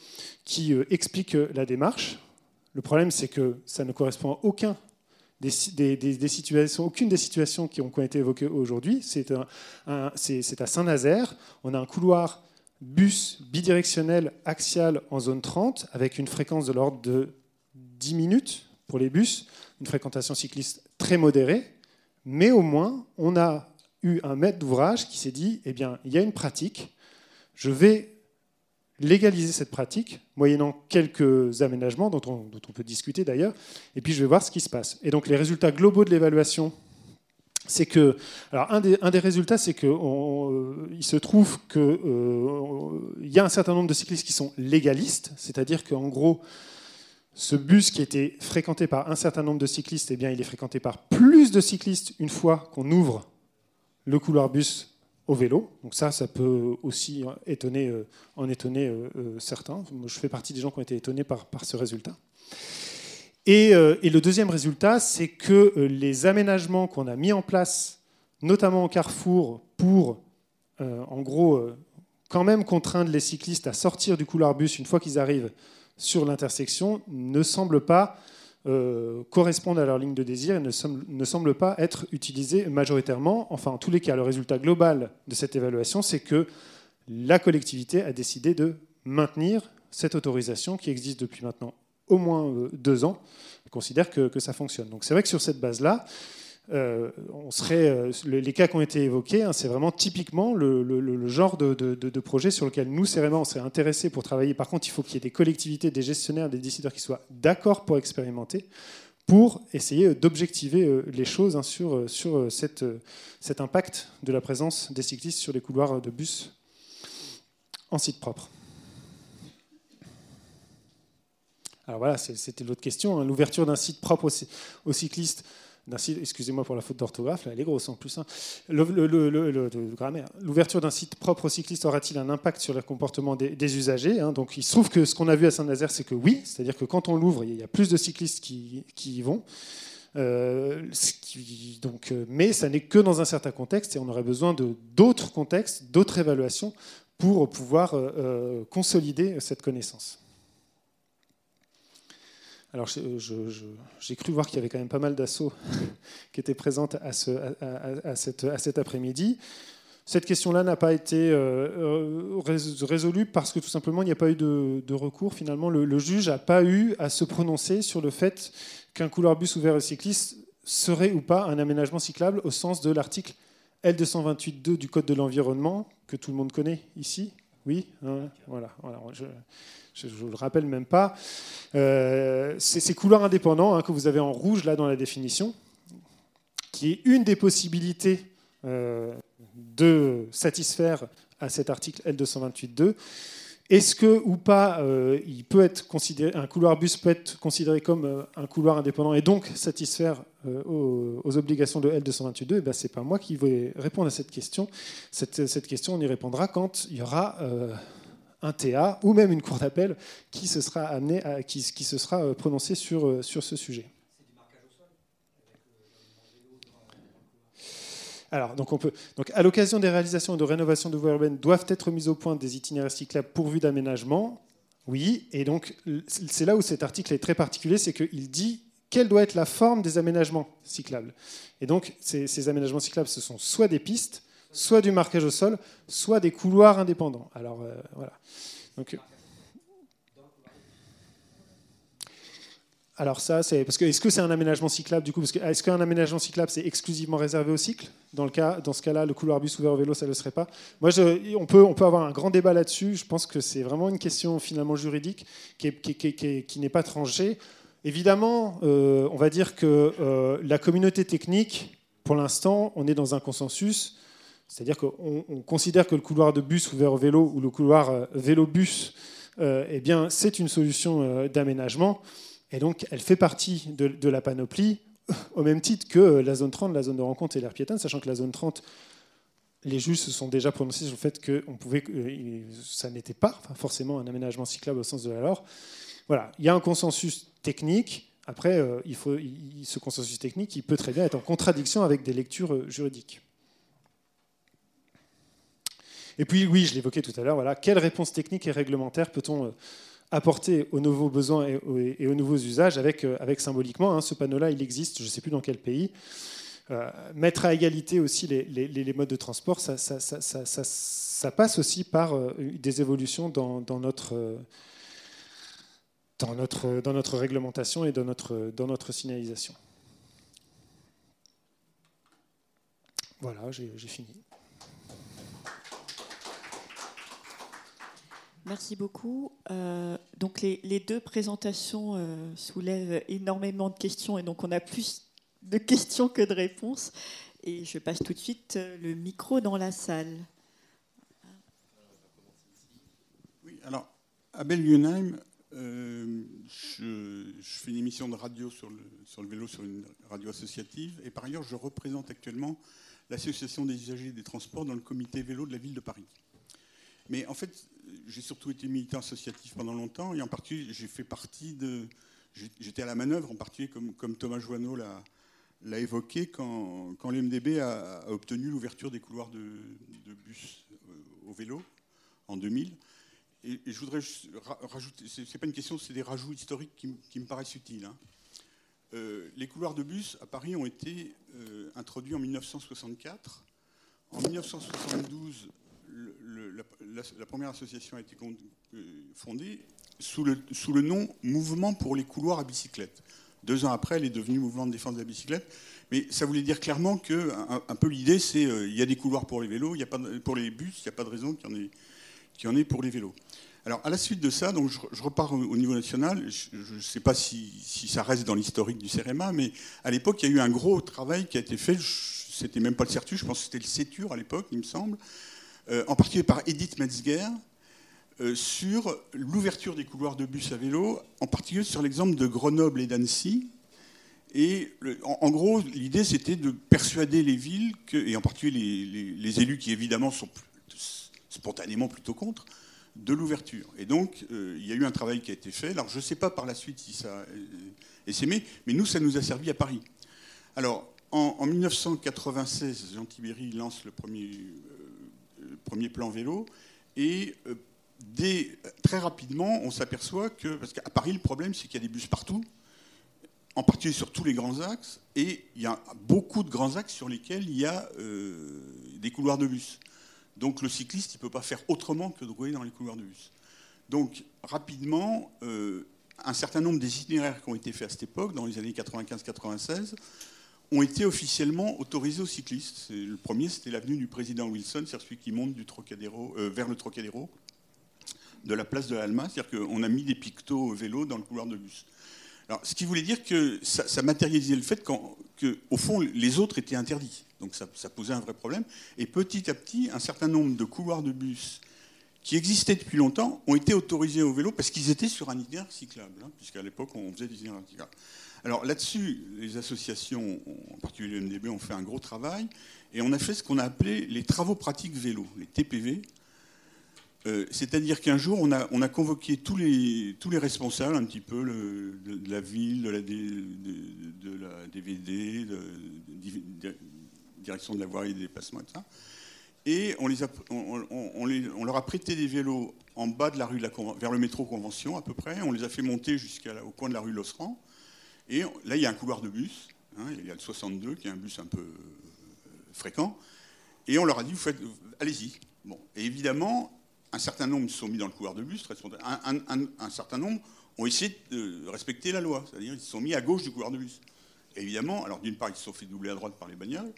S11: qui explique la démarche. Le problème, c'est que ça ne correspond à aucun des, situations, aucune des situations qui ont, été évoquées aujourd'hui. C'est à Saint-Nazaire. On a un couloir bus bidirectionnel axial en zone 30 avec une fréquence de l'ordre de 10 minutes pour les bus, une fréquentation cycliste très modérée, mais au moins on a eu un maître d'ouvrage qui s'est dit, eh bien, il y a une pratique, je vais légaliser cette pratique, moyennant quelques aménagements dont on, peut discuter d'ailleurs, et puis je vais voir ce qui se passe. Et donc les résultats globaux de l'évaluation, c'est que, alors un des, un des résultats, c'est qu'il euh, se trouve qu'il euh, y a un certain nombre de cyclistes qui sont légalistes, c'est-à-dire qu'en gros, ce bus qui était fréquenté par un certain nombre de cyclistes, eh bien, il est fréquenté par plus de cyclistes une fois qu'on ouvre le couloir bus vélo. Donc ça, ça peut aussi étonner, euh, en étonner euh, euh, certains. Je fais partie des gens qui ont été étonnés par, par ce résultat. Et, et, le deuxième résultat, c'est que les aménagements qu'on a mis en place, notamment au carrefour, pour, en gros, quand même contraindre les cyclistes à sortir du couloir bus une fois qu'ils arrivent sur l'intersection ne semblent pas euh, correspondre à leur ligne de désir et ne, semblent pas être utilisés majoritairement. Enfin, en tous les cas, le résultat global de cette évaluation, c'est que la collectivité a décidé de maintenir cette autorisation qui existe depuis maintenant au moins euh, deux ans, et considère que, que ça fonctionne. Donc c'est vrai que sur cette base-là, euh, on serait, euh, les cas qui ont été évoqués, hein, c'est vraiment typiquement le, genre de, projet sur lequel nous, vraiment, on serait intéressés pour travailler. Par contre, il faut qu'il y ait des collectivités, des gestionnaires, des décideurs qui soient d'accord pour expérimenter, pour essayer d'objectiver euh, les choses hein, sur, sur cet impact de la présence des cyclistes sur les couloirs de bus en site propre. Alors voilà, c'était l'autre question. Hein. L'ouverture d'un site propre aux cyclistes excusez-moi pour la faute d'orthographe, elle est grosse en plus. Hein. L'ouverture d'un site propre aux cyclistes aura-t-il un impact sur le comportement des, usagers hein? Donc il se trouve que ce qu'on a vu à Saint-Nazaire, c'est que oui, c'est-à-dire que quand on l'ouvre, il y a plus de cyclistes qui, y vont. Euh, donc, euh, mais ça n'est que dans un certain contexte et on aurait besoin de d'autres contextes, d'autres évaluations pour pouvoir euh, consolider cette connaissance. Alors j'ai cru voir qu'il y avait quand même pas mal d'assauts qui étaient présentes à, ce, à, cet après-midi. Cette question-là n'a pas été euh, euh, résolue parce que tout simplement il n'y a pas eu de, recours. Finalement, le, juge n'a pas eu à se prononcer sur le fait qu'un couloir bus ouvert aux cyclistes serait ou pas un aménagement cyclable au sens de l'article L228.2 du Code de l'environnement, que tout le monde connaît ici. Oui, hein, voilà. Ne le rappelle même pas. Euh, c'est ces couloirs indépendants hein, que vous avez en rouge là dans la définition, qui est une des possibilités euh, de satisfaire à cet article L228.2. Est-ce que ou pas, euh, il peut être considéré, un couloir bus peut être considéré comme un couloir indépendant et donc satisfaire aux, obligations de L228.2 eh ben, C'est pas moi qui vais répondre à cette question. Cette, question, on y répondra quand il y aura un TA ou même une cour d'appel qui se sera amené qui, se sera euh, prononcé sur, euh, sur ce sujet. Alors, donc on peut, donc à l'occasion des réalisations de rénovation de voies urbaines, doivent être mises au point des itinéraires cyclables pourvus d'aménagements. Oui, et donc c'est là où cet article est très particulier, c'est qu'il dit quelle doit être la forme des aménagements cyclables. Et donc ces, aménagements cyclables, ce sont soit des pistes, soit du marquage au sol, soit des couloirs indépendants. Alors euh, voilà. Donc, Alors ça, c'est parce que est-ce que c'est un aménagement cyclable du coup Est-ce qu'un aménagement cyclable c'est exclusivement réservé au cycle? Dans le cas, dans ce cas-là, le couloir bus ouvert au vélo, ça ne le serait pas. Moi, on peut, on peut avoir un grand débat là-dessus. Je pense que c'est vraiment une question finalement juridique qui, n'est pas tranchée. Évidemment, euh, on va dire que euh, la communauté technique, pour l'instant, on est dans un consensus. C'est-à-dire qu'on considère que le couloir de bus ouvert au vélo ou le couloir euh, vélo-bus, eh bien, c'est une solution d'aménagement. Et donc, elle fait partie de, la panoplie, au même titre que la zone 30, la zone de rencontre et l'air piétonne, sachant que la zone 30, les juges se sont déjà prononcés sur le fait que euh, ça n'était pas forcément un aménagement cyclable au sens de la. Voilà, il y a un consensus technique. Après, euh, il faut, ce consensus technique, il peut très bien être en contradiction avec des lectures euh, juridiques. Et puis, oui, je l'évoquais tout à l'heure, voilà, quelle réponse technique et réglementaire peut-on apporter aux nouveaux besoins et aux, nouveaux usages avec, euh, avec symboliquement, hein, ce panneau-là, il existe, je ne sais plus dans quel pays. Euh, mettre à égalité aussi les, modes de transport, ça, passe aussi par euh, des évolutions dans, dans, notre, dans, notre, dans notre réglementation et dans notre, dans notre signalisation. Voilà, j'ai fini.
S2: Merci beaucoup. Euh, donc les, deux présentations euh, soulèvent énormément de questions et donc on a plus de questions que de réponses. Et je passe tout de suite euh, le micro dans la salle.
S12: Oui, alors, Abel Yunheim, je, fais une émission de radio sur le, sur le vélo, sur une radio associative, et par ailleurs, je représente actuellement l'Association des usagers des transports dans le comité vélo de la ville de Paris. Mais en fait, j'ai surtout été militant associatif pendant longtemps, et en particulier, j'ai fait partie de. J'étais à la manœuvre, en particulier comme, Thomas Joanneau l'a évoqué, quand, l'MDB a, obtenu l'ouverture des couloirs de, bus euh, au vélo en 2000. Et, je voudrais rajouter, c'est pas une question, c'est des rajouts historiques qui, me paraissent utiles. Hein. Euh, les couloirs de bus à Paris ont été euh, introduits en 1964. En 1972, la, première association a été euh, fondée sous le, nom Mouvement pour les couloirs à bicyclette. Deux ans après, elle est devenue Mouvement de défense de la bicyclette. Mais ça voulait dire clairement que, un, peu l'idée, c'est euh, il y a des couloirs pour les vélos, y a pas pour les bus, il n'y a pas de raison qu'il y, en ait, y en ait pour les vélos. Alors, à la suite de ça, donc je, repars au, niveau national. Je ne sais pas si, ça reste dans l'historique du CEREMA, mais à l'époque, il y a eu un gros travail qui a été fait. C'était même pas le CERTU, je pense que c'était le CETUR à l'époque, il me semble, en particulier par Edith Metzger, euh, sur l'ouverture des couloirs de bus à vélo, en particulier sur l'exemple de Grenoble et d'Annecy. Et en, gros, l'idée, c'était de persuader les villes, et en particulier les, élus qui évidemment sont spontanément plutôt contre, de l'ouverture. Et donc, euh, il y a eu un travail qui a été fait. Alors, je ne sais pas par la suite si ça est s'aimé, mais nous, ça nous a servi à Paris. Alors, en, en 1996, Jean Tibéry lance le premier premier plan vélo. Et euh, très rapidement, on s'aperçoit que, parce qu'à Paris, le problème, c'est qu'il y a des bus partout, en particulier sur tous les grands axes, et il y a beaucoup de grands axes sur lesquels il y a euh, des couloirs de bus. Donc le cycliste, il ne peut pas faire autrement que de rouler dans les couloirs de bus. Donc rapidement, euh, un certain nombre des itinéraires qui ont été faits à cette époque, dans les années 95-96, ont été officiellement autorisés aux cyclistes. Le premier, c'était l'avenue du président Wilson, c'est celui qui monte du Trocadéro, euh, vers le Trocadéro, de la place de l'Alma. C'est-à-dire qu'on a mis des pictos vélo dans le couloir de bus. Alors, ce qui voulait dire que ça, matérialisait le fait qu'au fond, les autres étaient interdits. Donc ça, posait un vrai problème. Et petit à petit, un certain nombre de couloirs de bus qui existaient depuis longtemps ont été autorisés au vélo parce qu'ils étaient sur un itinéraire cyclable, hein, puisqu'à l'époque, on faisait des itinéraires cyclables. Alors là-dessus, les associations, en particulier le MDB, ont fait un gros travail et on a fait ce qu'on a appelé les travaux pratiques vélo, les TPV. Euh, c'est-à-dire qu'un jour, on a, convoqué tous les, responsables, un petit peu de, la ville, de la, DVD, direction de la voirie et des dépassements et tout ça. Et on, leur a prêté des vélos en bas de la rue de la vers le métro Convention à peu près. On les a fait monter jusqu'au coin de la rue Losserand. Et là, il y a un couloir de bus. hein, il y a le 62 qui est un bus un peu euh, fréquent. Et on leur a dit, vous allez-y. Bon. Et évidemment, un certain nombre se sont mis dans le couloir de bus, un, certain nombre ont essayé de respecter la loi, c'est-à-dire ils se sont mis à gauche du couloir de bus. Et évidemment, alors d'une part, ils se sont fait doubler à droite par les bagnoles,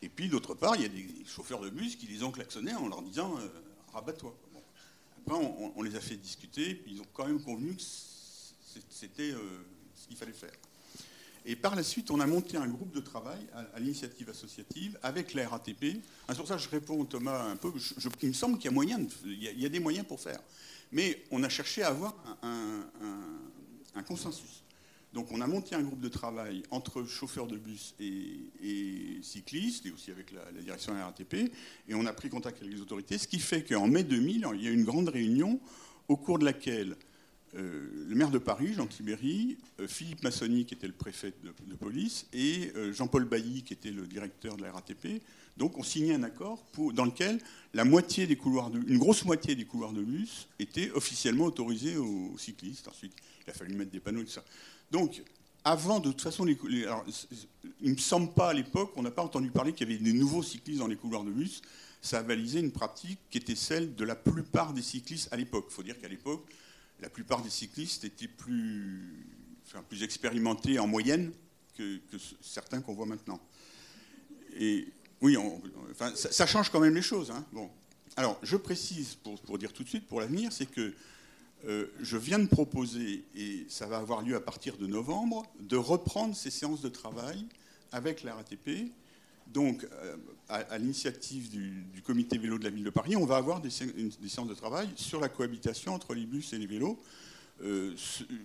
S12: et puis d'autre part, il y a des chauffeurs de bus qui les ont klaxonnés en leur disant euh, rabat-toi. Après, on, les a fait discuter, puis ils ont quand même convenu que c'était euh, ce qu'il fallait faire. Et par la suite, on a monté un groupe de travail à, l'initiative associative avec la RATP. Ah, c'est pour ça que je réponds Thomas un peu. Il me semble qu'il y a des moyens pour faire. Mais on a cherché à avoir un, consensus. Donc on a monté un groupe de travail entre chauffeurs de bus et, et cyclistes, et aussi avec la, la direction de la RATP, et on a pris contact avec les autorités, ce qui fait qu'en mai 2000, il y a eu une grande réunion au cours de laquelle euh, le maire de Paris, Jean Tibéry, euh, Philippe Massoni, qui était le préfet de, police, et euh, Jean-Paul Bailly, qui était le directeur de la RATP, donc ont signé un accord dans lequel la moitié des couloirs une grosse moitié des couloirs de bus étaient officiellement autorisés aux cyclistes. Ensuite, il a fallu mettre des panneaux et tout ça. Donc, avant, de toute façon, il ne me semble pas à l'époque, on n'a pas entendu parler qu'il y avait des nouveaux cyclistes dans les couloirs de bus. Ça a balisé une pratique qui était celle de la plupart des cyclistes à l'époque. Il faut dire qu'à l'époque, la plupart des cyclistes étaient plus, expérimentés en moyenne que, certains qu'on voit maintenant. Et oui, ça, change quand même les choses. hein. Bon. Alors, je précise, pour, pour dire tout de suite, pour l'avenir, c'est que euh, je viens de proposer, et ça va avoir lieu à partir de novembre, de reprendre ces séances de travail avec la RATP. Donc, euh, à, l'initiative du, comité vélo de la ville de Paris, on va avoir des, séances de travail sur la cohabitation entre les bus et les vélos. Euh,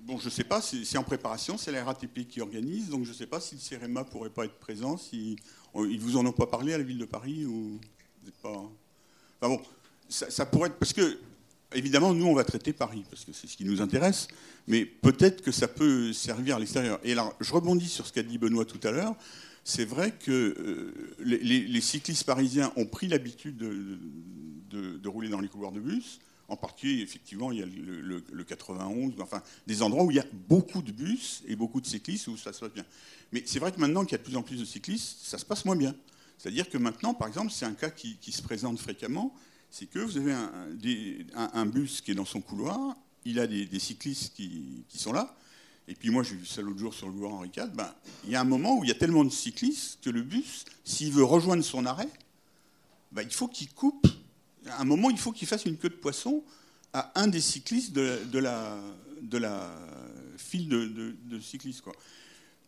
S12: bon, je ne sais pas, c'est en préparation, c'est la RATP qui organise, donc je ne sais pas si le CEREMA pourrait pas être présent, si on- ils vous en ont pas parlé à la ville de Paris ou pas. Enfin bon, ça, ça pourrait être parce que évidemment nous on va traiter Paris parce que c'est ce qui nous intéresse, mais peut-être que ça peut servir à l'extérieur. Et alors je rebondis sur ce qu'a dit Benoît tout à l'heure. C'est vrai que euh, les, cyclistes parisiens ont pris l'habitude de, rouler dans les couloirs de bus. En particulier, effectivement, il y a le, le- le 91, enfin des endroits où il y a beaucoup de bus et beaucoup de cyclistes où ça se passe bien. Mais c'est vrai que maintenant qu'il y a de plus en plus de cyclistes, ça se passe moins bien. C'est-à-dire que maintenant, par exemple, c'est un cas qui se présente fréquemment, c'est que vous avez un, bus qui est dans son couloir, il a des, cyclistes qui, sont là, et puis moi j'ai vu ça l'autre jour sur le boulevard Henri IV, ben, il y a un moment où il y a tellement de cyclistes que le bus, s'il veut rejoindre son arrêt, ben, il faut qu'il coupe, à un moment il faut qu'il fasse une queue de poisson à un des cyclistes de, la, file de, de- de cyclistes. Quoi.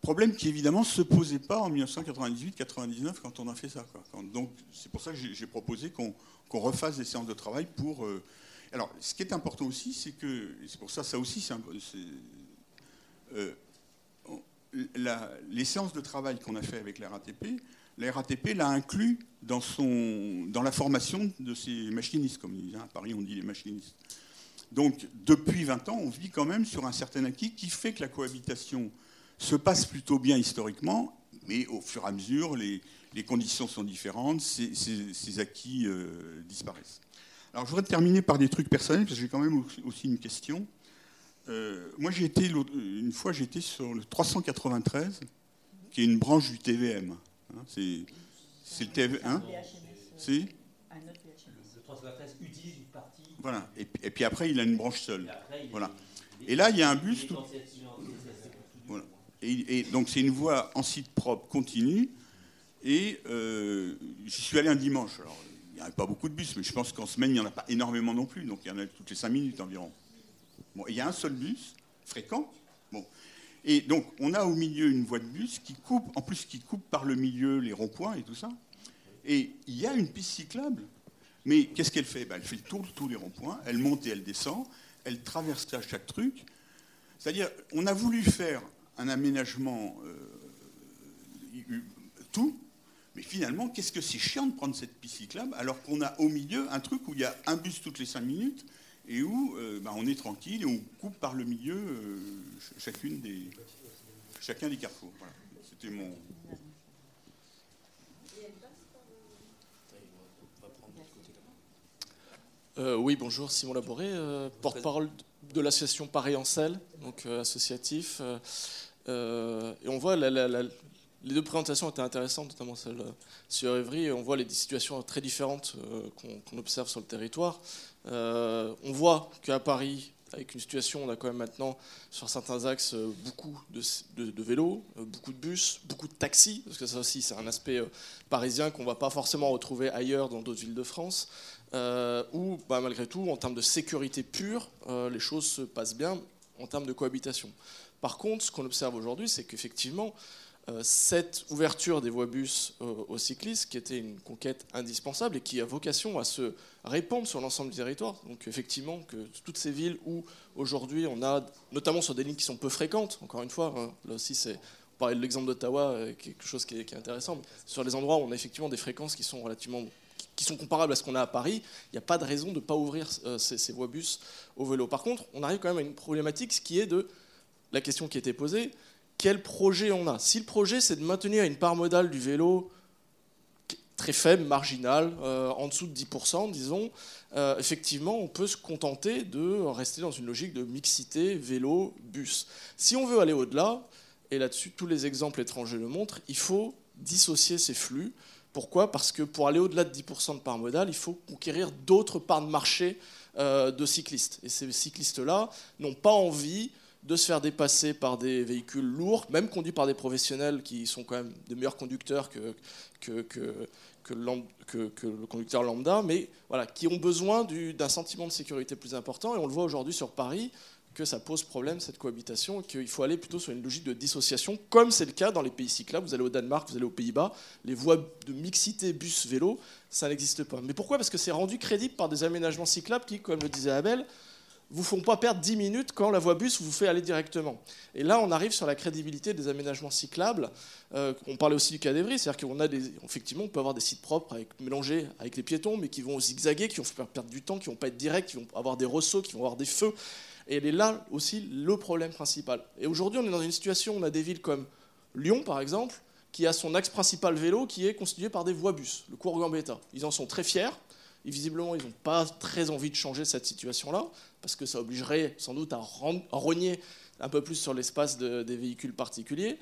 S12: Problème qui évidemment ne se posait pas en 1998-99 quand on a fait ça. donc c'est pour ça que j'ai proposé qu'on refasse des séances de travail pour. euh, Alors ce qui est important aussi, c'est que c'est pour ça ça aussi c'est euh, les séances de travail qu'on a fait avec la RATP, la RATP l'a inclus dans, son, dans la formation de ses machinistes, comme ils disent. hein. À Paris, on dit les machinistes. Donc, depuis 20 ans, on vit quand même sur un certain acquis qui fait que la cohabitation se passe plutôt bien historiquement, mais au fur et à mesure, les, les conditions sont différentes, ces, ces- ces acquis euh, disparaissent. Alors, je voudrais terminer par des trucs personnels, parce que j'ai quand même aussi une question. Euh, moi, j'ai été l'autre- une fois, j'étais sur le 393, qui est une branche du TVM. hein. c'est c'est le TVM. Hein C'est
S1: Le 313 utilise une partie.
S12: voilà. Et, puis- et puis après, il a une branche seule.
S1: Et après,
S12: Voilà. Et là, il y a un bus. tout-
S1: en cette- en cette-
S12: Voilà. Et, donc c'est une voie en site propre continue. Et euh, j'y suis allé un dimanche. Alors, il n'y avait pas beaucoup de bus, mais je pense qu'en semaine, il n'y en a pas énormément non plus. Donc il y en a toutes les 5 minutes environ. Bon, il y a un seul bus, fréquent. Bon. Et donc on a au milieu une voie de bus qui coupe, en plus qui coupe par le milieu les ronds-points et tout ça. Et il y a une piste cyclable. Mais qu'est-ce qu'elle fait? Ben, Elle fait le tour de tous les ronds-points, elle monte et elle descend, elle traverse à chaque truc. C'est-à-dire, on a voulu faire un aménagement, euh, tout. Mais finalement, qu'est-ce que c'est chiant de prendre cette piste cyclable alors qu'on a au milieu un truc où il y a un bus toutes les 5 minutes et où euh, bah, on est tranquille et on coupe par le milieu euh, chacune des, chacun des carrefours. C'était mon.
S13: Oui, bonjour, Simon Laboré, porte-parole de l'association Paris en Selle, donc associatif et on voit les deux présentations étaient intéressantes, notamment celle sur Evry, et on voit les situations très différentes qu'on observe sur le territoire. on voit qu'à Paris, avec une situation, on a quand même maintenant sur certains axes beaucoup de, vélos, beaucoup de bus, beaucoup de taxis, parce que ça aussi c'est un aspect parisien qu'on ne va pas forcément retrouver ailleurs dans d'autres villes de France. Euh, où bah, malgré tout, en termes de sécurité pure, euh, les choses se passent bien en termes de cohabitation. Par contre, ce qu'on observe aujourd'hui, c'est qu'effectivement, euh, cette ouverture des voies bus aux cyclistes, qui était une conquête indispensable et qui a vocation à se répandre sur l'ensemble du territoire, donc effectivement, que toutes ces villes où aujourd'hui on a, notamment sur des lignes qui sont peu fréquentes, encore une fois, hein, là aussi c'est on parlait de l'exemple d'Ottawa, quelque chose qui est, intéressant. Mais sur les endroits où on a effectivement des fréquences qui sont relativement qui sont comparables à ce qu'on a à Paris, il n'y a pas de raison de ne pas ouvrir euh, ces, voies bus au vélo. Par contre, on arrive quand même à une problématique, qui est de la question qui était posée, quel projet on a? Si le projet, c'est de maintenir une part modale du vélo très faible, marginale, euh, en dessous de 10%, disons, euh, effectivement, on peut se contenter de rester dans une logique de mixité vélo-bus. Si on veut aller au-delà, et là-dessus tous les exemples étrangers le montrent, il faut dissocier ces flux. Pourquoi? Parce que pour aller au-delà de 10% de part modale, il faut conquérir d'autres parts de marché euh, de cyclistes. Et ces cyclistes-là n'ont pas envie de se faire dépasser par des véhicules lourds, même conduits par des professionnels qui sont quand même de meilleurs conducteurs que, le conducteur lambda, mais voilà, qui ont besoin d'un sentiment de sécurité plus important. Et on le voit aujourd'hui sur Paris, que ça pose problème, cette cohabitation, qu'il faut aller plutôt sur une logique de dissociation, comme c'est le cas dans les pays cyclables. Vous allez au Danemark, vous allez aux Pays-Bas, les voies de mixité bus-vélo, ça n'existe pas. Mais pourquoi? Parce que c'est rendu crédible par des aménagements cyclables qui, comme le disait Abel, vous font pas perdre 10 minutes quand la voie bus vous fait aller directement. Et là, on arrive sur la crédibilité des aménagements cyclables. Euh, on parlait aussi du cas d'Evry, c'est-à-dire qu'on a effectivement, on peut avoir des sites propres avec, mélangés avec les piétons, mais qui vont zigzaguer, qui vont faire perdre du temps, qui vont pas être directs, qui vont avoir des ressauts, qui vont avoir des feux. Et elle est là aussi le problème principal. Et aujourd'hui, on est dans une situation où on a des villes comme Lyon, par exemple, qui a son axe principal vélo qui est constitué par des voies bus, le cours Gambetta. Ils en sont très fiers. Et visiblement, ils n'ont pas très envie de changer cette situation-là, parce que ça obligerait sans doute à, rogner un peu plus sur l'espace des véhicules particuliers.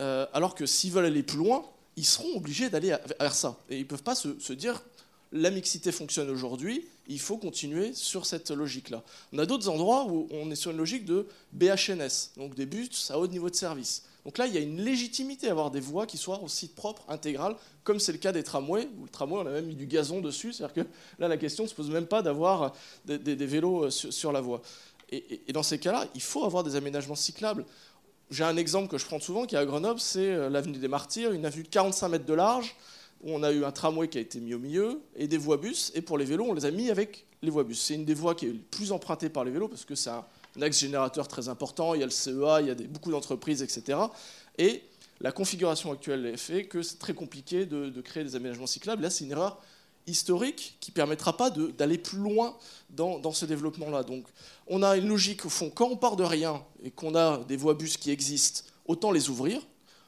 S13: Euh, alors que s'ils veulent aller plus loin, ils seront obligés d'aller vers ça. Et ils ne peuvent pas se, se dire la mixité fonctionne aujourd'hui, il faut continuer sur cette logique-là. On a d'autres endroits où on est sur une logique de BHNS, donc des bus à haut niveau de service. Donc là, il y a une légitimité à avoir des voies qui soient aussi propres, intégrales, comme c'est le cas des tramways, où le tramway, on a même mis du gazon dessus, c'est-à-dire que là, la question ne se pose même pas d'avoir des, vélos euh, sur, la voie. Et, dans ces cas-là, il faut avoir des aménagements cyclables. J'ai un exemple que je prends souvent qui est à Grenoble, c'est euh, l'avenue des Martyrs, une avenue de 45 mètres de large, on a eu un tramway qui a été mis au milieu et des voies bus. Et pour les vélos, on les a mis avec les voies bus. C'est une des voies qui est plus empruntée par les vélos parce que c'est un, axe générateur très important. Il y a le CEA, il y a beaucoup d'entreprises, etc. Et la configuration actuelle fait que c'est très compliqué de, créer des aménagements cyclables. Là, c'est une erreur historique qui ne permettra pas d'aller plus loin dans, dans ce développement-là. Donc, on a une logique au fond, quand on part de rien et qu'on a des voies bus qui existent, autant les ouvrir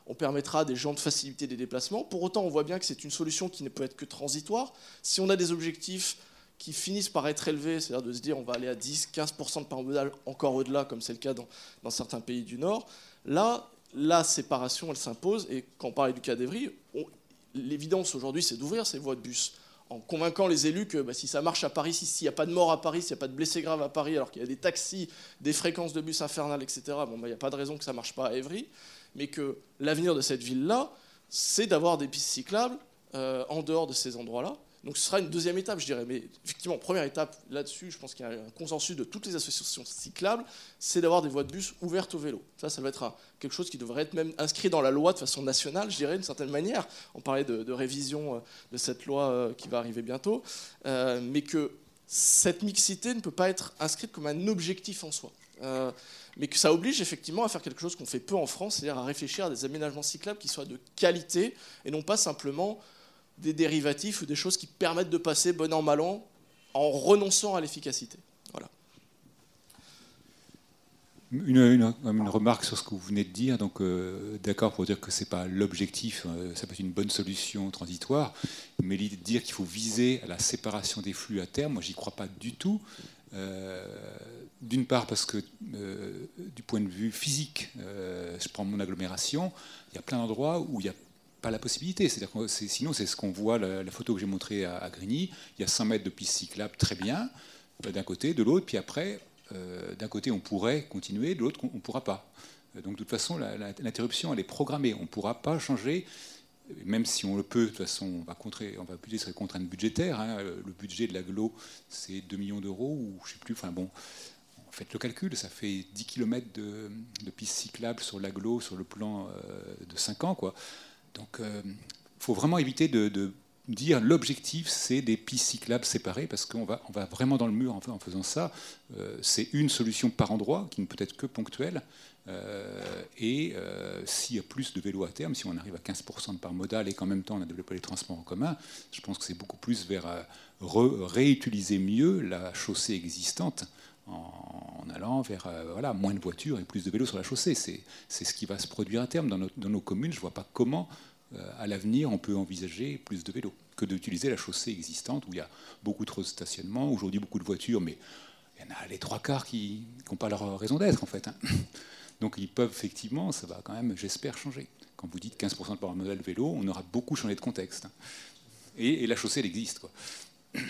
S13: on permettra à des gens de faciliter des déplacements. Pour autant, on voit bien que c'est une solution qui ne peut être que transitoire. Si on a des objectifs qui finissent par être élevés, c'est-à-dire de se dire on va aller à 10-15% de part encore au-delà, comme c'est le cas dans, certains pays du Nord, là, la séparation, elle s'impose. Et quand on parlait du cas d'Evry, l'évidence aujourd'hui, c'est d'ouvrir ces voies de bus en convainquant les élus que bah, si ça marche à Paris, s'il n'y a pas de mort à Paris, s'il n'y a pas de blessés graves à Paris, alors qu'il y a des taxis, des fréquences de bus infernales, etc., bah, il n'y a pas de raison que ça ne marche pas à Évry mais que l'avenir de cette ville-là, c'est d'avoir des pistes cyclables euh, en dehors de ces endroits-là. Donc ce sera une deuxième étape, je dirais. Mais effectivement, première étape là-dessus, je pense qu'il y a un consensus de toutes les associations cyclables, c'est d'avoir des voies de bus ouvertes au vélo. Ça, ça va être quelque chose qui devrait être même inscrit dans la loi de façon nationale, je dirais, d'une certaine manière. On parlait de, révision euh, de cette loi euh, qui va arriver bientôt, mais que cette mixité ne peut pas être inscrite comme un objectif en soi mais que ça oblige effectivement à faire quelque chose qu'on fait peu en France, c'est-à-dire à réfléchir à des aménagements cyclables qui soient de qualité et non pas simplement des dérivatifs ou des choses qui permettent de passer bon an mal an en renonçant à l'efficacité. Voilà.
S9: une, remarque sur ce que vous venez de dire. Donc, euh, d'accord pour dire que c'est pas l'objectif, euh, ça peut être une bonne solution transitoire, mais l'idée de dire qu'il faut viser à la séparation des flux à terme, moi, j'y crois pas du tout. Euh, d'une part parce que du point de vue physique, je prends mon agglomération, il y a plein d'endroits où il n'y a pas la possibilité. C'est-à-dire que sinon, c'est ce qu'on voit, la, photo que j'ai montrée à, Grigny, il y a 100 mètres de piste cyclable, très bien, d'un côté, de l'autre, puis après, euh, d'un côté, on pourrait continuer, de l'autre, on ne pourra pas. Euh, donc, de toute façon, l'interruption, elle est programmée. On ne pourra pas changer, même si on le peut. De toute façon, on va, contrer, on va appuyer sur les contraintes budgétaires. Hein. Le budget de l'aglo, c'est 2 millions d'euros, ou je ne sais plus. Enfin bon, faites le calcul, ça fait 10 km de, pistes cyclables sur l'aglo sur le plan euh, de 5 ans. Quoi. Donc, il faut vraiment éviter de dire l'objectif, c'est des pistes cyclables séparées, parce qu'on va, on va vraiment dans le mur en, faisant ça. Euh, c'est une solution par endroit, qui ne peut être que ponctuelle. Euh, et euh, s'il y a plus de vélos à terme, si on arrive à 15% de part modale et qu'en même temps on a développé les transports en commun, je pense que c'est beaucoup plus vers réutiliser mieux la chaussée existante en, allant vers moins de voitures et plus de vélos sur la chaussée. C'est ce qui va se produire à terme dans, nos communes. Je ne vois pas comment euh, à l'avenir, on peut envisager plus de vélos que d'utiliser la chaussée existante où il y a beaucoup trop de stationnement, aujourd'hui beaucoup de voitures, mais il y en a les trois quarts qui n'ont pas leur raison d'être en fait. Hein. Donc ils peuvent effectivement, ça va quand même, j'espère, changer. Quand vous dites 15% de par modèle vélo, on aura beaucoup changé de contexte. Hein. Et, la chaussée, elle existe.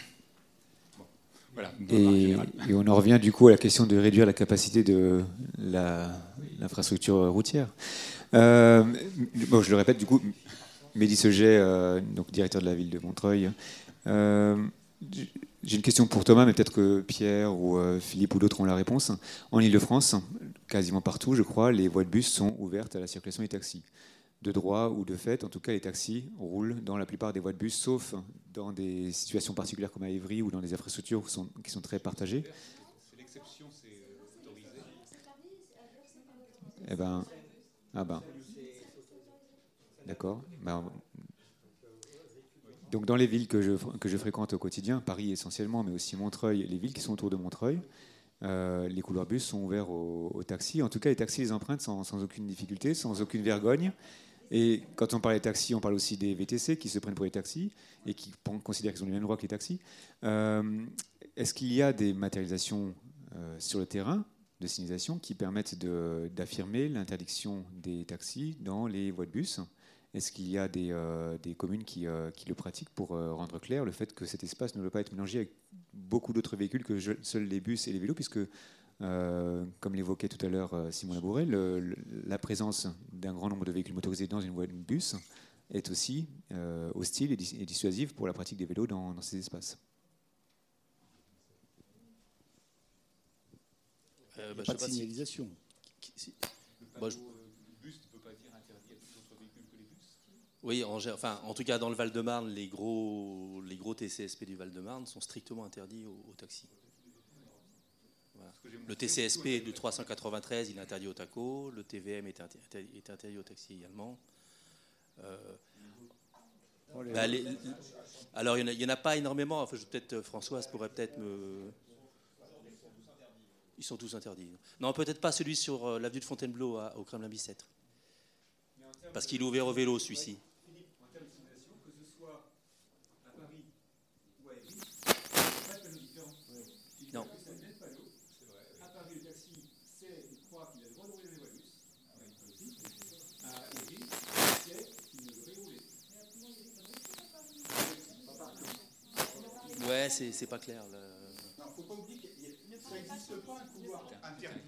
S8: Voilà, et, et, on en revient du coup à la question de réduire la capacité de l'infrastructure routière. Euh, bon, je le répète, du coup, Mehdi Seget, euh, donc directeur de la ville de Montreuil. Euh, j'ai une question pour Thomas, mais peut-être que Pierre ou Philippe ou d'autres ont la réponse. En Ile-de-France, quasiment partout, je crois, les voies de bus sont ouvertes à la circulation des taxis. De droit ou de fait, en tout cas, les taxis roulent dans la plupart des voies de bus, sauf dans des situations particulières comme à Évry ou dans des infrastructures qui sont, qui sont très partagées. C'est l'exception, c'est autorisé. Eh ben, ah ben. D'accord. Ben, donc dans les villes que je, que je fréquente au quotidien, Paris essentiellement, mais aussi Montreuil, les villes qui sont autour de Montreuil, euh, les couloirs bus sont ouverts aux, taxis. En tout cas, les taxis les empruntent sans, sans, aucune difficulté, sans aucune vergogne. Et quand on parle des taxis, on parle aussi des VTC qui se prennent pour les taxis et qui considèrent qu'ils ont les mêmes droits que les taxis. Euh, est-ce qu'il y a des matérialisations euh, sur le terrain de signalisation qui permettent d'affirmer l'interdiction des taxis dans les voies de bus? Est-ce qu'il y a des, euh, des communes qui, euh, qui, le pratiquent pour euh, rendre clair le fait que cet espace ne doit pas être mélangé avec beaucoup d'autres véhicules que seuls les bus et les vélos, puisque, comme l'évoquait tout à l'heure Simon Labouret, la présence d'un grand nombre de véhicules motorisés dans une voie de bus est aussi hostile et, dissuasive pour la pratique des vélos dans, dans ces espaces.
S4: Euh, bah, pas de signalisation.
S1: Bah, oui, en, enfin, en tout cas, dans le Val-de-Marne, les gros, les gros TCSP du Val-de-Marne sont strictement interdits aux, taxis. Le TCSP du 393, il est interdit aux TACO. Le TVM est interdit, est interdit aux taxis également. Euh, bah, alors, il n'y en, a pas énormément. Enfin, peut-être Françoise pourrait peut-être me, ils sont tous interdits. Non, peut-être pas celui sur euh, l'avenue de Fontainebleau au Kremlin Bicêtre. Parce qu'il est ouvert au vélo, celui-ci. Non. À Paris, le taxi, c'est, il croit qu'il a le droit de rouler les voitures. À Évry, c'est qu'il ne veut rouler. Ouais, c'est pas clair. Non, faut pas oublier
S12: pas un couloir interdit.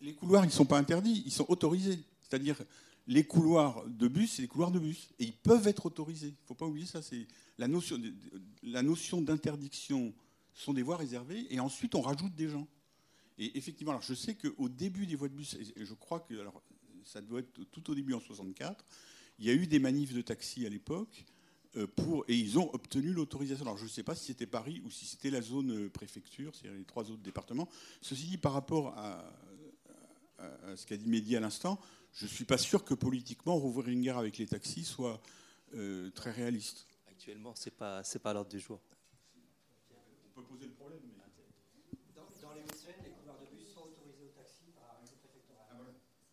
S12: Les couloirs, ils ne sont pas interdits, ils sont autorisés. C'est-à-dire, les couloirs de bus, c'est les couloirs de bus. Et ils peuvent être autorisés. Il ne faut pas oublier ça. C'est la notion, la notion d'interdiction sont des voies réservées. Et ensuite, on rajoute des gens. Et effectivement, alors je sais qu'au début des voies de bus, et je crois que alors, ça doit être tout au début en 64, il y a eu des manifs de taxi à l'époque euh, pour, et ils ont obtenu l'autorisation. Alors je ne sais pas si c'était Paris ou si c'était la zone euh, préfecture, c'est-à-dire les trois autres départements. Ceci dit, par rapport à, ce qu'a dit Mehdi à l'instant, je ne suis pas sûr que politiquement rouvrir une guerre avec les taxis soit euh, très réaliste.
S1: Actuellement, ce n'est pas, pas l'ordre du jour.
S12: On peut poser le problème.
S5: Dans, les Hauts-de-Seine, les couloirs de bus sont autorisés aux taxis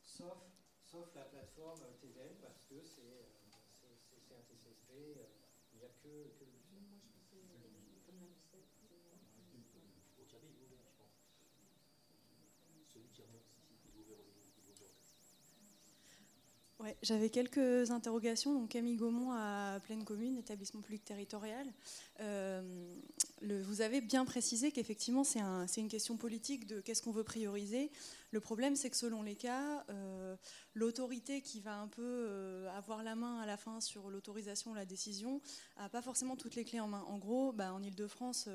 S5: sauf, sauf la plateforme TVL, parce que c'est un TCSP, il n'y a que, que le
S14: J'avais quelques interrogations. Donc Camille Gaumont à Pleine Commune, établissement public territorial. Euh, vous avez bien précisé qu'effectivement c'est un, une question politique de qu'est-ce qu'on veut prioriser. Le problème c'est que selon les cas, euh, l'autorité qui va un peu euh, avoir la main à la fin sur l'autorisation, la décision, n'a pas forcément toutes les clés en main. En gros, bah, en Ile-de-France,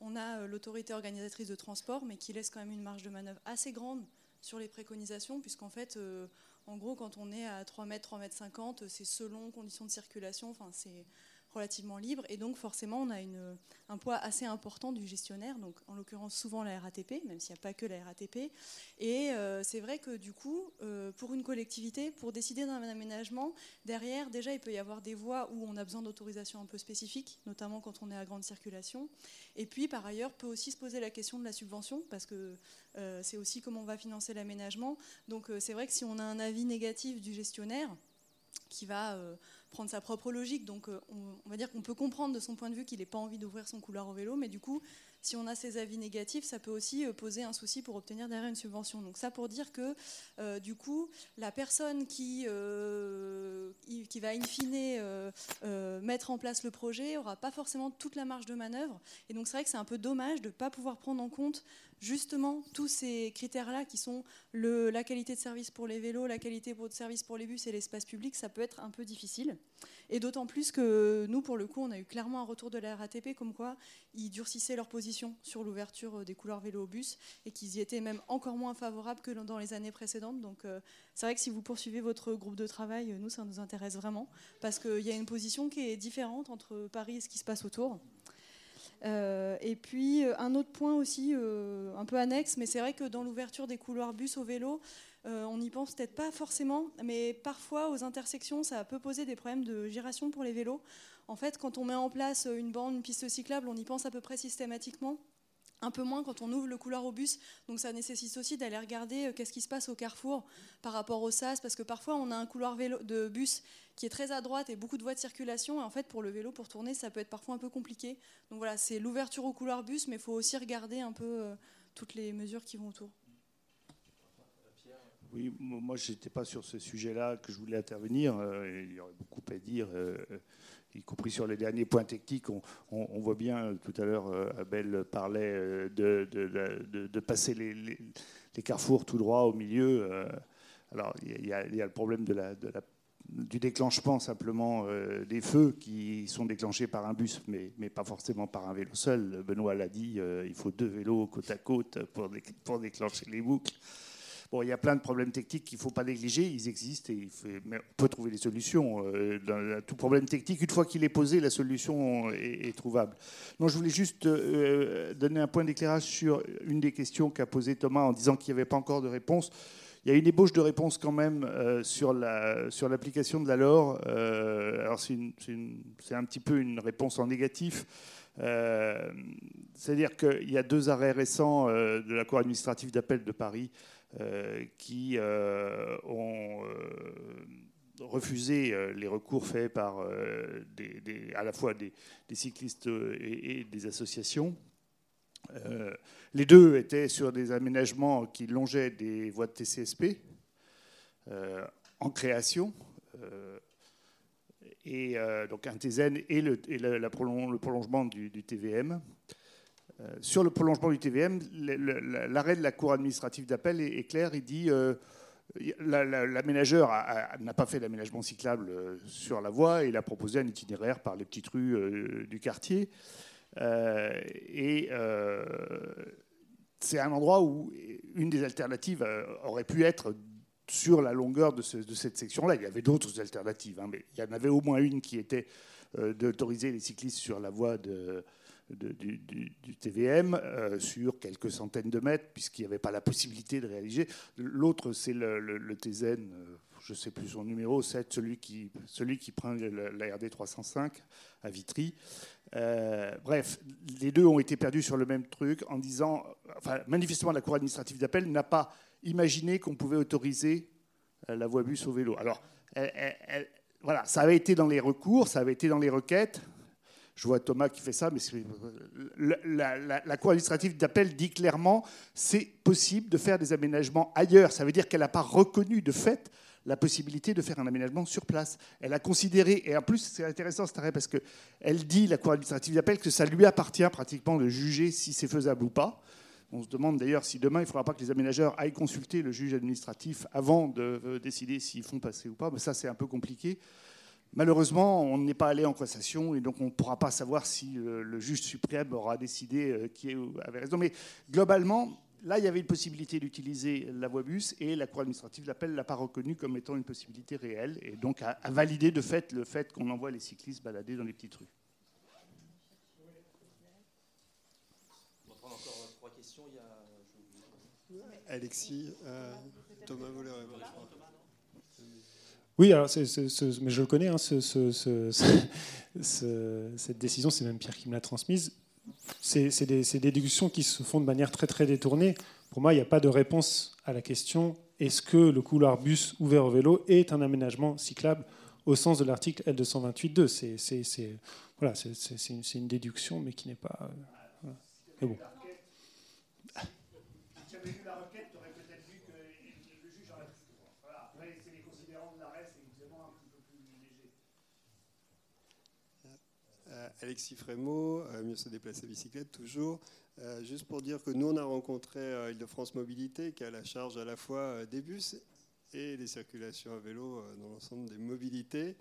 S14: on a l'autorité organisatrice de transport, mais qui laisse quand même une marge de manœuvre assez grande sur les préconisations, puisqu'en fait, en gros, quand on est à 3 mètres, 3 mètres 50, c'est selon conditions de circulation, enfin, c'est relativement libre. Et donc, forcément, on a un poids assez important du gestionnaire, donc en l'occurrence, souvent la RATP, même s'il n'y a pas que la RATP. Et euh, c'est vrai que du coup, euh, pour une collectivité, pour décider d'un aménagement, derrière, déjà, il peut y avoir des voies où on a besoin d'autorisation un peu spécifiques, notamment quand on est à grande circulation. Et puis, par ailleurs, peut aussi se poser la question de la subvention, parce que euh, c'est aussi comment on va financer l'aménagement. Donc, c'est vrai que si on a un avis négatif du gestionnaire, qui va prendre sa propre logique. Donc euh, on, va dire qu'on peut comprendre de son point de vue qu'il n'ait pas envie d'ouvrir son couloir au vélo, mais du coup, si on a ces avis négatifs, ça peut aussi euh, poser un souci pour obtenir derrière une subvention. Donc ça pour dire que euh, du coup, la personne qui, va in fine mettre en place le projet aura pas forcément toute la marge de manœuvre. Et donc c'est vrai que c'est un peu dommage de ne pas pouvoir prendre en compte justement tous ces critères-là qui sont la qualité de service pour les vélos, la qualité de service pour les bus et l'espace public, ça peut être un peu difficile. Et d'autant plus que nous, pour le coup, on a eu clairement un retour de la RATP comme quoi ils durcissaient leur position sur l'ouverture des couloirs vélo au bus et qu'ils y étaient même encore moins favorables que dans les années précédentes. Donc euh, c'est vrai que si vous poursuivez votre groupe de travail, nous, ça nous intéresse vraiment parce qu'il y a une position qui est différente entre Paris et ce qui se passe autour. Euh, et puis euh, un autre point aussi, euh, un peu annexe, mais c'est vrai que dans l'ouverture des couloirs bus au vélo, on n'y pense peut-être pas forcément, mais parfois aux intersections, ça peut poser des problèmes de giration pour les vélos. En fait, quand on met en place une bande, une piste cyclable, on y pense à peu près systématiquement un peu moins quand on ouvre le couloir au bus. Donc ça nécessite aussi d'aller regarder qu'est-ce qui se passe au carrefour par rapport au SAS, parce que parfois on a un couloir vélo, de bus qui est très à droite et beaucoup de voies de circulation. Et en fait, pour le vélo, pour tourner, ça peut être parfois un peu compliqué. Donc voilà, c'est l'ouverture au couloir bus, mais il faut aussi regarder un peu euh, toutes les mesures qui vont autour.
S4: Oui, moi, je n'étais pas sur ce sujet-là que je voulais intervenir. Euh, il y aurait beaucoup à dire. Euh, y compris sur les derniers points techniques. On, voit bien, tout à l'heure, Abel parlait de, de, de, de passer les, les, carrefours tout droit au milieu. Alors, il y, a, le problème de la, la, du déclenchement simplement euh, des feux qui sont déclenchés par un bus, mais, mais pas forcément par un vélo seul. Benoît l'a dit, euh, il faut deux vélos côte à côte pour, pour déclencher les boucles. Il y a plein de problèmes techniques qu'il ne faut pas négliger, ils existent et mais on peut trouver des solutions. Euh, tout problème technique, une fois qu'il est posé, la solution est, trouvable. Je voulais juste euh, donner un point d'éclairage sur une des questions qu'a posé Thomas en disant qu'il n'y avait pas encore de réponse. Il y a une ébauche de réponse quand même euh, sur l'application de la LOR. Euh, alors c'est un petit peu une réponse en négatif. Euh, C'est-à-dire qu'il y a deux arrêts récents de la Cour administrative d'appel de Paris qui ont refusé les recours faits par des, à la fois des, cyclistes et, des associations. Euh, les deux étaient sur des aménagements qui longeaient des voies de TCSP euh, en création. Euh, et donc un TZN et le, prolongement du TVM. Sur le prolongement du TVM, l'arrêt de la Cour administrative d'appel est, clair. Il dit l'aménageur n'a pas fait d'aménagement cyclable sur la voie il a proposé un itinéraire par les petites rues du quartier. Euh, et euh, c'est un endroit où une des alternatives euh, aurait pu être sur la longueur de cette section-là. Il y avait d'autres alternatives, hein, mais il y en avait au moins une qui était d'autoriser les cyclistes sur la voie de, du, TVM euh, sur quelques centaines de mètres, puisqu'il n'y avait pas la possibilité de réaliser. L'autre, c'est le, TZN, euh, je ne sais plus son numéro, 7, celui qui, celui qui prend la RD 305 à Vitry. Euh, bref, les deux ont été perdus sur le même truc en disant, enfin, manifestement, la Cour administrative d'appel n'a pas imaginé qu'on pouvait autoriser la voie bus au vélo. Alors, voilà, ça avait été dans les recours, ça avait été dans les requêtes. Je vois Thomas qui fait ça, mais la, Cour administrative d'appel dit clairement c'est possible de faire des aménagements ailleurs. Ça veut dire qu'elle n'a pas reconnu de fait la possibilité de faire un aménagement sur place. Elle a considéré, et en plus c'est intéressant cet arrêt parce qu'elle dit, la Cour administrative d'appel, que ça lui appartient pratiquement de juger si c'est faisable ou pas. On se demande d'ailleurs si demain il ne faudra pas que les aménageurs aillent consulter le juge administratif avant de euh, décider s'ils font passer ou pas, mais ça c'est un peu compliqué. Malheureusement, on n'est pas allé en cassation et donc on ne pourra pas savoir si euh, le, juge suprême aura décidé euh, qui avait raison. Mais globalement, Là, il y avait une possibilité d'utiliser la voie bus et la Cour administrative l'appel ne l'a pas reconnu comme étant une possibilité réelle et donc a, validé de fait le fait qu'on envoie les cyclistes balader dans les petites rues.
S1: On va prendre encore trois questions. Il y a...
S10: Alexis, euh, Thomas voulait répondre.
S11: Oui, alors mais je le connais, hein, cette décision, c'est même Pierre qui me l'a transmise c'est des, des, déductions qui se font de manière très très détournée. Pour moi, il n'y a pas de réponse à la question est-ce que le couloir bus ouvert au vélo est un aménagement cyclable au sens de l'article L228.2 C'est voilà, une, une, déduction, mais qui n'est pas. Euh, mais bon.
S10: Alexis Frémaux, euh, mieux se déplacer à bicyclette toujours. Euh, juste pour dire que nous, on a rencontré euh, Île-de-France Mobilité, qui a la charge à la fois des bus et des circulations à vélo dans l'ensemble des mobilités.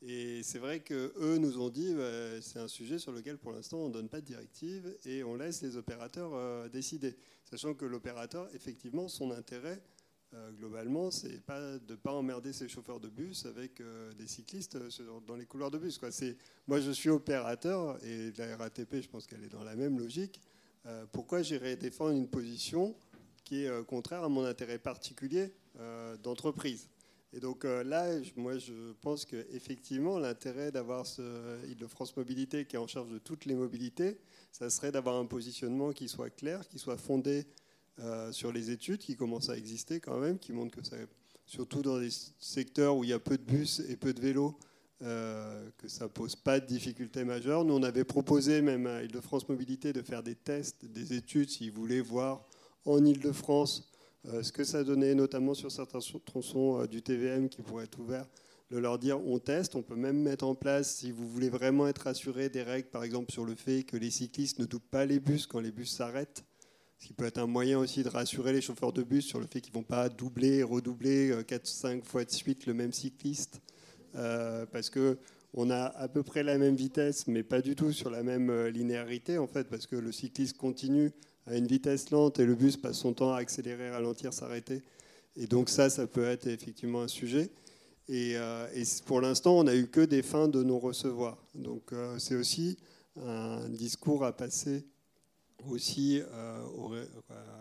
S10: Et c'est vrai qu'eux nous ont dit que c'est un sujet sur lequel pour l'instant on ne donne pas de directive et on laisse les opérateurs décider. Sachant que l'opérateur, effectivement, son intérêt, euh, globalement, c'est pas de pas emmerder ses chauffeurs de bus avec euh, des cyclistes euh, dans les couloirs de bus. Quoi. Moi, je suis opérateur et la RATP, je pense qu'elle est dans la même logique. pourquoi j'irais défendre une position qui est contraire à mon intérêt particulier d'entreprise? Et donc là, moi, je pense qu'effectivement, l'intérêt d'avoir ce Île-de-France Mobilité qui est en charge de toutes les mobilités, ça serait d'avoir un positionnement qui soit clair, qui soit fondé euh, sur les études qui commencent à exister quand même, qui montrent que ça, surtout dans des secteurs où il y a peu de bus et peu de vélos, euh, que ça pose pas de difficultés majeures. Nous, on avait proposé même à Île-de-France Mobilité de faire des tests, des études, s'ils voulaient voir en Île-de-France euh, ce que ça donnait, notamment sur certains tronçons du TVM qui pourraient être ouverts, de leur dire on teste, on peut même mettre en place, si vous voulez vraiment être assuré des règles, par exemple sur le fait que les cyclistes ne doublent pas les bus quand les bus s'arrêtent, ce qui peut être un moyen aussi de rassurer les chauffeurs de bus sur le fait qu'ils ne vont pas doubler redoubler 4-5 euh, fois de suite le même cycliste. Euh, parce que on a à peu près la même vitesse, mais pas du tout sur la même euh, linéarité, en fait, parce que le cycliste continue à une vitesse lente et le bus passe son temps à accélérer, ralentir, s'arrêter. Et donc ça, ça peut être effectivement un sujet. Et, et pour l'instant, on n'a eu que des fins de non-recevoir. Donc c'est aussi un discours à passer aussi euh,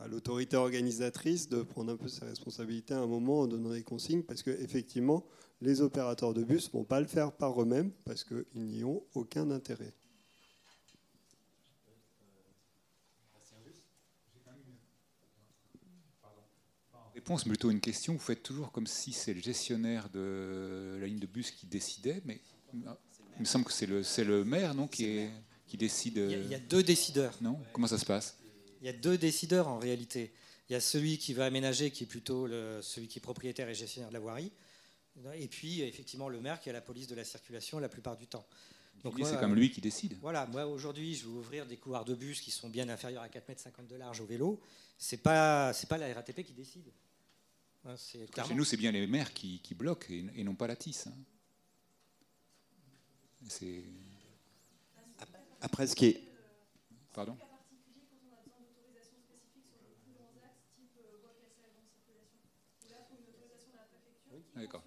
S10: à l'autorité organisatrice de prendre un peu ses responsabilités à un moment en donnant des consignes, parce qu'effectivement, les opérateurs de bus ne vont pas le faire par eux-mêmes, parce qu'ils n'y ont aucun intérêt.
S9: Réponse, plutôt une question. Vous faites toujours comme si c'est le gestionnaire de la ligne de bus qui décidait, mais il me semble que c'est le, le maire non, qui est qui décide
S5: il y, a, deux décideurs.
S9: Non? Comment ça se passe?
S5: Il y a deux décideurs en réalité. Il y a celui qui va aménager, qui est plutôt le, celui qui est propriétaire et gestionnaire de la voirie. Et puis, effectivement, le maire qui a la police de la circulation la plupart du temps.
S9: Donc c'est comme lui qui décide.
S5: Voilà, moi aujourd'hui, je vais ouvrir des couloirs de bus qui sont bien inférieurs à 4,50 m de large au vélo. C'est pas, c'est pas la RATP qui décide.
S9: Hein, Chez nous, c'est bien les maires qui, qui bloquent et, non pas la TIS. Hein. C'est
S6: après, ce qui est.
S9: Pardon D'accord.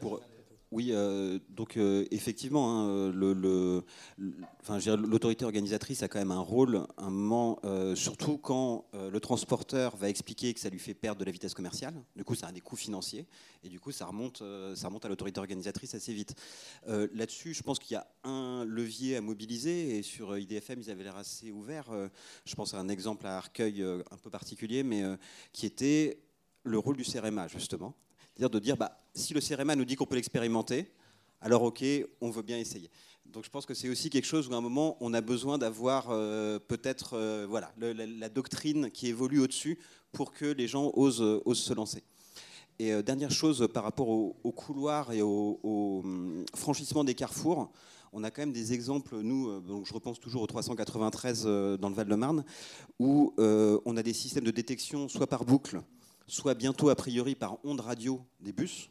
S6: Pour, Oui, euh, donc euh, effectivement, hein, l'autorité organisatrice a quand même un rôle, un moment, euh, surtout quand le transporteur va expliquer que ça lui fait perdre de la vitesse commerciale. Du coup, ça a des coûts financiers et du coup, ça remonte, ça remonte à l'autorité organisatrice assez vite. Là-dessus, je pense qu'il y a un levier à mobiliser et sur IDFM, ils avaient l'air assez ouverts. je pense à un exemple à Arcueil un peu particulier, mais qui était le rôle du CRMA justement c'est-à-dire de dire, bah, si le CRMA nous dit qu'on peut l'expérimenter, alors ok, on veut bien essayer. Donc je pense que c'est aussi quelque chose où à un moment, on a besoin d'avoir euh, peut-être euh, voilà, la, doctrine qui évolue au-dessus pour que les gens osent, osent se lancer. Et euh, dernière chose par rapport au, couloir et au, hum, franchissement des carrefours, on a quand même des exemples, nous, donc je repense toujours au 393 dans le Val-de-Marne, où on a des systèmes de détection soit par boucle, soit bientôt a priori par ondes radio des bus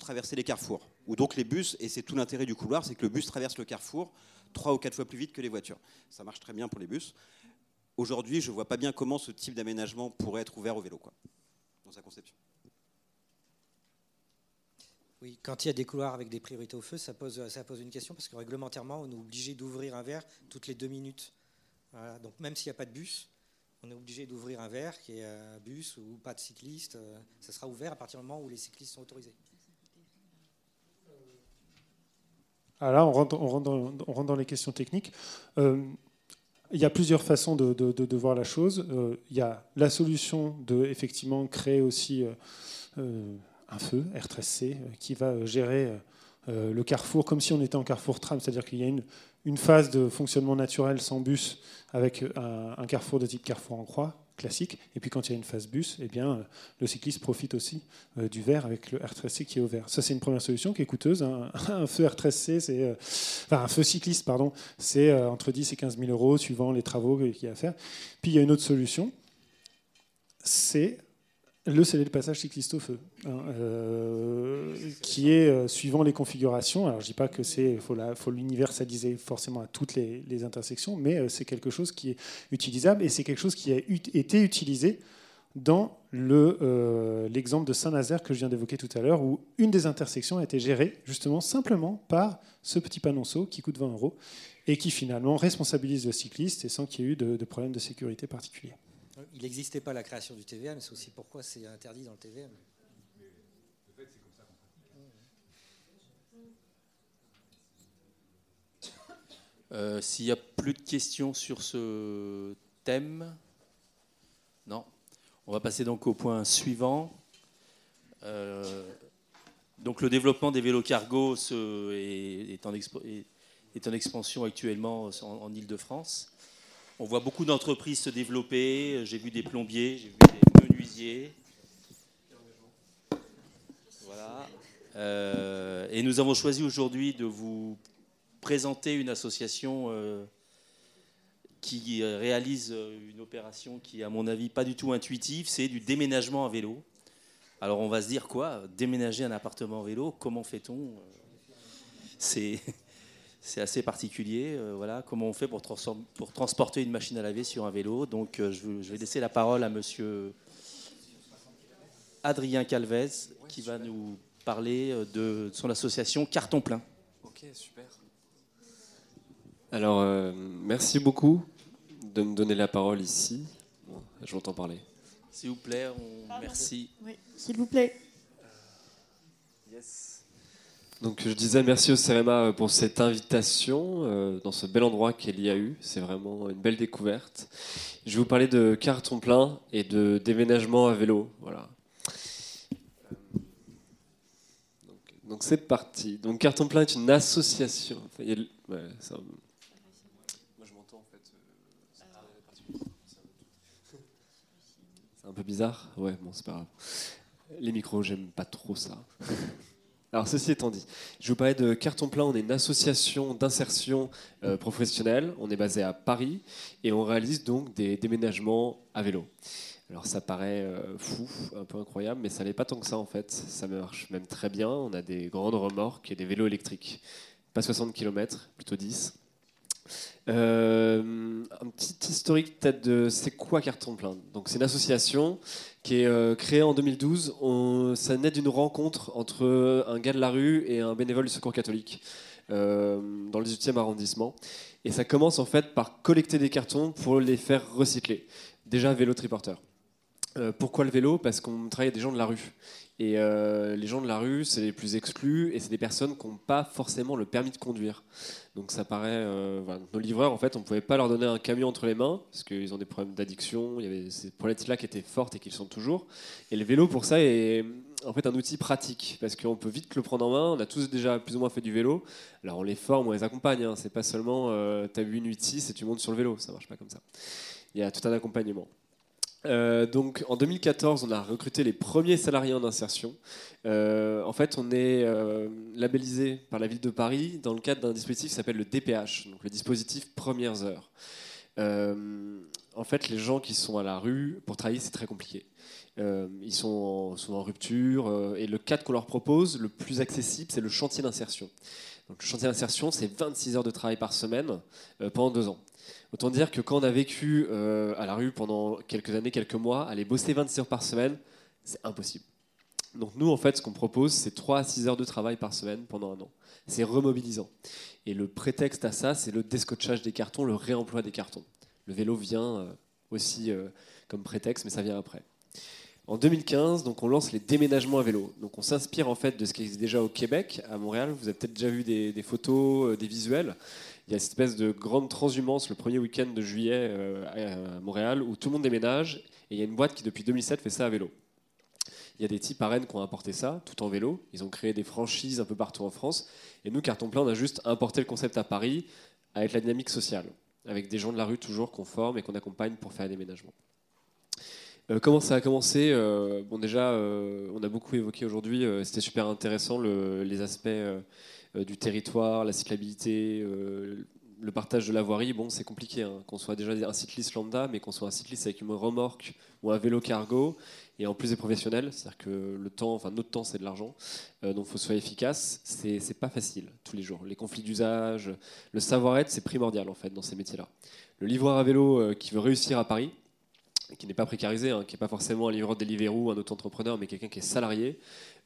S6: traverser les carrefours. Ou donc les bus, et c'est tout l'intérêt du couloir, c'est que le bus traverse le carrefour trois ou quatre fois plus vite que les voitures. Ça marche très bien pour les bus. Aujourd'hui, je vois pas bien comment ce type d'aménagement pourrait être ouvert au vélo, quoi, dans sa conception.
S5: Oui, quand il y a des couloirs avec des priorités au feu, ça pose, ça pose une question parce que réglementairement, on est obligé d'ouvrir un verre toutes les deux minutes. Donc même s'il n'y a pas de bus, on est obligé d'ouvrir un verre qui est un bus ou pas de cycliste. Euh, ça sera ouvert à partir du moment où les cyclistes sont autorisés.
S11: Alors ah, on rentre, dans, les questions techniques. Euh, il y a plusieurs façons de, voir la chose. Euh, il y a la solution de effectivement créer aussi un feu R13C qui va gérer le carrefour comme si on était en carrefour tram, c'est-à-dire qu'il y a une phase de fonctionnement naturel sans bus avec un, carrefour de type carrefour en croix classique. Et puis quand il y a une phase bus, eh bien, le cycliste profite aussi euh, du verre avec le R13C qui est au vert. Ça, c'est une première solution qui est coûteuse. Un, feu R13C, c'est, euh, enfin, un feu cycliste, pardon, c'est euh, entre 10 et 15 000 euros suivant les travaux qu'il y a à faire. Puis il y a une autre solution, c'est le scellé de passage cycliste au feu, euh, qui est euh, suivant les configurations. Alors je dis pas que c'est faut, l'universaliser forcément à toutes les, intersections, mais euh, c'est quelque chose qui est utilisable et c'est quelque chose qui a été utilisé dans l'exemple de Saint-Nazaire que je viens d'évoquer tout à l'heure, où une des intersections a été gérée justement simplement par ce petit panonceau qui coûte 20 euros et qui finalement responsabilise le cycliste et sans qu'il y ait eu de, de problème de sécurité particulier.
S5: Il n'existait pas la création du TVM, c'est aussi pourquoi c'est interdit dans le TVM.
S1: Euh, s'il n'y a plus de questions sur ce thème, non. On va passer donc au point suivant. Euh, donc le développement des vélos cargo est, en, expansion actuellement en, en Ile-de-France. On voit beaucoup d'entreprises se développer. J'ai vu des plombiers, j'ai vu des menuisiers. Voilà. Euh, et nous avons choisi aujourd'hui de vous présenter une association euh, qui réalise une opération qui, à mon avis, pas du tout intuitive. C'est du déménagement à vélo. Alors on va se dire quoi? Déménager un appartement à vélo? Comment fait-on? C'est c'est assez particulier. Euh, voilà, comment on fait pour, pour, transporter une machine à laver sur un vélo. Donc, euh, je, vais laisser la parole à Monsieur Adrien Calvez, qui va nous parler euh, de son association Carton Plein.
S15: Ok, super. Alors, merci beaucoup de me donner la parole ici. Bon, J'entends parler.
S1: S'il vous plaît, merci.
S2: Oui, s'il vous plaît.
S15: yes. Donc je disais merci au CEREMA euh, pour cette invitation euh, dans ce bel endroit qu'il y a eu. C'est vraiment une belle découverte. Je vais vous parler de carton plein et de déménagement à vélo. Voilà. Donc c'est parti. Donc carton plein est une association. Moi je m'entends en fait. Euh, c'est un peu bizarre. Ouais, bon c'est pas grave. Les micros, j'aime pas trop ça. Alors, ceci étant dit, je vous parlais de Carton Plein. On est une association d'insertion euh, professionnelle. On est basé à Paris et on réalise donc des déménagements à vélo. Alors, ça paraît euh, fou, un peu incroyable, mais ça n'est pas tant que ça en fait. Ça marche même très bien. On a des grandes remorques et des vélos électriques. Pas 60 km, plutôt 10. Euh, un petit historique peut-être de c'est quoi Carton Plein. Donc c'est une association qui est euh, créée en 2012. On- ça naît d'une rencontre entre un gars de la rue et un bénévole du Secours catholique euh, dans le 18e arrondissement. Et ça commence en fait par collecter des cartons pour les faire recycler. Déjà vélo triporteur. Pourquoi le vélo? Parce qu'on travaille avec des gens de la rue. Et euh, les gens de la rue, c'est les plus exclus et c'est des personnes qui n'ont pas forcément le permis de conduire. Donc ça paraît. euh. Nos livreurs, en fait, on ne pouvait pas leur donner un camion entre les mains parce qu'ils ont des problèmes d'addiction. Il y avait ces problématiques-là qui étaient fortes et qui le sont toujours. Et le vélo, pour ça, est en fait un outil pratique parce qu'on peut vite le prendre en main. On a tous déjà plus ou moins fait du vélo. Alors on les forme, on les accompagne. Hein. C'est pas seulement euh, tu as 8 nuits 6 et tu montes sur le vélo. Ça marche pas comme ça. Il y a tout un accompagnement. Euh, donc en 2014, on a recruté les premiers salariés en insertion. Euh, en fait, on est euh, labellisé par la ville de Paris dans le cadre d'un dispositif qui s'appelle le DPH, donc le dispositif Premières Heures. En fait, les gens qui sont à la rue, pour travailler, c'est très compliqué. Ils sont en, en rupture et le cadre qu'on leur propose, le plus accessible, c'est le chantier d'insertion. Donc, le chantier d'insertion, c'est 26 heures de travail par semaine pendant deux ans. Autant dire que quand on a vécu euh, à la rue pendant quelques années, quelques mois, aller bosser 26 heures par semaine, c'est impossible. Donc nous, en fait, ce qu'on propose, c'est 3 à 6 heures de travail par semaine pendant un an. C'est remobilisant. Et le prétexte à ça, c'est le descotchage des cartons, le réemploi des cartons. Le vélo vient euh, aussi euh, comme prétexte, mais ça vient après. En 2015, donc, on lance les déménagements à vélo. Donc, on s'inspire en fait de ce qui existe déjà au Québec, à Montréal. Vous avez peut-être déjà vu des, photos, des visuels. Il y a cette espèce de grande transhumance le premier week-end de juillet euh, à Montréal où tout le monde déménage et il y a une boîte qui depuis 2007 fait ça à vélo. Il y a des types à Rennes qui ont importé ça, tout en vélo. Ils ont créé des franchises un peu partout en France. Et nous, Carton Plein, on a juste importé le concept à Paris avec la dynamique sociale, avec des gens de la rue toujours qu'on forme et qu'on accompagne pour faire un déménagement. Euh, comment ça a commencé Euh, Bon, déjà, on a beaucoup évoqué aujourd'hui. C'était super intéressant le- les aspects du territoire, la cyclabilité, euh, le partage de la voirie. Bon, c'est compliqué hein, qu'on soit déjà un cycliste lambda, mais qu'on soit un cycliste avec une remorque ou un vélo cargo, et en plus des professionnels. C'est-à-dire que le temps, enfin notre temps, c'est de l'argent, euh, donc il faut ce soit efficace. C'est c'est pas facile tous les jours. Les conflits d'usage, le savoir-être, c'est primordial en fait dans ces métiers-là. Le livreur à vélo euh, qui veut réussir à Paris qui n'est pas précarisé, hein, qui n'est pas forcément un livreur Deliveroo, un auto-entrepreneur, mais quelqu'un qui est salarié,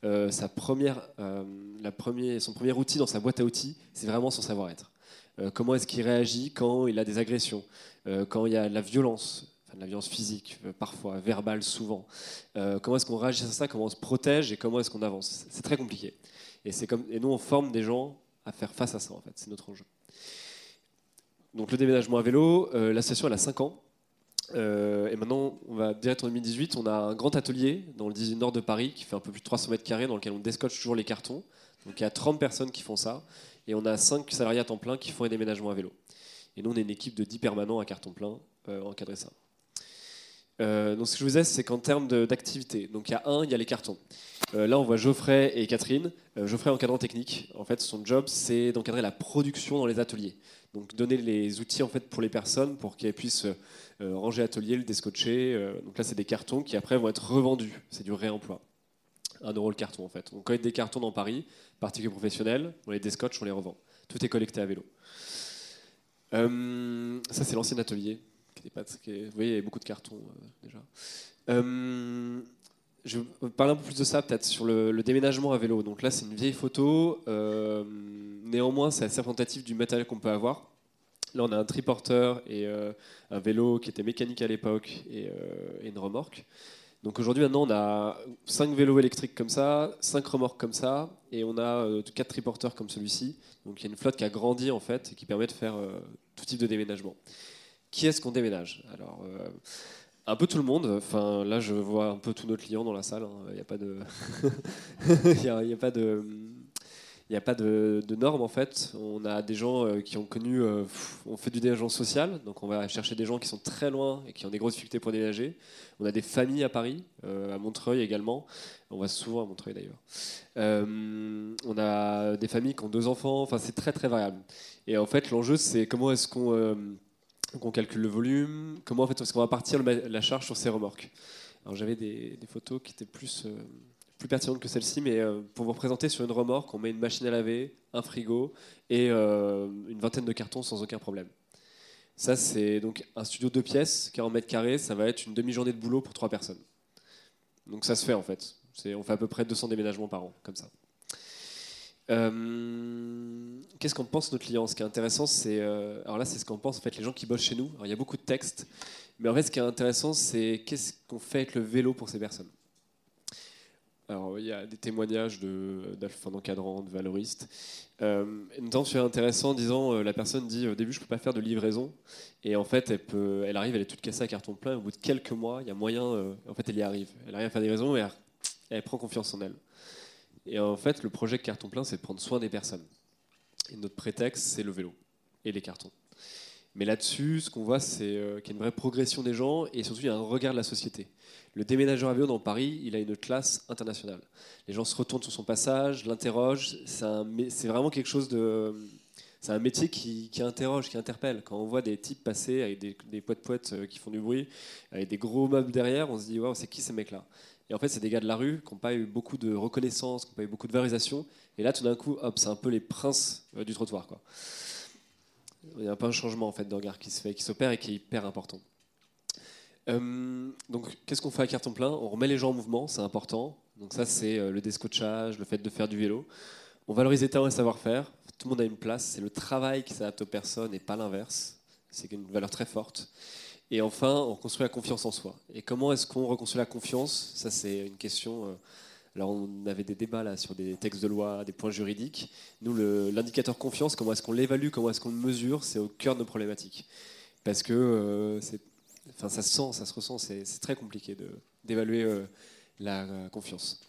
S15: euh, sa première, euh, la premier, son premier outil dans sa boîte à outils, c'est vraiment son savoir-être. Euh, comment est-ce qu'il réagit quand il a des agressions, quand il y a de la violence, de la violence physique, parfois, verbale souvent. Comment est-ce qu'on réagit à ça, comment on se protège et comment est-ce qu'on avance. C'est très compliqué. Et, et nous, on forme des gens à faire face à ça, en fait. C'est notre enjeu. Donc le déménagement à vélo, l'association, elle a 5 ans. Euh, et maintenant, on va direct en 2018. On a un grand atelier dans le 18 nord de Paris qui fait un peu plus de 300 mètres carrés, dans lequel on descotche toujours les cartons. Donc il y a 30 personnes qui font ça. Et on a 5 salariés à temps plein qui font un déménagement à vélo. Et nous, on est une équipe de 10 permanents à carton plein euh, encadrer ça. Euh, donc ce que je vous disais, c'est qu'en termes d'activité, donc il y a un, il y a les cartons. Euh, là, on voit Geoffrey et Catherine. Euh, Geoffrey, encadrant technique. En fait, son job, c'est d'encadrer la production dans les ateliers. Donc donner les outils en fait pour les personnes pour qu'elles puissent ranger l'atelier, le descotcher. Euh, donc là, c'est des cartons qui après vont être revendus. C'est du réemploi. Un euro le carton en fait. On collecte des cartons dans Paris, particuliers professionnels, on les descotche, on les revend. Tout est collecté à vélo. Euh, ça, c'est l'ancien atelier. qui pas- vous voyez, il y a beaucoup de cartons euh, déjà. Euh, je vais parler un peu plus de ça peut-être sur le, déménagement à vélo. Donc là, c'est une vieille photo. Euh, néanmoins, c'est assez représentatif du matériel qu'on peut avoir. Là, on a un triporteur et euh, un vélo qui était mécanique à l'époque et, euh, une remorque. Donc aujourd'hui, maintenant, on a 5 vélos électriques comme ça, 5 remorques comme ça, et on a 4 triporteurs comme celui-ci. Donc il y a une flotte qui a grandi en fait et qui permet de faire euh, tout type de déménagement. Qui est-ce qu'on déménage? Alors, euh, un peu tout le monde. Enfin, là, je vois un peu tous nos clients dans la salle. hein. Il n'y a pas de, il a, a pas de, il n'y a pas de, de normes en fait. On a des gens euh, qui ont connu, euh, on fait du déménagement social, donc on va chercher des gens qui sont très loin et qui ont des grosses difficultés pour déménager. On a des familles à Paris, euh, à Montreuil également. On va souvent à Montreuil d'ailleurs. On a des familles qui ont deux enfants. Enfin, c'est très très variable. Et en fait, l'enjeu c'est comment est-ce qu'on calcule le volume, comment est-ce qu'on va partir la charge sur ces remorques. Alors j'avais des, photos qui étaient plus plus pertinente que celle-ci, mais euh, pour vous représenter sur une remorque, on met une machine à laver, un frigo et euh, une vingtaine de cartons sans aucun problème. Ça, c'est donc un studio de pièces, 40 mètres carrés, ça va être une demi-journée de boulot pour trois personnes. Donc ça se fait en fait. On fait à peu près 200 déménagements par an, comme ça. Euh, qu'est-ce qu'en pense nos clients Ce qui est intéressant, c'est. alors là, c'est ce qu'en pensent en fait, les gens qui bossent chez nous. Alors, il y a beaucoup de textes, mais en fait, ce qui est intéressant, c'est qu'est-ce qu'on fait avec le vélo pour ces personnes? Alors, il y a des témoignages d'encadrant, de, de valoristes. Euh, notamment, c'est intéressant disant euh, la personne dit au début, je ne peux pas faire de livraison. Et en fait, elle, peut, elle arrive, elle est toute cassée à carton plein. Au bout de quelques mois, il y a moyen. Euh, en fait, elle y arrive. Elle arrive à faire des livraisons et elle, prend confiance en elle. Et en fait, le projet carton plein, c'est de prendre soin des personnes. Et notre prétexte, c'est le vélo et les cartons. Mais là-dessus, ce qu'on voit, c'est qu'il y a une vraie progression des gens et surtout, il y a un regard de la société. Le déménageur vélo dans Paris, il a une classe internationale. Les gens se retournent sur son passage, l'interrogent. C'est vraiment quelque chose de. C'est un métier qui, interroge, qui interpelle. Quand on voit des types passer avec des, des poètes euh, qui font du bruit, avec des gros meubles derrière, on se dit waouh, c'est qui ces mecs-là? Et en fait, c'est des gars de la rue qui n'ont pas eu beaucoup de reconnaissance, qui n'ont pas eu beaucoup de valorisation. Et là, tout d'un coup, hop, c'est un peu les princes euh, du trottoir. Quoi. Il y a un peu un changement en fait de regard qui se fait, qui s'opère et qui est hyper important. Euh, donc, qu'est-ce qu'on fait à carton plein? On remet les gens en mouvement, c'est important. Donc ça, c'est euh, le descotchage, le fait de faire du vélo. On valorise les talents et savoir-faire. Tout le monde a une place. C'est le travail qui s'adapte aux personnes et pas l'inverse. C'est une valeur très forte. Et enfin, on construit la confiance en soi. Et comment est-ce qu'on reconstruit la confiance? Ça, c'est une question. Euh, alors, on avait des débats là sur des textes de loi, des points juridiques. Nous, l'indicateur confiance, comment est-ce qu'on l'évalue, comment est-ce qu'on le mesure, c'est au cœur de nos problématiques. Parce que c'est Enfin, ça se sent, ça se ressent, c'est très compliqué d'évaluer euh, la euh, confiance.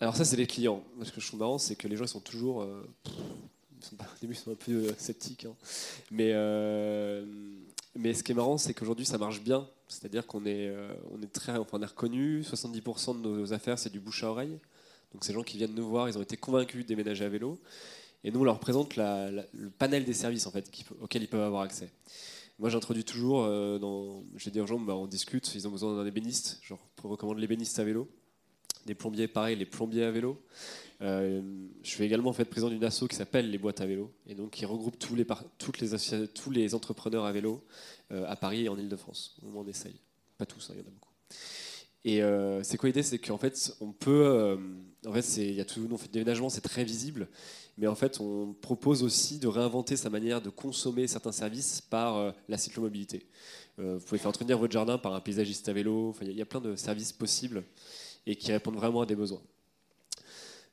S15: Alors ça, c'est les clients. Ce que je trouve marrant, c'est que les gens ils sont toujours... Euh, au début, ils sont un peu sceptiques. Hein. Mais, mais ce qui est marrant, c'est qu'aujourd'hui, ça marche bien. C'est-à-dire qu'on est, on est très... Enfin, on est reconnu. 70% de nos affaires, c'est du bouche à oreille. Donc ces gens qui viennent nous voir, ils ont été convaincus de déménager à vélo. Et nous, on leur présente le panel des services en fait, auxquels ils peuvent avoir accès. Moi, j'introduis toujours, euh, dans, j'ai des gens, bah, on discute, ils ont besoin d'un ébéniste, genre, pour recommander l'ébéniste à vélo. Des plombiers, pareil, les plombiers à vélo. Euh, je suis également en fait président d'une asso qui s'appelle les boîtes à vélo, et donc qui regroupe tous les, toutes les, tous les entrepreneurs à vélo euh, à Paris et en Ile-de-France. On essaye. Pas tous, hein, il y en a beaucoup. Et c'est quoi l'idée? C'est qu'en fait, on peut. en fait, il y a tout. Fait, déménagement, c'est très visible. Mais en fait, on propose aussi de réinventer sa manière de consommer certains services par euh, la cyclomobilité. Euh, vous pouvez faire entretenir votre jardin par un paysagiste à vélo. Il y, a plein de services possibles et qui répondent vraiment à des besoins.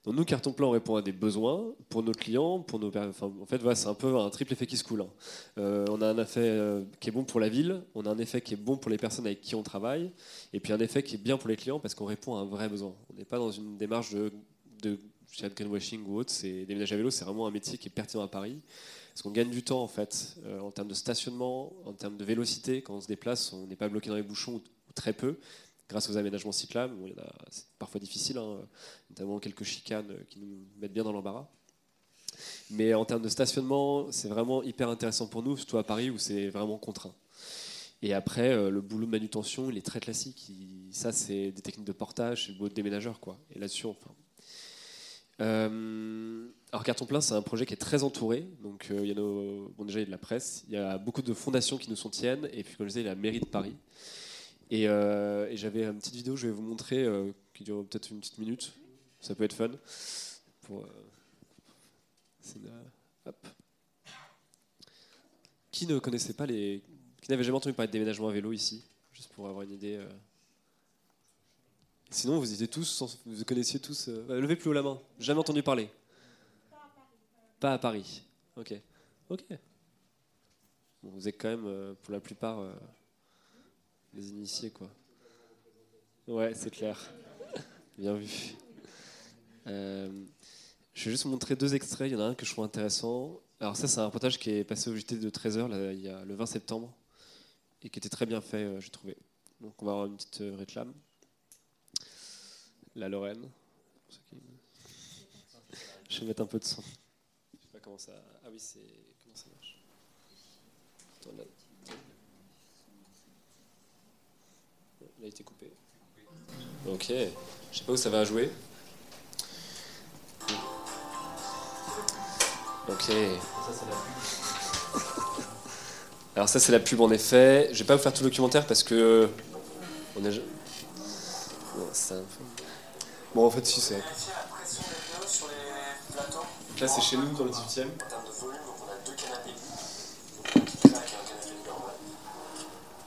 S15: Donc nous, Carton Plan, on répond à des besoins pour nos clients, pour nos. en fait, voilà, c'est un peu un triple effet qui se coule. Hein. Euh, on a un effet qui est bon pour la ville, on a un effet qui est bon pour les personnes avec qui on travaille, et puis un effet qui est bien pour les clients parce qu'on répond à un vrai besoin. On n'est pas dans une démarche de, de chez greenwashing ou autre, c'est déménager à vélo, c'est vraiment un métier qui est pertinent à Paris. Parce qu'on gagne du temps en fait, euh, en termes de stationnement, en termes de vélocité. Quand on se déplace, on n'est pas bloqué dans les bouchons ou, très peu, grâce aux aménagements cyclables. c'est parfois difficile, hein, notamment quelques chicanes qui nous mettent bien dans l'embarras. Mais en termes de stationnement, c'est vraiment hyper intéressant pour nous, surtout à Paris où c'est vraiment contraint. Et après, euh, le boulot de manutention, il est très classique. ça, c'est des techniques de portage, c'est le boulot de déménageur. Quoi. Et là-dessus, enfin, euh, alors Carton Plein, c'est un projet qui est très entouré. Donc euh, il y a déjà de la presse, il y a beaucoup de fondations qui nous soutiennent, et puis comme je disais, il y a la mairie de Paris. Et, euh, j'avais une petite vidéo, je vais vous montrer, qui dure peut-être une petite minute. Ça peut être fun. Pour, Qui ne connaissait pas les, qui n'avait jamais entendu parler de déménagement à vélo ici, juste pour avoir une idée. Sinon, vous étiez tous, vous connaissiez tous. Euh, levez plus haut la main. Jamais entendu parler. Pas à Paris. Ok. Ok. vous êtes quand même, euh, pour la plupart, euh, les initiés, quoi. Ouais, c'est clair. Bien vu. je vais juste montrer deux extraits. Il y en a un que je trouve intéressant. Alors ça, c'est un reportage qui est passé au JT de 13h là, il y a le 20 septembre et qui était très bien fait, j'ai trouvé. Donc on va avoir une petite réclame la Lorraine. Je vais mettre un peu de son. Je sais pas comment ça. Ah oui, c'est. Comment ça marche? Attends, là. Il a été coupé. Ok. Je sais pas où ça va jouer. Ok. Alors ça c'est la pub en effet. Je vais pas vous faire tout le documentaire parce que on est. Bon, en fait si c'est. Là c'est chez nous dans le 18 e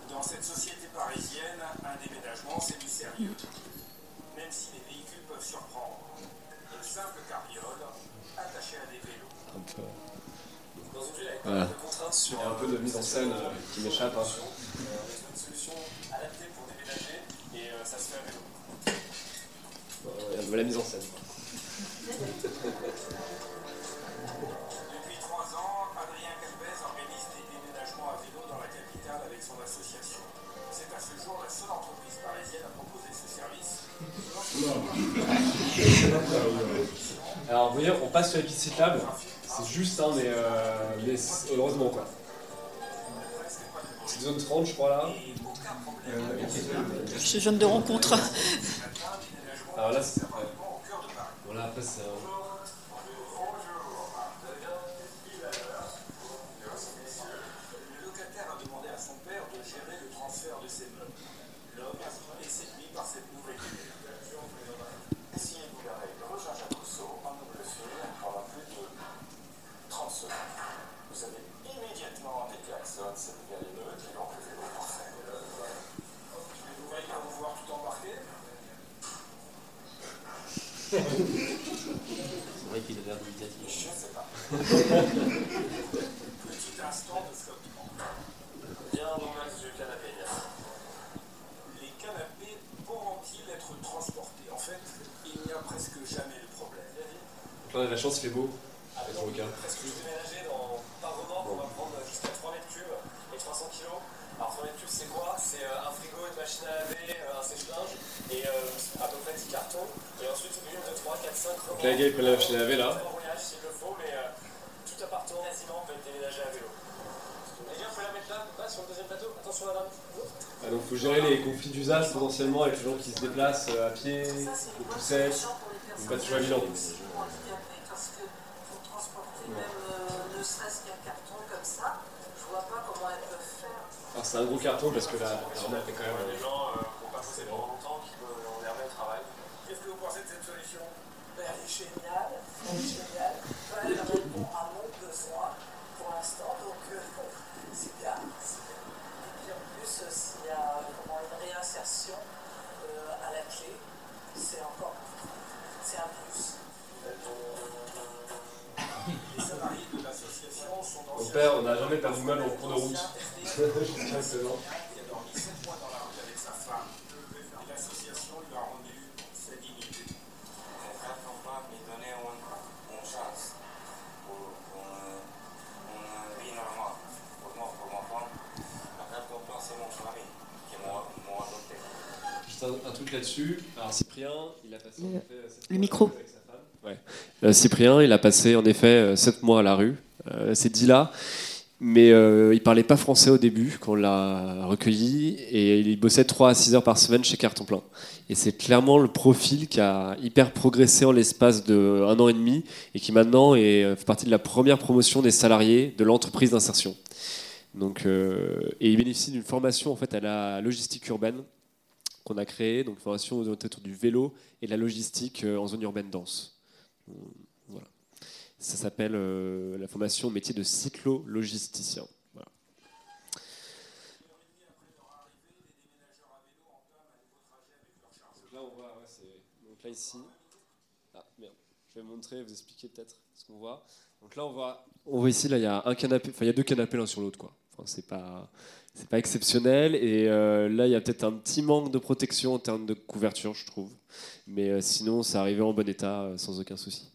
S16: Dans cette société parisienne, un déménagement, c'est du sérieux. Même si les véhicules peuvent surprendre. Une simple carriole attachée à des vélos.
S15: Un peu.
S16: Dans avec
S15: Voilà. Il y a un peu de mise en scène qui m'échappe. hein.
S16: une solution adaptée pour déménager et ça se fait à vélo.
S15: Il y a de la mise en scène. Alors, vous voyez, on passe sur les pistes cyclables. C'est juste, hein, mais, euh, mais c'est- heureusement quoi. C'est zone 30, je crois là.
S2: Je jeune de rencontre.
S15: Alors là, c'est. Bon, là, après, c'est. un-
S16: Le locataire a demandé à son père de gérer le transfert de ses meubles. L'homme est séduit par cette nouvelle idée. Asseyez-vous la règle. Jean-Jacques Rousseau, en double fil, pendant plus de 30 secondes. Vous avez immédiatement des klaxons, c'est bien les meutes, et donc le vélo parfait. Les nouvelles vont pouvoir tout embarquer
S1: C'est vrai qu'il a l'air dubitatif.
S16: Je sais pas. Petit instant de flottement. Bien dans l'axe du canapé. Les canapés pourront-ils être transportés En fait, il n'y a presque jamais de problème.
S15: Donc là, on a la chance, il fait beau. Avec le requin.
S16: Presque déménager dans, par remorque, on va prendre jusqu'à 3 mètres cubes et 300 kilos. Alors 3 mètres cubes, c'est quoi? C'est euh, un frigo, une machine à laver, euh, un sèche-linge et euh, à peu près 10 cartons. Et ensuite une, 2, 3, 4, 5
S15: Donc là, les gars, ils prennent la machine à laver là.
S16: rouillage s'il le faut, mais euh, tout appartement quasiment peut être déménagé à vélo. Les gars, faut la mettre là, là, sur le deuxième plateau. Attention madame.
S15: Ah, donc, il faut gérer les conflits d'usage potentiellement avec les gens qui se déplacent euh, à pied, au poussette. C'est pas toujours évident.
S17: Parce que pour transporter même euh, ne serait-ce qu'un carton comme ça, je vois pas comment elles peuvent faire.
S15: Alors, c'est un gros carton parce que la remorque est quand même.
S16: Les gens euh, qui n'ont pas posé pendant longtemps, qui veulent, on les remet au travail. Qu'est-ce que vous pensez de cette solution?
S17: Ben, elle est géniale,
S18: au plan, c'est mon famille qui m'a m'a adopté.
S15: Juste un, un truc là-dessus. Alors Cyprien, il a passé en
S2: Le-
S15: sept
S2: le micro.
S15: Euh, Cyprien, il a passé en effet 7 mois à la rue. Euh, c'est dit là. Mais euh, il parlait pas français au début quand on l'a recueilli et il bossait 3 à 6 heures par semaine chez Carton Plein. Et c'est clairement le profil qui a hyper progressé en l'espace de un an et demi et qui maintenant est, euh, fait partie de la première promotion des salariés de l'entreprise d'insertion. Euh, et il bénéficie d'une formation en fait à la logistique urbaine qu'on a créée, donc formation autour du vélo et la logistique euh, en zone urbaine dense. Voilà. Ça s'appelle euh, la formation au métier de cyclo-logisticien. Voilà. Donc là, on voit, ouais, c'est- donc là ici, ah merde, je vais montrer, vous expliquer peut-être ce qu'on voit. Donc là, on voit, on voit ici, là, il y a un canapé, enfin, il y a deux canapés l'un sur l'autre, quoi. Enfin, c'est pas, c'est pas exceptionnel. Et euh, là, il y a peut-être un petit manque de protection en termes de couverture, je trouve. Mais euh, sinon, ça arrivait en bon état, euh, sans aucun souci.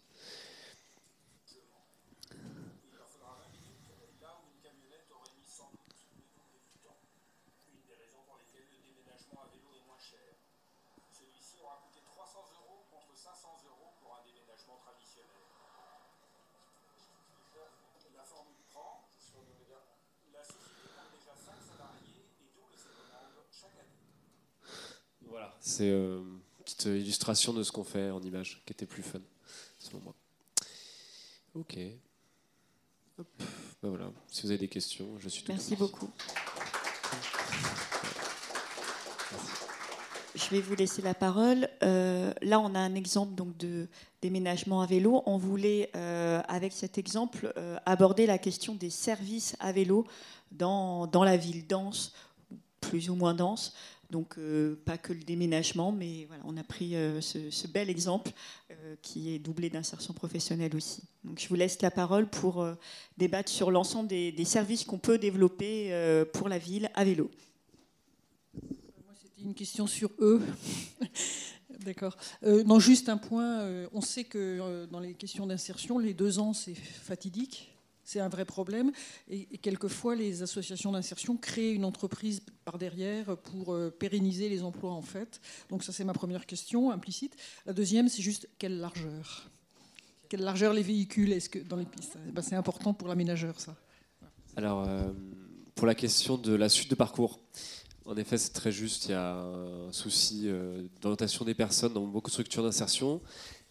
S16: Une des raisons pour lesquelles le déménagement à vélo est moins cher. Celui-ci aura coûté 300 euros contre 500 euros pour un déménagement traditionnel. La formule prend. La société compte déjà 5 salariés et double ses commandes chaque année.
S15: Voilà. C'est euh, petite illustration de ce qu'on fait en image, qui était plus fun, selon moi. Ok. Hop. Ben voilà. Si vous avez des questions, je suis tout
S2: Merci beaucoup. Je vais vous laisser la parole. Euh, là, on a un exemple donc de déménagement à vélo. On voulait, euh, avec cet exemple, euh, aborder la question des services à vélo dans, dans la ville dense, plus ou moins dense. Donc, euh, pas que le déménagement, mais voilà, on a pris euh, ce, bel exemple euh, qui est doublé d'insertion professionnelle aussi. Donc, je vous laisse la parole pour débattre sur l'ensemble des, des services qu'on peut développer pour la ville à vélo.
S7: C'était une question sur eux. D'accord. Non, juste un point. on sait que dans les questions d'insertion, les deux ans, c'est fatidique. C'est un vrai problème. Et, quelquefois, les associations d'insertion créent une entreprise par derrière pour euh, pérenniser les emplois, en fait. Donc, ça, c'est ma première question implicite. La deuxième, c'est juste quelle largeur? Quelle largeur les véhicules? Est-ce que dans les pistes Eh ben, C'est important pour l'aménageur, ça.
S15: Alors, euh, pour la question de la suite de parcours, en effet, c'est très juste. Il y a un souci euh, d'orientation des personnes dans beaucoup de structures d'insertion.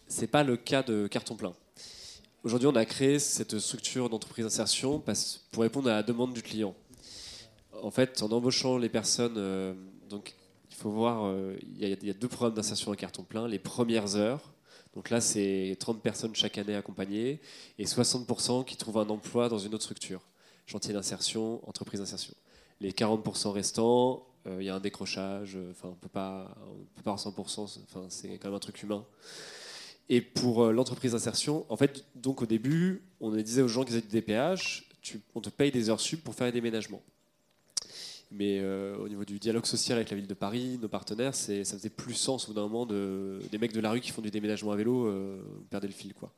S15: Ce n'est pas le cas de carton plein. Aujourd'hui, on a créé cette structure d'entreprise d'insertion pour répondre à la demande du client. En fait, en embauchant les personnes, euh, donc il faut voir, euh, il y, a- deux programmes d'insertion à carton plein. Les premières heures, donc là, c'est 30 personnes chaque année accompagnées et 60% qui trouvent un emploi dans une autre structure chantier d'insertion, entreprise d'insertion. Les 40% restants, euh, il y a un décrochage, on on peut pas à 100%, c'est- enfin c'est quand même un truc humain. Et pour euh, l'entreprise d'insertion, en fait, donc au début, on disait aux gens qui faisaient du DPH, on te paye des heures sup pour faire des déménagements. Mais euh, au niveau du dialogue social avec la ville de Paris, nos partenaires, ça faisait plus sens au bout d'un moment de, des mecs de la rue qui font du déménagement à vélo euh, perdaient le fil. Quoi.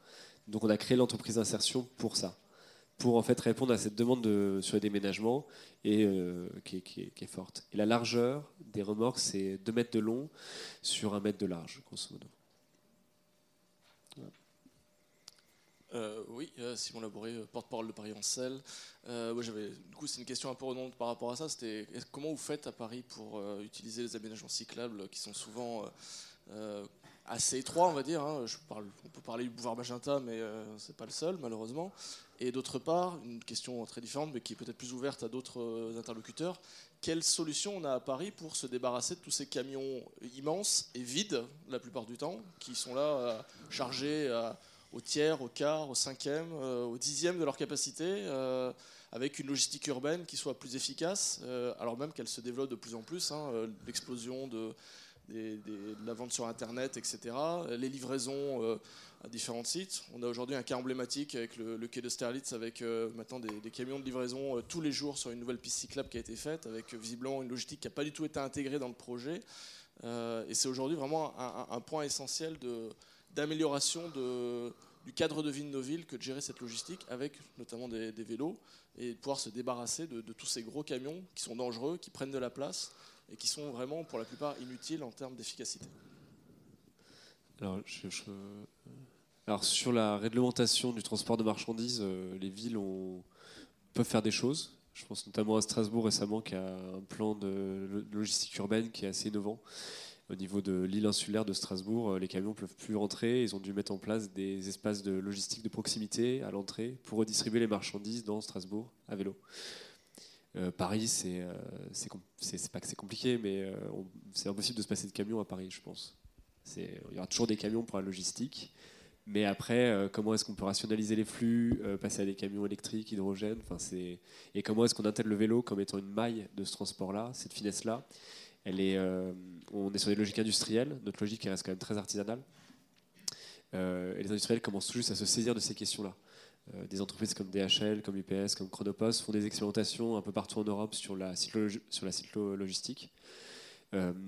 S15: Donc on a créé l'entreprise d'insertion pour ça pour en fait répondre à cette demande de, sur les déménagements et euh, qui, est, qui est- qui est forte. Et la largeur des remorques, c'est 2 mètres de long sur 1 mètre de large, grosso modo.
S13: Euh, oui, euh, Simon Labouré, euh, porte-parole de Paris moi, j'avais, du coup, c'est une question un peu redondante par rapport à ça. C'était comment vous faites à Paris pour utiliser les aménagements cyclables qui sont souvent assez étroits, on va dire. hein? On peut parler du boulevard Magenta, mais c'est pas le seul, malheureusement. Et d'autre part, une question très différente, mais qui est peut-être plus ouverte à d'autres interlocuteurs. Quelle solution on a à Paris pour se débarrasser de tous ces camions immenses et vides, la plupart du temps, qui sont là chargés au tiers, au quart, au cinquième, euh, au dixième de leur capacité, euh, avec une logistique urbaine qui soit plus efficace, euh, alors même qu'elle se développe de plus en plus. hein, L'explosion de, la vente sur Internet, etc. Les livraisons à différents sites. On a aujourd'hui un cas emblématique avec le, quai de Sterlitz, avec maintenant des, camions de livraison tous les jours sur une nouvelle piste cyclable qui a été faite, avec visiblement une logistique qui n'a pas du tout été intégrée dans le projet. Et c'est aujourd'hui vraiment un point essentiel de- d'amélioration du cadre de vie de nos villes que de gérer cette logistique avec notamment des, vélos et de pouvoir se débarrasser de, tous ces gros camions qui sont dangereux, qui prennent de la place et qui sont vraiment pour la plupart inutiles en termes d'efficacité.
S15: Alors, sur la réglementation du transport de marchandises, euh, les villes peuvent faire des choses. Je pense notamment à Strasbourg récemment qui a un plan de lo- logistique urbaine qui est assez innovant. Au niveau de l'île insulaire de Strasbourg, euh, les camions ne peuvent plus rentrer. Ils ont dû mettre en place des espaces de logistique de proximité à l'entrée pour redistribuer les marchandises dans Strasbourg à vélo. Euh, Paris, c'est euh, c'est pas que c'est compliqué, mais c'est impossible de se passer de camions à Paris, je pense. Il y aura toujours des camions pour la logistique. Mais après, comment est-ce qu'on peut rationaliser les flux, passer à des camions électriques, hydrogène? Et comment est-ce qu'on intègre le vélo comme étant une maille de ce transport-là, cette finesse-là? Euh, On est sur des logiques industrielles. Notre logique reste quand même très artisanale. Euh, les industriels commencent tout juste à se saisir de ces questions-là. Euh, des entreprises comme DHL, comme UPS, comme Chronopost font des expérimentations un peu partout en Europe sur la, sur cyclo-logistique.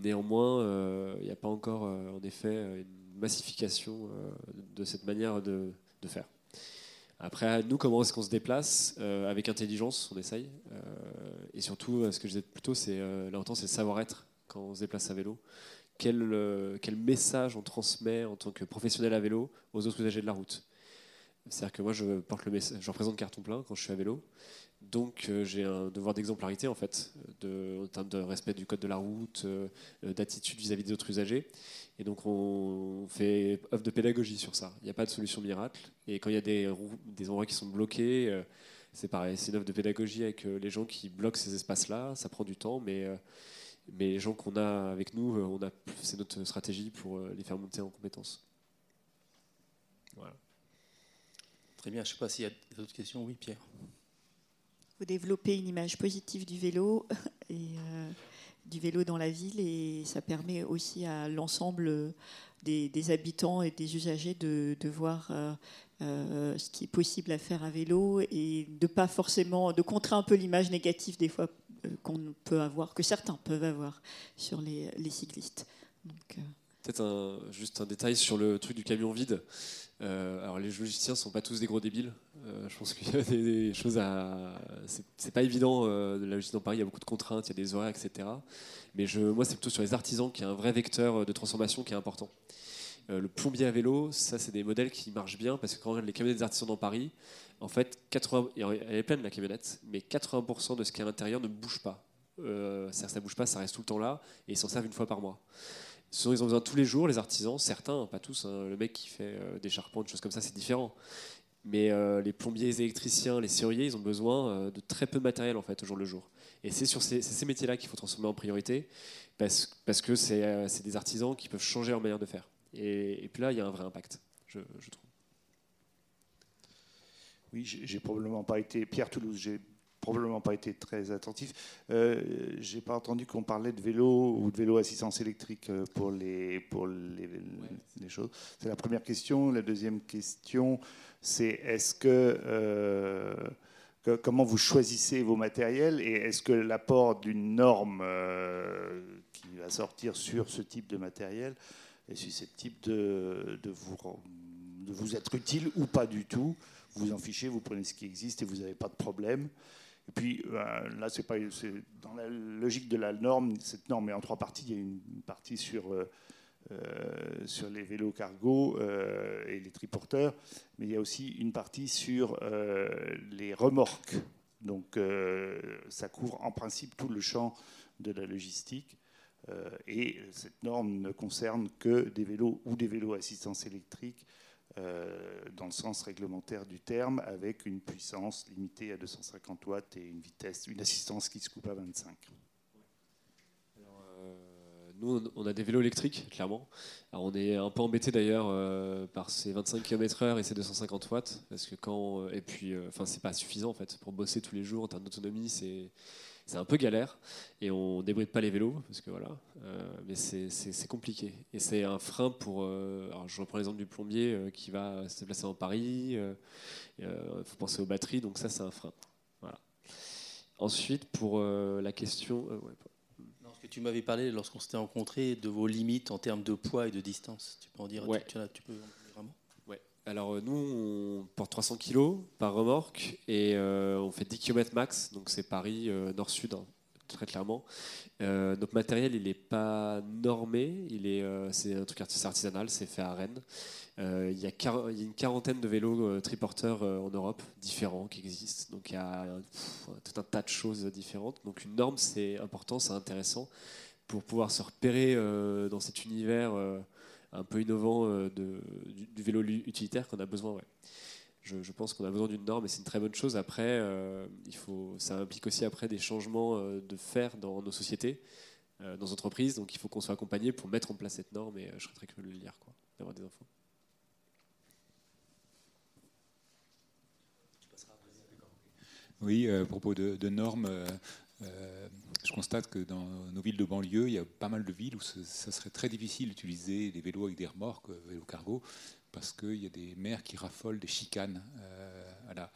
S15: Néanmoins, il n'y a pas encore, en effet, une massification de cette manière de faire. Après, nous, comment est-ce qu'on se déplace Euh, Avec intelligence, on essaye. Euh, et surtout, euh, ce que je disais plus tôt, c'est l'important, c'est le savoir-être quand on se déplace à vélo. Quel, quel message on transmet en tant que professionnel à vélo aux autres usagers de la route? C'est-à-dire que moi, je porte le message, je représente carton plein quand je suis à vélo. Donc euh, j'ai un devoir d'exemplarité en fait, de, en termes de respect du code de la route, euh, d'attitude vis-à-vis des autres usagers. Et donc on fait œuvre de pédagogie sur ça. Il n'y a pas de solution miracle. Et quand il y a des, des endroits qui sont bloqués, euh, c'est pareil, c'est une œuvre de pédagogie avec euh, les gens qui bloquent ces espaces-là. Ça prend du temps, mais, euh, mais les gens qu'on a avec nous, euh, on a, c'est notre stratégie pour euh, les faire monter en compétences. Voilà.
S1: Très bien, je ne sais pas s'il y a d'autres questions. Oui, Pierre.
S2: Faut développer une image positive du vélo et euh, du vélo dans la ville et ça permet aussi à l'ensemble des, habitants et des usagers de, voir euh, euh, ce qui est possible à faire à vélo et de pas forcément de contrer un peu l'image négative des fois qu'on peut avoir que certains peuvent avoir sur les, les cyclistes.
S15: Peut-être juste un détail sur le truc du camion vide. Euh, alors les logiciens sont pas tous des gros débiles. Euh, je pense qu'il y a des, choses à. C'est pas évident euh, de la logistique dans Paris. Il y a beaucoup de contraintes, il y a des horaires, etc. Mais je, moi, c'est plutôt sur les artisans qui est un vrai vecteur de transformation qui est important. Euh, le plombier à vélo, ça, c'est des modèles qui marchent bien parce que quand on regarde les camionnettes des artisans dans Paris, en fait, 80, elle est pleine la camionnette, mais 80% de ce qu'il y a à l'intérieur ne bouge pas. Euh, c'est-à-dire ça bouge pas, ça reste tout le temps là et ils s'en servent une fois par mois. Ils ont besoin tous les jours, les artisans, certains, pas tous. hein. Le mec qui fait euh, des charpents, des choses comme ça, c'est différent. Mais euh, les plombiers, les électriciens, les serruriers, ils ont besoin euh, de très peu de matériel en fait au jour le jour. Et c'est sur ces, ces métiers-là qu'il faut transformer en priorité parce, parce que c'est des artisans qui peuvent changer leur manière de faire. Et, puis là, il y a un vrai impact, je, je trouve.
S4: Oui, j'ai probablement pas été Pierre Toulouse. J'ai probablement pas été très attentif. Euh, j'ai pas entendu qu'on parlait de vélo ou de vélo assistance électrique euh, pour les pour les, les choses. C'est la première question. La deuxième question, c'est est-ce que, euh, que- comment vous choisissez vos matériels et est-ce que l'apport d'une norme euh, qui va sortir sur ce type de matériel est susceptible de, de vous de vous être utile ou pas du tout? Vous vous en fichez, vous prenez ce qui existe et vous n'avez pas de problème. Et puis euh, là, c'est pas dans la logique de la norme. Cette norme est en trois parties. Il y a une partie sur euh, euh, sur les vélos cargo et les triporteurs, mais il y a aussi une partie sur les remorques. Donc ça couvre en principe tout le champ de la logistique. Et cette norme ne concerne que des vélos ou des vélos assistance électrique dans le sens réglementaire du terme, avec une puissance limitée à 250 watts et une vitesse, une assistance qui se coupe à 25.
S15: Euh, nous, on- a des vélos électriques, clairement. Alors, on est un peu embêté d'ailleurs euh, par ces 25 km/h et ces 250 watts, parce que quand et puis, euh, enfin, c'est pas suffisant en fait pour bosser tous les jours en termes d'autonomie, c'est c'est un peu galère et on débride pas les vélos parce que voilà, euh, mais c'est- compliqué et c'est un frein pour. euh, alors, je reprends l'exemple du plombier euh, qui va se déplacer dans Paris. Il faut penser aux batteries, donc ça c'est un frein. Voilà. Ensuite, pour la question, ouais,
S1: Non, parce que tu m'avais parlé lorsqu'on s'était rencontrés de vos limites en termes de poids et de distance. Tu peux en dire
S15: Ouais.
S1: tu, tu en as- tu peux en dire vraiment
S15: Ouais. Alors euh, nous, on porte 300 kg par remorque et euh, on fait 10 km max, donc c'est Paris euh, nord-sud, hein, très clairement. Notre matériel, il n'est pas normé, il est, c'est un truc artis- artisanal, c'est fait à Rennes. Il, y a une quarantaine de vélos triporteurs en Europe, différents, qui existent. Donc il y a tout un tas de choses différentes. Donc une norme, c'est important, c'est intéressant pour pouvoir se repérer dans cet univers un peu innovant euh, du, vélo utilitaire qu'on a besoin. Je, pense qu'on a besoin d'une norme et c'est une très bonne chose. Après, euh, il faut, ça implique aussi après des changements euh, de faire dans nos sociétés, dans nos entreprises. Donc il faut qu'on soit accompagné pour mettre en place cette norme et je serais très curieux de le lire, d'avoir des infos.
S9: Oui, à propos de normes, euh, je constate que dans nos villes de banlieue, il y a pas mal de villes où ça serait très difficile d'utiliser des vélos avec des remorques, euh, vélos cargo, parce qu'il y a des maires qui raffolent des chicanes. euh,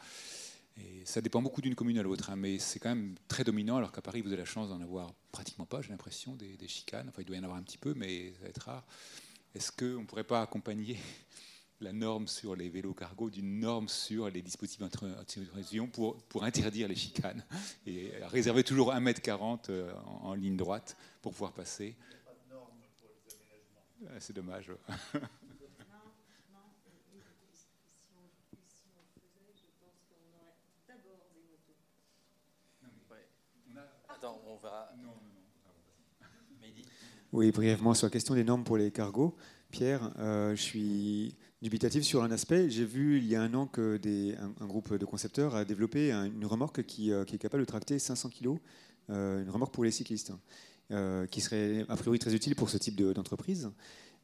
S9: ça dépend beaucoup d'une commune à l'autre, hein, mais c'est quand même très dominant, alors qu'à Paris, vous avez la chance d'en avoir pratiquement pas, j'ai l'impression, des, des chicanes. Enfin, il doit y en avoir un petit peu, mais ça va être rare. Est-ce qu'on ne pourrait pas accompagner la norme sur les vélos cargo d'une norme sur les dispositifs d'intrusion pour, pour interdire les chicanes et réserver toujours 1m40 euh, en, en ligne droite pour pouvoir passer Ah, C'est dommage.
S1: Attends, on verra.
S8: Oui, brièvement sur la question des normes pour les cargos. Pierre, euh, je suis dubitatif sur un aspect. J'ai vu il y a un an que un, groupe de concepteurs a développé une remorque qui, euh, qui, est capable de tracter 500 kg, euh, une remorque pour les cyclistes, qui serait a priori très utile pour ce type d'entreprise.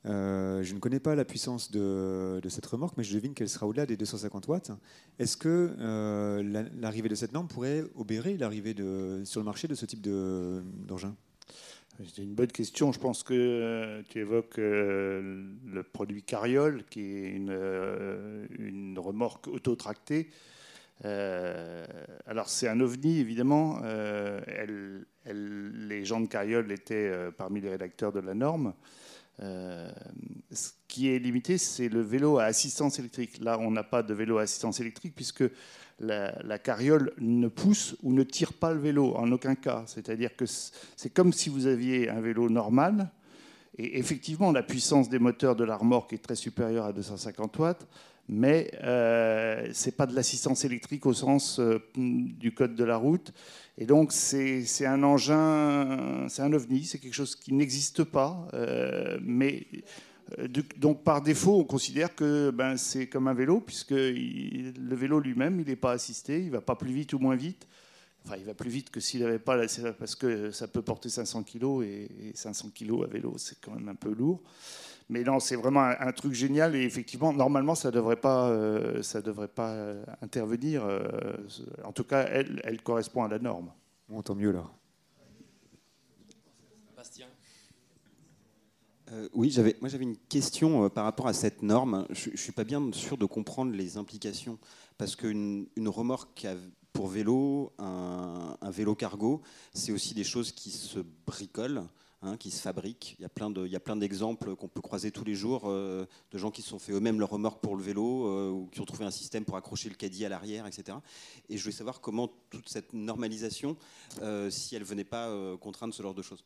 S8: je ne connais pas la puissance de, de, cette remorque, mais je devine qu'elle sera au-delà des 250 watts. Est-ce que l'arrivée de cette norme pourrait obérer l'arrivée sur le marché de ce type d'engin?
S4: C'est une bonne question. Je pense que euh, tu évoques euh, le produit Carriole, qui est une, euh, remorque autotractée. alors c'est un ovni, évidemment. Les gens de Carriole étaient parmi les rédacteurs de la norme. ce qui est limité, c'est le vélo à assistance électrique. Là, on n'a pas de vélo à assistance électrique puisque la, carriole ne pousse ou ne tire pas le vélo en aucun cas. C'est-à-dire que c'est comme si vous aviez un vélo normal. Et effectivement, la puissance des moteurs de la remorque est très supérieure à 250 watts, mais euh, ce n'est pas de l'assistance électrique au sens euh, du code de la route. Et donc, c'est un engin, c'est un ovni, c'est quelque chose qui n'existe pas, euh, mais donc par défaut, on considère que ben, c'est comme un vélo, puisque le vélo lui-même, il n'est pas assisté, il ne va pas plus vite ou moins vite. Enfin, il va plus vite que s'il n'avait pas, parce que ça peut porter 500 kg, et, 500 kg à vélo, c'est quand même un peu lourd. Mais non, c'est vraiment un, truc génial, et effectivement, normalement, ça devrait pas, euh, devrait pas euh, intervenir. en tout cas, elle, elle correspond à la norme.
S8: Bon, tant mieux là.
S6: Euh, oui, j'avais, moi j'avais une question euh, par rapport à cette norme. Je ne suis pas bien sûr de comprendre les implications. Parce qu'une une remorque pour vélo, un, vélo cargo, c'est aussi des choses qui se bricolent. Hein, qui se fabriquent. Il y a plein, d'exemples qu'on peut croiser tous les jours euh, de gens qui se sont fait eux-mêmes leur remorque pour le vélo ou qui ont trouvé un système pour accrocher le caddie à l'arrière, etc. Et je voulais savoir comment toute cette normalisation, si elle venait pas contraindre ce genre de choses.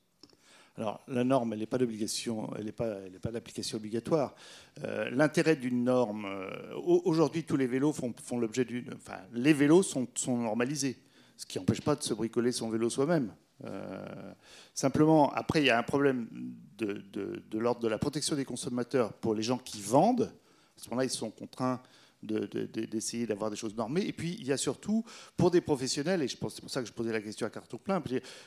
S4: Alors, la norme, elle n'est pas d'obligation, elle n'est pas, d'application obligatoire. Euh, l'intérêt d'une norme, euh, aujourd'hui, tous les vélos font, l'objet d'une. Enfin, les vélos sont, normalisés, ce qui n'empêche pas de se bricoler son vélo soi-même. Euh, simplement, après, il y a un problème de, de, de l'ordre de la protection des consommateurs pour les gens qui vendent. À ce moment-là, ils sont contraints d'essayer d'avoir des choses normées. Et puis, il y a surtout, pour des professionnels, et je pense c'est pour ça que je posais la question à carton plein,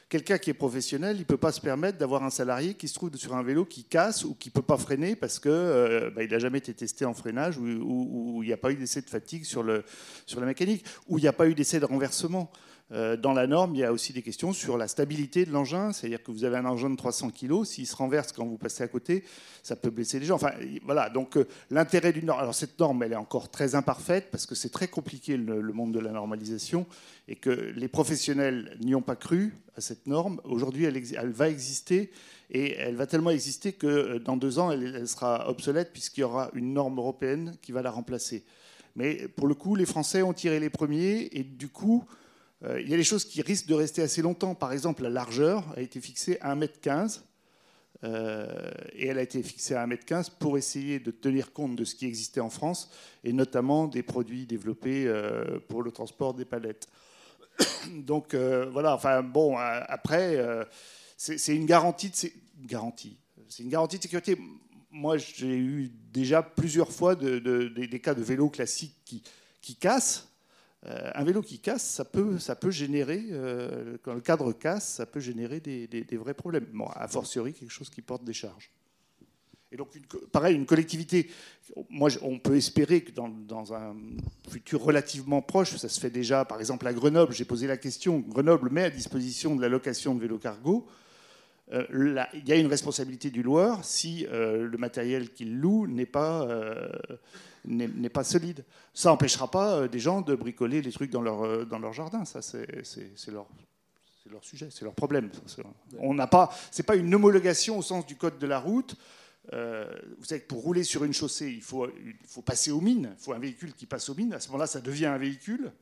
S4: quelqu'un qui est professionnel, il ne peut pas se permettre d'avoir un salarié qui se trouve sur un vélo qui casse ou qui ne peut pas freiner parce qu'il euh, bah, n'a jamais été testé en freinage ou, il n'y a pas eu d'essai de fatigue sur, le, sur la mécanique, ou il n'y a pas eu d'essai de renversement. Euh, dans la norme, il y a aussi des questions sur la stabilité de l'engin, c'est-à-dire que vous avez un engin de 300 kg, s'il se renverse quand vous passez à côté, ça peut blesser les gens. Enfin, voilà, donc euh, l'intérêt d'une norme, alors cette norme, elle est encore très imparfaite parce que c'est très compliqué le, monde de la normalisation et que les professionnels n'y ont pas cru à cette norme. Aujourd'hui, elle, va exister et elle va tellement exister que euh, dans deux ans, elle, sera obsolète puisqu'il y aura une norme européenne qui va la remplacer. Mais pour le coup, les Français ont tiré les premiers et du coup, il y a des choses qui risquent de rester assez longtemps. Par exemple, la largeur a été fixée à 1m15. Euh, et elle a été fixée à 1m15 pour essayer de tenir compte de ce qui existait en France, et notamment des produits développés euh, pour le transport des palettes. Donc voilà, enfin bon, après, c'est une garantie de. C'est une garantie de sécurité. Moi, j'ai eu déjà plusieurs fois des cas de vélos classiques qui, cassent euh, un vélo qui casse, ça peut, générer, euh, quand le cadre casse, ça peut générer des, vrais problèmes. Bon, a fortiori, quelque chose qui porte des charges. Et donc, pareil, une collectivité, moi, on peut espérer que dans, un futur relativement proche, ça se fait déjà, par exemple à Grenoble, j'ai posé la question, Grenoble met à disposition de la location de vélos cargo. Euh, il y a une responsabilité du loueur si le matériel qu'il loue n'est pas n'est pas solide. Ça n'empêchera pas euh, des gens de bricoler les trucs dans leur, euh, dans leur jardin. Ça, c'est leur, leur sujet, c'est leur problème. On n'a pas, c'est pas une homologation au sens du code de la route. Euh, vous savez que pour rouler sur une chaussée, il faut, il faut passer aux mines. Il faut un véhicule qui passe aux mines. À ce moment-là, ça devient un véhicule.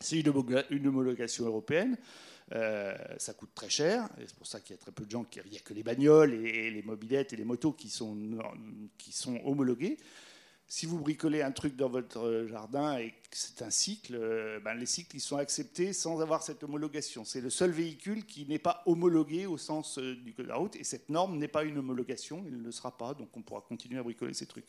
S4: C'est une, homologation européenne. ça coûte très cher. C'est pour ça qu'il y a très peu de gens. Il n'y a que les bagnoles et, les mobilettes et les motos qui sont, qui sont homologuées. Si vous bricolez un truc dans votre jardin et que c'est un cycle, euh, ben, les cycles ils sont acceptés sans avoir cette homologation. C'est le seul véhicule qui n'est pas homologué au sens euh, du code de la route et cette norme n'est pas une homologation, il ne le sera pas, donc on pourra continuer à bricoler ces trucs.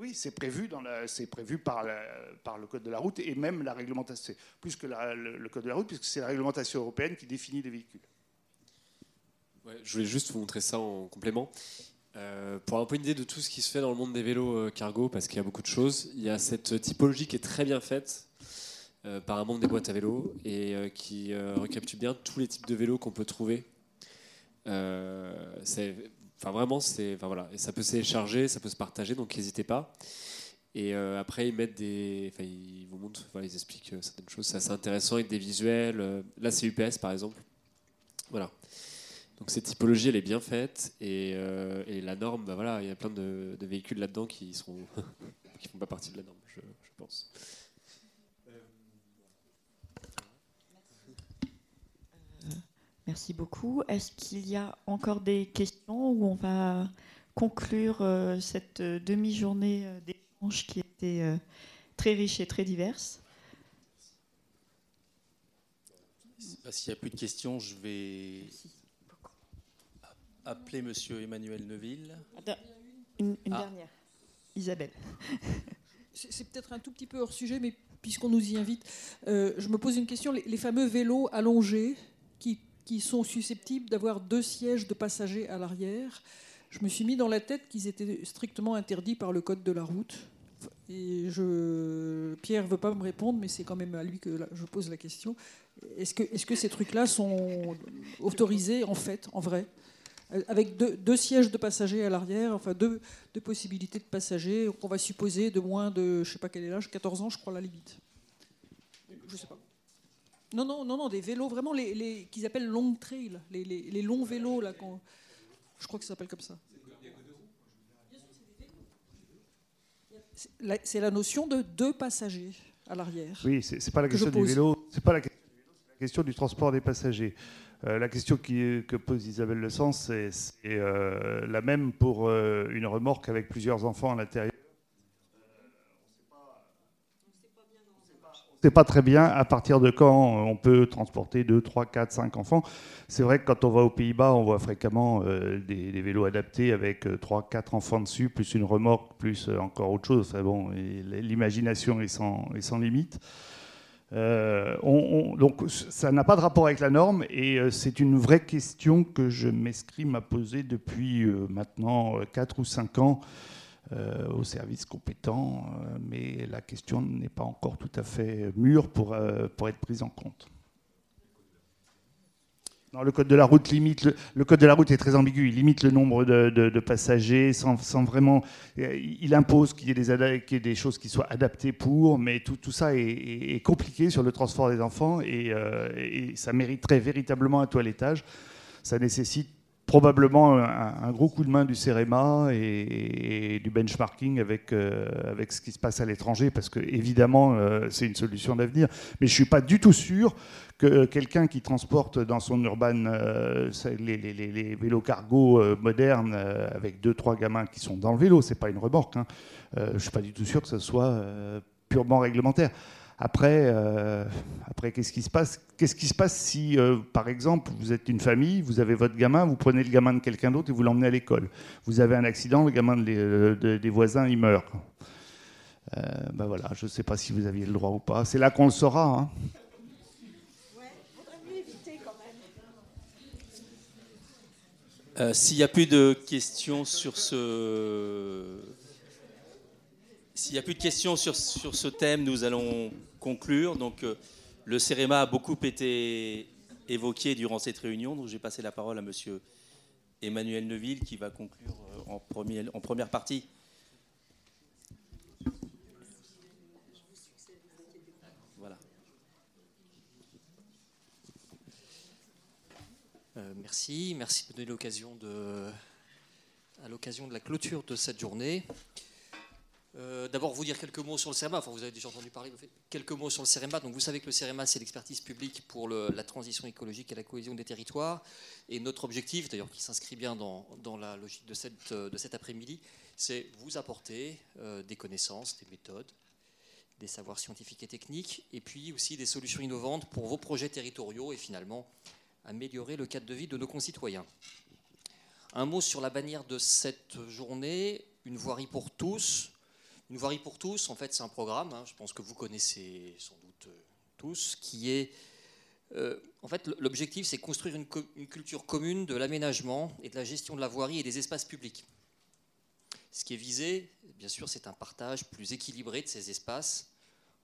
S4: Oui, c'est prévu, dans la, c'est prévu par, la, par le code de la route et même la réglementation, plus que la, le, le, code de la route, puisque c'est la réglementation européenne qui définit les véhicules.
S15: Ouais, je voulais juste vous montrer ça en complément. Euh, pour avoir un peu une idée de tout ce qui se fait dans le monde des vélos euh, cargo, parce qu'il y a beaucoup de choses, il y a cette typologie qui est très bien faite euh, par un membre des boîtes à vélos et euh, qui récapitule bien tous les types de vélos qu'on peut trouver. Enfin, vraiment, c'est, enfin, voilà. Ça peut se ça peut se partager, donc n'hésitez pas. Et après, ils mettent des. Enfin, ils vous montrent, voilà, ils expliquent certaines choses. C'est assez intéressant avec des visuels. Là, c'est UPS, par exemple. Voilà. Donc, cette typologie, elle est bien faite. Et, euh, et la norme, bah, voilà, il y a plein de, de véhicules là-dedans qui sont qui font pas partie de la norme, je, je pense.
S2: Merci beaucoup. Est-ce qu'il y a encore des questions ou on va conclure euh, cette euh, demi-journée euh, d'échange qui était euh, très riche et très diverse?
S1: Bah, S'il n'y a plus de questions, je vais appeler Monsieur Emmanuel Neuville.
S2: Attends, Une, une
S1: Ah.
S2: dernière. Isabelle.
S7: C'est c'est peut-être un tout petit peu hors sujet, mais puisqu'on nous y invite, euh, je me pose une question. Les, les fameux vélos allongés qui, qui sont susceptibles d'avoir deux sièges de passagers à l'arrière, je me suis mis dans la tête qu'ils étaient strictement interdits par le code de la route. Et je, Pierre ne veut pas me répondre, mais c'est quand même à lui que je pose la question. Est-ce que, est que ces trucs-là sont autorisés en fait, en vrai? Euh, avec deux, deux sièges de passagers à l'arrière, enfin deux, deux possibilités de passagers, on va supposer de moins de, je sais pas quel est l'âge, 14 ans, je crois, la limite. Je sais pas. Non, non, non, non, des vélos, vraiment, les, les qu'ils appellent long trail, les, les- les longs vélos, là, qu'on- je crois que ça s'appelle comme ça. C'est la- notion de deux passagers à l'arrière.
S4: Oui, c'est pas la question du vélo, c'est pas la question du vélo, c'est la question du transport des passagers. Euh, la question que pose Isabelle Le Sens, c'est euh, la même pour euh, une remorque avec plusieurs enfants à l'intérieur. On ne sait pas très bien à partir de quand on peut transporter 2, 3, 4, 5 enfants. C'est vrai que quand on va aux Pays-Bas, on voit fréquemment des, vélos adaptés avec 3, 4 enfants dessus, plus une remorque, plus encore autre chose. Bon, L'imagination est sans limite. Euh, on- on- donc ça n'a pas de rapport avec la norme et euh, c'est une vraie question que je m'escrime à poser depuis euh, maintenant 4 ou 5 ans aux services compétents, mais la question n'est pas encore tout à fait mûre pour être prise en compte. Le code de la route limite le, code de la route est très ambigu. Il limite le nombre de, passagers sans, vraiment. euh, Il impose qu'il y, ait des choses qui soient adaptées pour, mais tout, ça est, compliqué sur le transport des enfants et, euh, et ça mériterait véritablement un toilettage. Ça nécessite probablement un, gros coup de main du CEREMA et, du benchmarking avec, euh, avec ce qui se passe à l'étranger, parce que évidemment euh, c'est une solution d'avenir. Mais je ne suis pas du tout sûr que quelqu'un qui transporte dans son urban euh, les, vélos cargo euh, modernes euh, avec deux trois gamins qui sont dans le vélo, c'est pas une remorque. hein. Euh, je suis pas du tout sûr que ce soit euh, purement réglementaire. Après, euh, après qu'est-ce qui se passe? Qu'est-ce qui se passe si, euh, par exemple, vous êtes une famille, vous avez votre gamin, vous prenez le gamin de quelqu'un d'autre et vous l'emmenez à l'école. Vous avez un accident, le gamin euh, des voisins, il meurt. Euh, ben voilà, je ne sais pas si vous aviez le droit ou pas. C'est là qu'on le saura. hein.
S1: Euh, S'il n'y a plus de questions sur ce, thème, nous allons conclure. Euh, le CEREMA a beaucoup été évoqué durant cette réunion. Donc, je vais passer la parole à Monsieur Emmanuel Neuville qui va conclure euh, en première partie. Voilà.
S19: Euh, merci, merci de me donner l'occasion de, à l'occasion de la clôture de cette journée, Euh, d'abord, vous dire quelques mots sur le CEREMA. Enfin, vous avez déjà entendu parler. Quelques mots sur le CEREMA. Donc, vous savez que le CEREMA, c'est l'expertise publique pour la transition écologique et la cohésion des territoires. Et notre objectif, d'ailleurs, qui s'inscrit bien dans, la logique de, cette, de cet après-midi, c'est vous apporter euh, des connaissances, des méthodes, des savoirs scientifiques et techniques, et puis aussi des solutions innovantes pour vos projets territoriaux et finalement améliorer le cadre de vie de nos concitoyens. Un mot sur la bannière de cette journée, une voirie pour tous. Une voirie pour tous, en fait, c'est un programme, hein, je pense que vous connaissez sans doute euh, tous, qui est... Euh, en fait, l'objectif, c'est construire une, une, culture commune de l'aménagement et de la gestion de la voirie et des espaces publics. Ce qui est visé, bien sûr, c'est un partage plus équilibré de ces espaces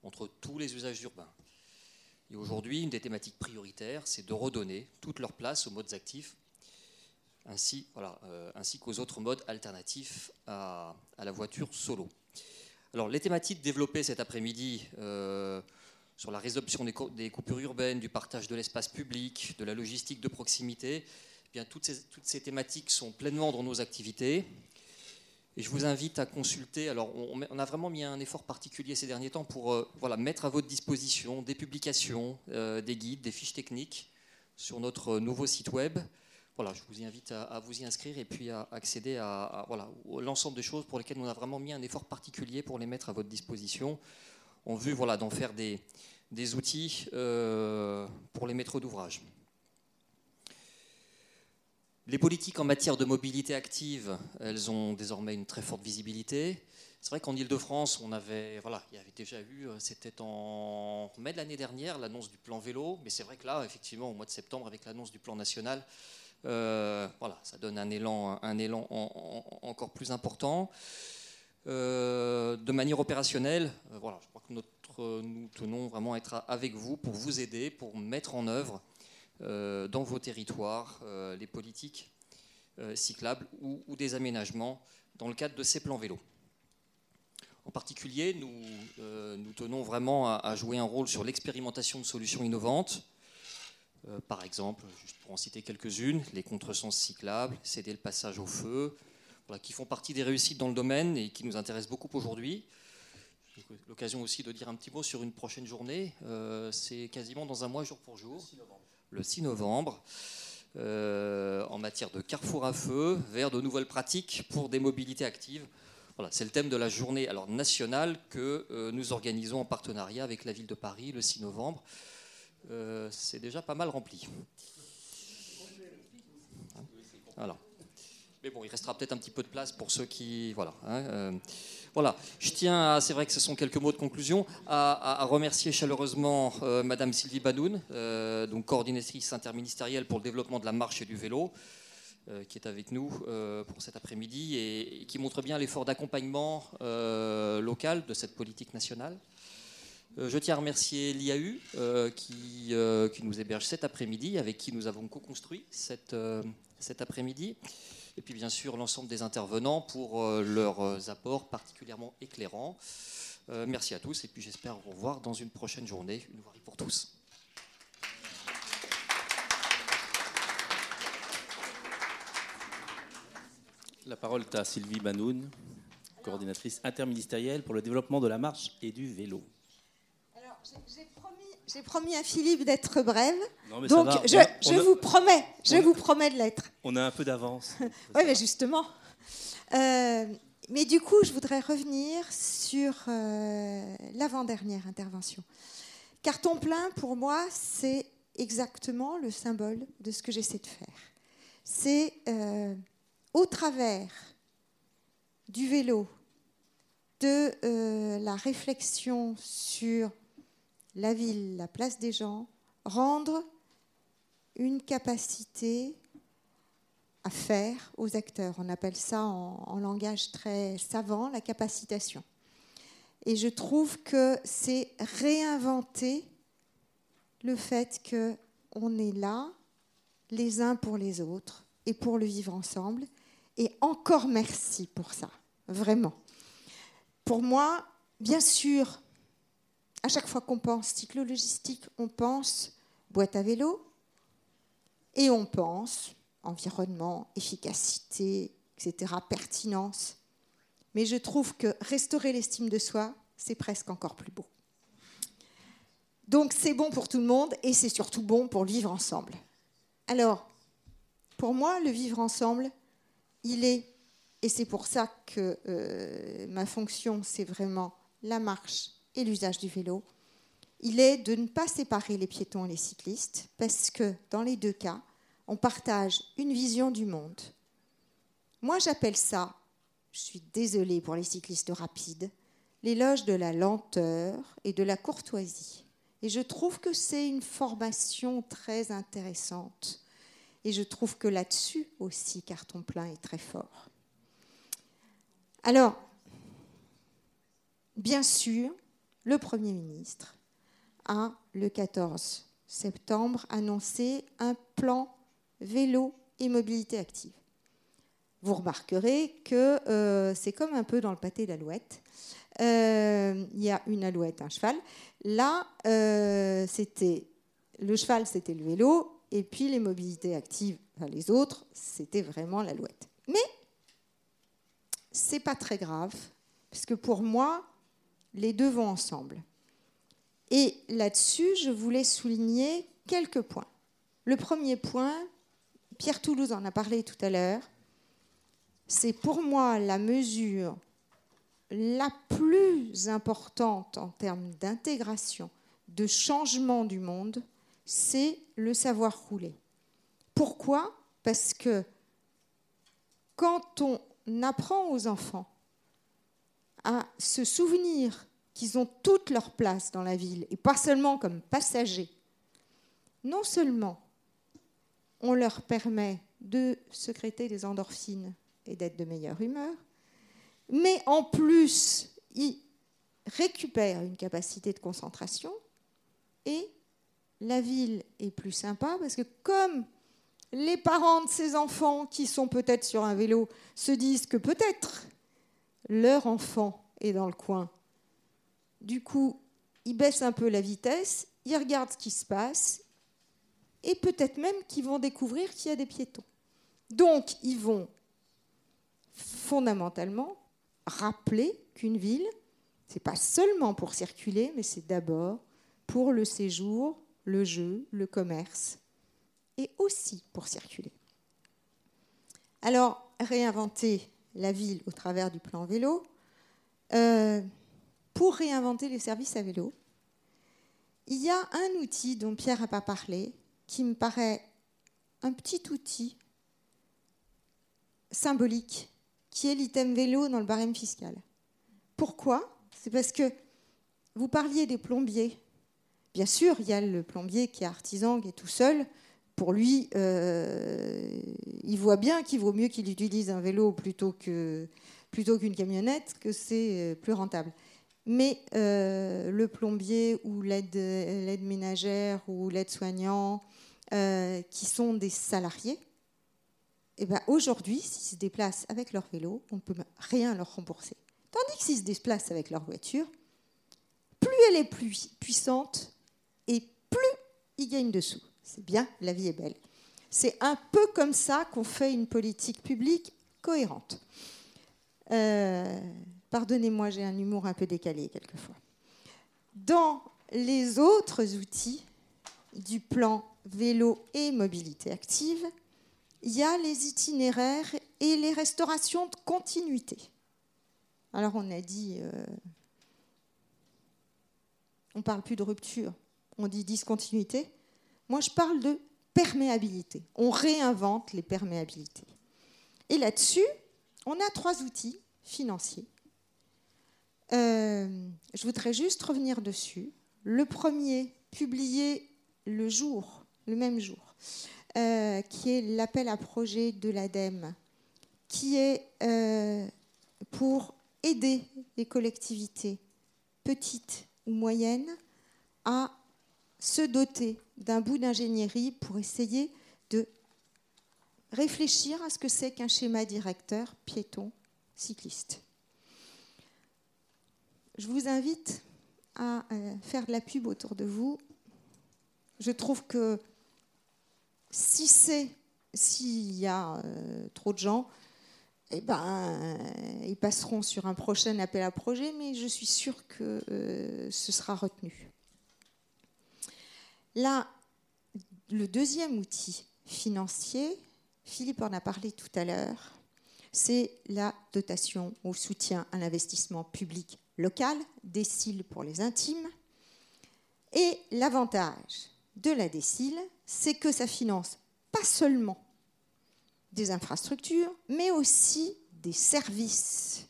S19: entre tous les usages urbains. Et aujourd'hui, une des thématiques prioritaires, c'est de redonner toute leur place aux modes actifs, ainsi, voilà, euh, ainsi qu'aux autres modes alternatifs à, la voiture solo. Alors, les thématiques développées cet après-midi euh, sur la résorption des, coupures urbaines, du partage de l'espace public, de la logistique de proximité, eh bien, toutes, ces, toutes ces thématiques sont pleinement dans nos activités. Et je vous invite à consulter. Alors, on, a vraiment mis un effort particulier ces derniers temps pour euh, voilà, mettre à votre disposition des publications, euh, des guides, des fiches techniques sur notre nouveau site web. Voilà, je vous invite à, vous y inscrire et puis à accéder à, voilà, l'ensemble des choses pour lesquelles on a vraiment mis un effort particulier pour les mettre à votre disposition, en vue voilà, d'en faire des, des outils euh, pour les maîtres d'ouvrage. Les politiques en matière de mobilité active, elles ont désormais une très forte visibilité. C'est vrai qu'en Ile-de-France, on avait, voilà, il y avait déjà eu, euh, c'était en mai de l'année dernière, l'annonce du plan vélo, mais c'est vrai que là, effectivement, au mois de septembre, avec l'annonce du plan national, euh, voilà, ça donne un élan, un élan encore plus important. Euh, de manière opérationnelle, voilà, je crois que notre, nous tenons vraiment à être avec vous pour vous aider, pour mettre en œuvre dans vos territoires euh, les politiques euh, cyclables ou, des aménagements dans le cadre de ces plans vélos. En particulier, nous, nous tenons vraiment à, jouer un rôle sur l'expérimentation de solutions innovantes. par exemple, juste pour en citer quelques-unes, les contresens cyclables, céder le passage au feu, qui font partie des réussites dans le domaine et qui nous intéressent beaucoup aujourd'hui. L'occasion aussi de dire un petit mot sur une prochaine journée. C'est quasiment dans un mois, jour pour jour le 6 novembre. Euh, en matière de carrefour à feu vers de nouvelles pratiques pour des mobilités actives. Voilà, c'est le thème de la journée alors, nationale que euh, nous organisons en partenariat avec la ville de Paris le 6 novembre. Euh, c'est déjà pas mal rempli. Voilà. Mais bon, il restera peut-être un petit peu de place pour ceux qui. Voilà. Hein, voilà, je tiens, c'est vrai que ce sont quelques mots de conclusion, à, remercier chaleureusement euh, Madame Sylvie Banoun, euh, donc coordinatrice interministérielle pour le développement de la marche et du vélo, euh, qui est avec nous pour cet après-midi et, qui montre bien l'effort d'accompagnement local de cette politique nationale. Je tiens à remercier l'IAU qui, nous héberge cet après-midi, avec qui nous avons co-construit cet après-midi et puis bien sûr l'ensemble des intervenants pour euh, leurs euh, apports particulièrement éclairants. Euh, merci à tous et puis j'espère vous revoir dans une prochaine journée, une voirie pour tous.
S1: La parole est à Sylvie Banoun, coordinatrice interministérielle pour le développement de la marche et du vélo.
S20: Alors, j'ai j'ai promis à Philippe d'être brève. donc je, vous promets, je vous promets de l'être.
S1: On a un peu d'avance.
S20: oui, mais justement. Euh, mais du coup, je voudrais revenir sur euh, l'avant-dernière intervention. Carton plein, pour moi, c'est exactement le symbole de ce que j'essaie de faire. C'est euh, au travers du vélo, de la réflexion sur la ville, la place des gens, rendre une capacité à faire aux acteurs. On appelle ça en, langage très savant la capacitation. Et je trouve que c'est réinventer le fait qu'on est là, les uns pour les autres, et pour le vivre ensemble. Et encore merci pour ça, vraiment. Pour moi, bien sûr, à chaque fois qu'on pense cyclo-logistique, on pense boîte à vélo et on pense environnement, efficacité, etc., pertinence. mais je trouve que restaurer l'estime de soi, c'est presque encore plus beau. Donc c'est bon pour tout le monde et c'est surtout bon pour vivre ensemble. Alors, pour moi, le vivre ensemble, il est, et c'est pour ça que euh, ma fonction, c'est vraiment la marche et l'usage du vélo, il est de ne pas séparer les piétons et les cyclistes, parce que dans les deux cas, on partage une vision du monde. Moi, j'appelle ça, je suis désolée pour les cyclistes rapides, l'éloge de la lenteur et de la courtoisie. Et je trouve que c'est une formation très intéressante. Et je trouve que là-dessus aussi, Carton plein est très fort. Alors, bien sûr, le Premier ministre a, le 14 septembre, annoncé un plan vélo et mobilité active. Vous remarquerez que euh, c'est comme un peu dans le pâté d'alouette. Euh, il y a une alouette, un cheval. Là, euh, c'était le cheval, c'était le vélo, et puis les mobilités actives, les autres, c'était vraiment l'alouette. Mais c'est pas très grave, parce que pour moi, les deux vont ensemble. Et là-dessus, je voulais souligner quelques points. Le premier point, Pierre Toulouse en a parlé tout à l'heure, c'est pour moi la mesure la plus importante en termes d'intégration, de changement du monde, c'est le savoir rouler. Pourquoi? Parce que quand on apprend aux enfants à se souvenir qu'ils ont toute leur place dans la ville et pas seulement comme passagers, non seulement on leur permet de secréter des endorphines et d'être de meilleure humeur, mais en plus, ils récupèrent une capacité de concentration et la ville est plus sympa parce que comme les parents de ces enfants qui sont peut-être sur un vélo se disent que peut-être leur enfant est dans le coin, du coup, ils baissent un peu la vitesse, ils regardent ce qui se passe et peut-être même qu'ils vont découvrir qu'il y a des piétons. Donc, ils vont fondamentalement rappeler qu'une ville, c'est pas seulement pour circuler, mais c'est d'abord pour le séjour, le jeu, le commerce, et aussi pour circuler. Alors, réinventer la ville au travers du plan vélo, euh, pour réinventer les services à vélo, il y a un outil dont Pierre n'a pas parlé, qui me paraît un petit outil symbolique, qui est l'item vélo dans le barème fiscal. Pourquoi? C'est parce que vous parliez des plombiers. Bien sûr, il y a le plombier qui est artisan, qui est tout seul. Pour lui, euh, il voit bien qu'il vaut mieux qu'il utilise un vélo plutôt qu'une camionnette, que c'est euh, plus rentable. Mais euh, le plombier ou l'aide ménagère ou l'aide-soignant, qui sont des salariés, eh ben aujourd'hui, s'ils se déplacent avec leur vélo, on ne peut rien leur rembourser. Tandis que s'ils se déplacent avec leur voiture, plus elle est puissante et plus ils gagnent dessous. C'est bien, la vie est belle. C'est un peu comme ça qu'on fait une politique publique cohérente. Euh, pardonnez-moi, j'ai un humour un peu décalé quelquefois. Dans les autres outils du plan vélo et mobilité active, il y a les itinéraires et les restaurations de continuité. Alors on a dit, euh, on ne parle plus de rupture, on dit discontinuité. Moi je parle de perméabilité. On réinvente les perméabilités. Et là-dessus, on a trois outils financiers. Euh, je voudrais juste revenir dessus. Le premier, publié le jour, le même jour, euh, qui est l'appel à projet de l'ADEME, qui est euh, pour aider les collectivités petites ou moyennes à se doter d'un bout d'ingénierie pour essayer de réfléchir à ce que c'est qu'un schéma directeur piéton cycliste. Je vous invite à euh, faire de la pub autour de vous. Je trouve que si c'est s'il y a euh, trop de gens, eh ben, ils passeront sur un prochain appel à projet, mais je suis sûre que euh, ce sera retenu. Là, le deuxième outil financier, Philippe en a parlé tout à l'heure, c'est la dotation au soutien à l'investissement public local, décile pour les intimes. Et l'avantage de la décile, c'est que ça finance pas seulement des infrastructures, mais aussi des services.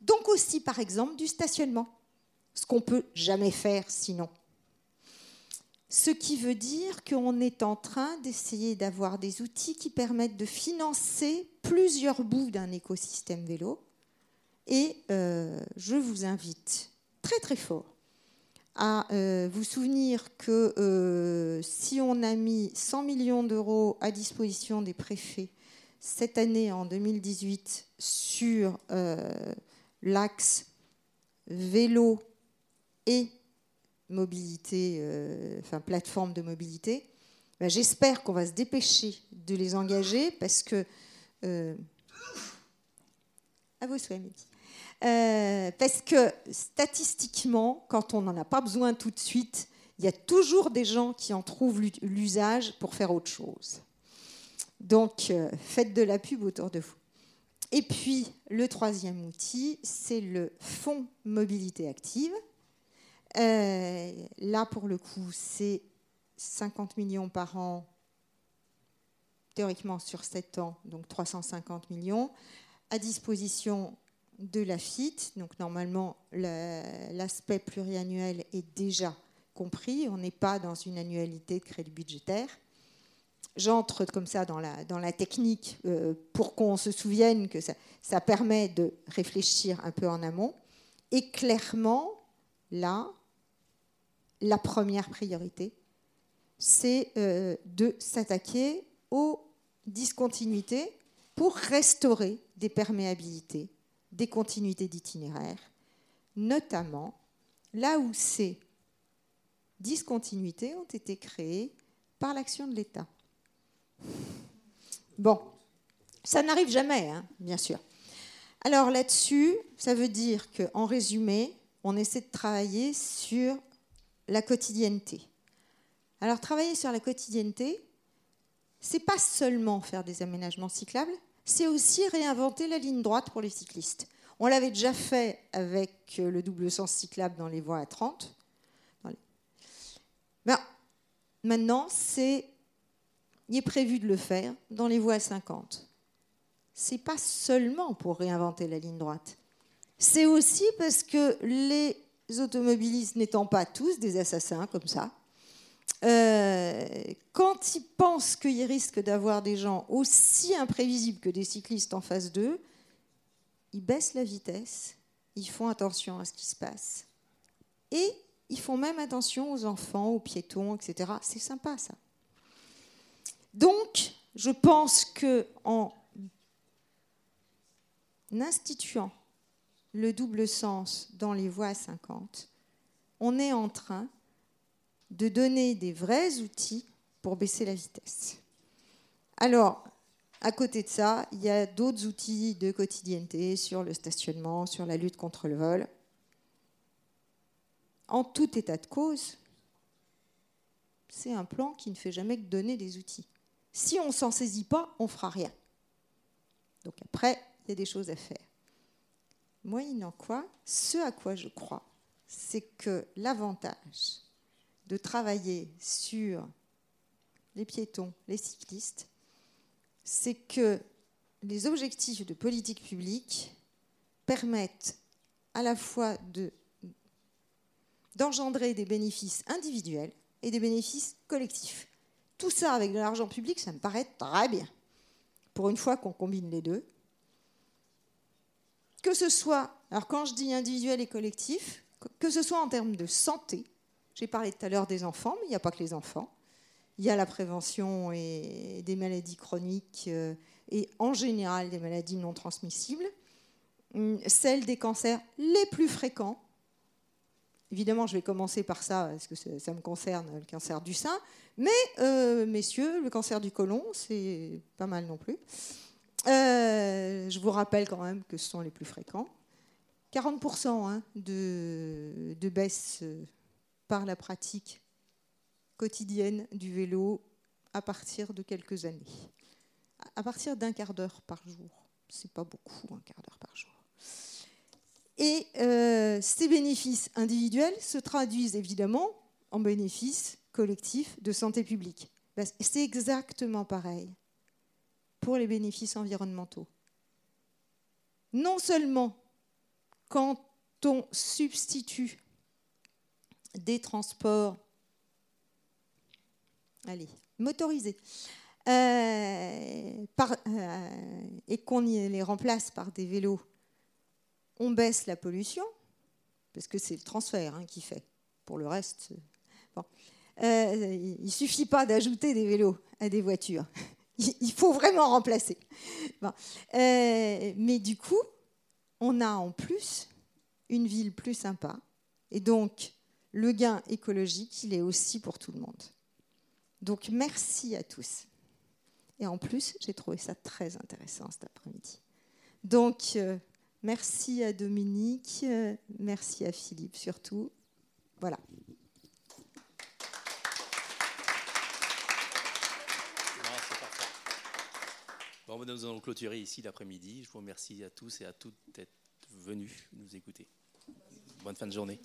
S20: Donc aussi, par exemple, du stationnement, ce qu'on peut jamais faire sinon. Ce qui veut dire qu'on est en train d'essayer d'avoir des outils qui permettent de financer plusieurs bouts d'un écosystème vélo. Et euh, je vous invite très très fort à euh, vous souvenir que euh, si on a mis 100 millions d'euros à disposition des préfets cette année, en 2018, sur l'axe vélo et mobilité, enfin plateforme de mobilité, ben, j'espère qu'on va se dépêcher de les engager parce que... à vos souhaits. Euh, parce que statistiquement, quand on n'en a pas besoin tout de suite, il y a toujours des gens qui en trouvent l'usage pour faire autre chose. Donc, euh, faites de la pub autour de vous. Et puis, le troisième outil, c'est le fonds mobilité active. Euh, là, pour le coup, c'est 50 millions par an, théoriquement sur 7 ans, donc 350 millions, à disposition de la FIT. Donc normalement, l'aspect pluriannuel est déjà compris. On n'est pas dans une annualité de crédit budgétaire. J'entre comme ça dans la, dans la technique euh, pour qu'on se souvienne que ça, ça permet de réfléchir un peu en amont. Et clairement, là, la première priorité, c'est euh, de s'attaquer aux discontinuités pour restaurer des perméabilités des continuités d'itinéraire, notamment là où ces discontinuités ont été créées par l'action de l'État. Bon, ça n'arrive jamais, hein, bien sûr. Alors là-dessus, ça veut dire qu'en résumé, on essaie de travailler sur la quotidienneté. Alors travailler sur la quotidienneté, c'est pas seulement faire des aménagements cyclables, c'est aussi réinventer la ligne droite pour les cyclistes. On l'avait déjà fait avec euh, le double sens cyclable dans les voies à 30. Ben, maintenant, c'est, il est prévu de le faire dans les voies à 50. C'est pas seulement pour réinventer la ligne droite. C'est aussi parce que les automobilistes n'étant pas tous des assassins comme ça, euh, quand ils pensent qu'ils risquent d'avoir des gens aussi imprévisibles que des cyclistes en face d'eux, ils baissent la vitesse, ils font attention à ce qui se passe. Et ils font même attention aux enfants, aux piétons, etc. C'est sympa ça. Donc, je pense que en instituant le double sens dans les voies à 50, on est en train de donner des vrais outils pour baisser la vitesse. Alors, à côté de ça, il y a d'autres outils de quotidienneté sur le stationnement, sur la lutte contre le vol. En tout état de cause, c'est un plan qui ne fait jamais que donner des outils. Si on ne s'en saisit pas, on ne fera rien. Donc après, il y a des choses à faire. Moyennant quoi, ce à quoi je crois, c'est que l'avantage de travailler sur les piétons, les cyclistes, c'est que les objectifs de politique publique permettent à la fois d'engendrer des bénéfices individuels et des bénéfices collectifs. Tout ça avec de l'argent public, ça me paraît très bien. Pour une fois qu'on combine les deux. Que ce soit, alors quand je dis individuel et collectif, que ce soit en termes de santé, j'ai parlé tout à l'heure des enfants, mais il n'y a pas que les enfants. Il y a la prévention et des maladies chroniques euh, et en général des maladies non transmissibles. Hum, celles des cancers les plus fréquents. Évidemment, je vais commencer par ça, parce que ça me concerne, le cancer du sein. Mais, euh, messieurs, le cancer du côlon, c'est pas mal non plus. Euh, je vous rappelle quand même que ce sont les plus fréquents. 40% hein, de, baisse euh, par la pratique quotidienne du vélo à partir de quelques années. À partir d'un quart d'heure par jour. C'est pas beaucoup, un quart d'heure par jour. Et euh, ces bénéfices individuels se traduisent évidemment en bénéfices collectifs de santé publique. Ben, c'est exactement pareil les bénéfices environnementaux. Non seulement quand on substitue des transports motorisés euh, euh, et qu'on les remplace par des vélos, on baisse la pollution, parce que c'est le transfert hein, qui fait. Pour le reste, euh, il ne suffit pas d'ajouter des vélos à des voitures. Il faut vraiment remplacer. mais du coup, on a en plus une ville plus sympa. Et donc, le gain écologique, il est aussi pour tout le monde. Donc, merci à tous. Et en plus, j'ai trouvé ça très intéressant cet après-midi. Donc, euh, merci à Dominique, euh, merci à Philippe surtout. Voilà.
S1: Bon, nous allons clôturer ici l'après-midi. Je vous remercie à tous et à toutes d'être venus nous écouter. Bonne fin de journée.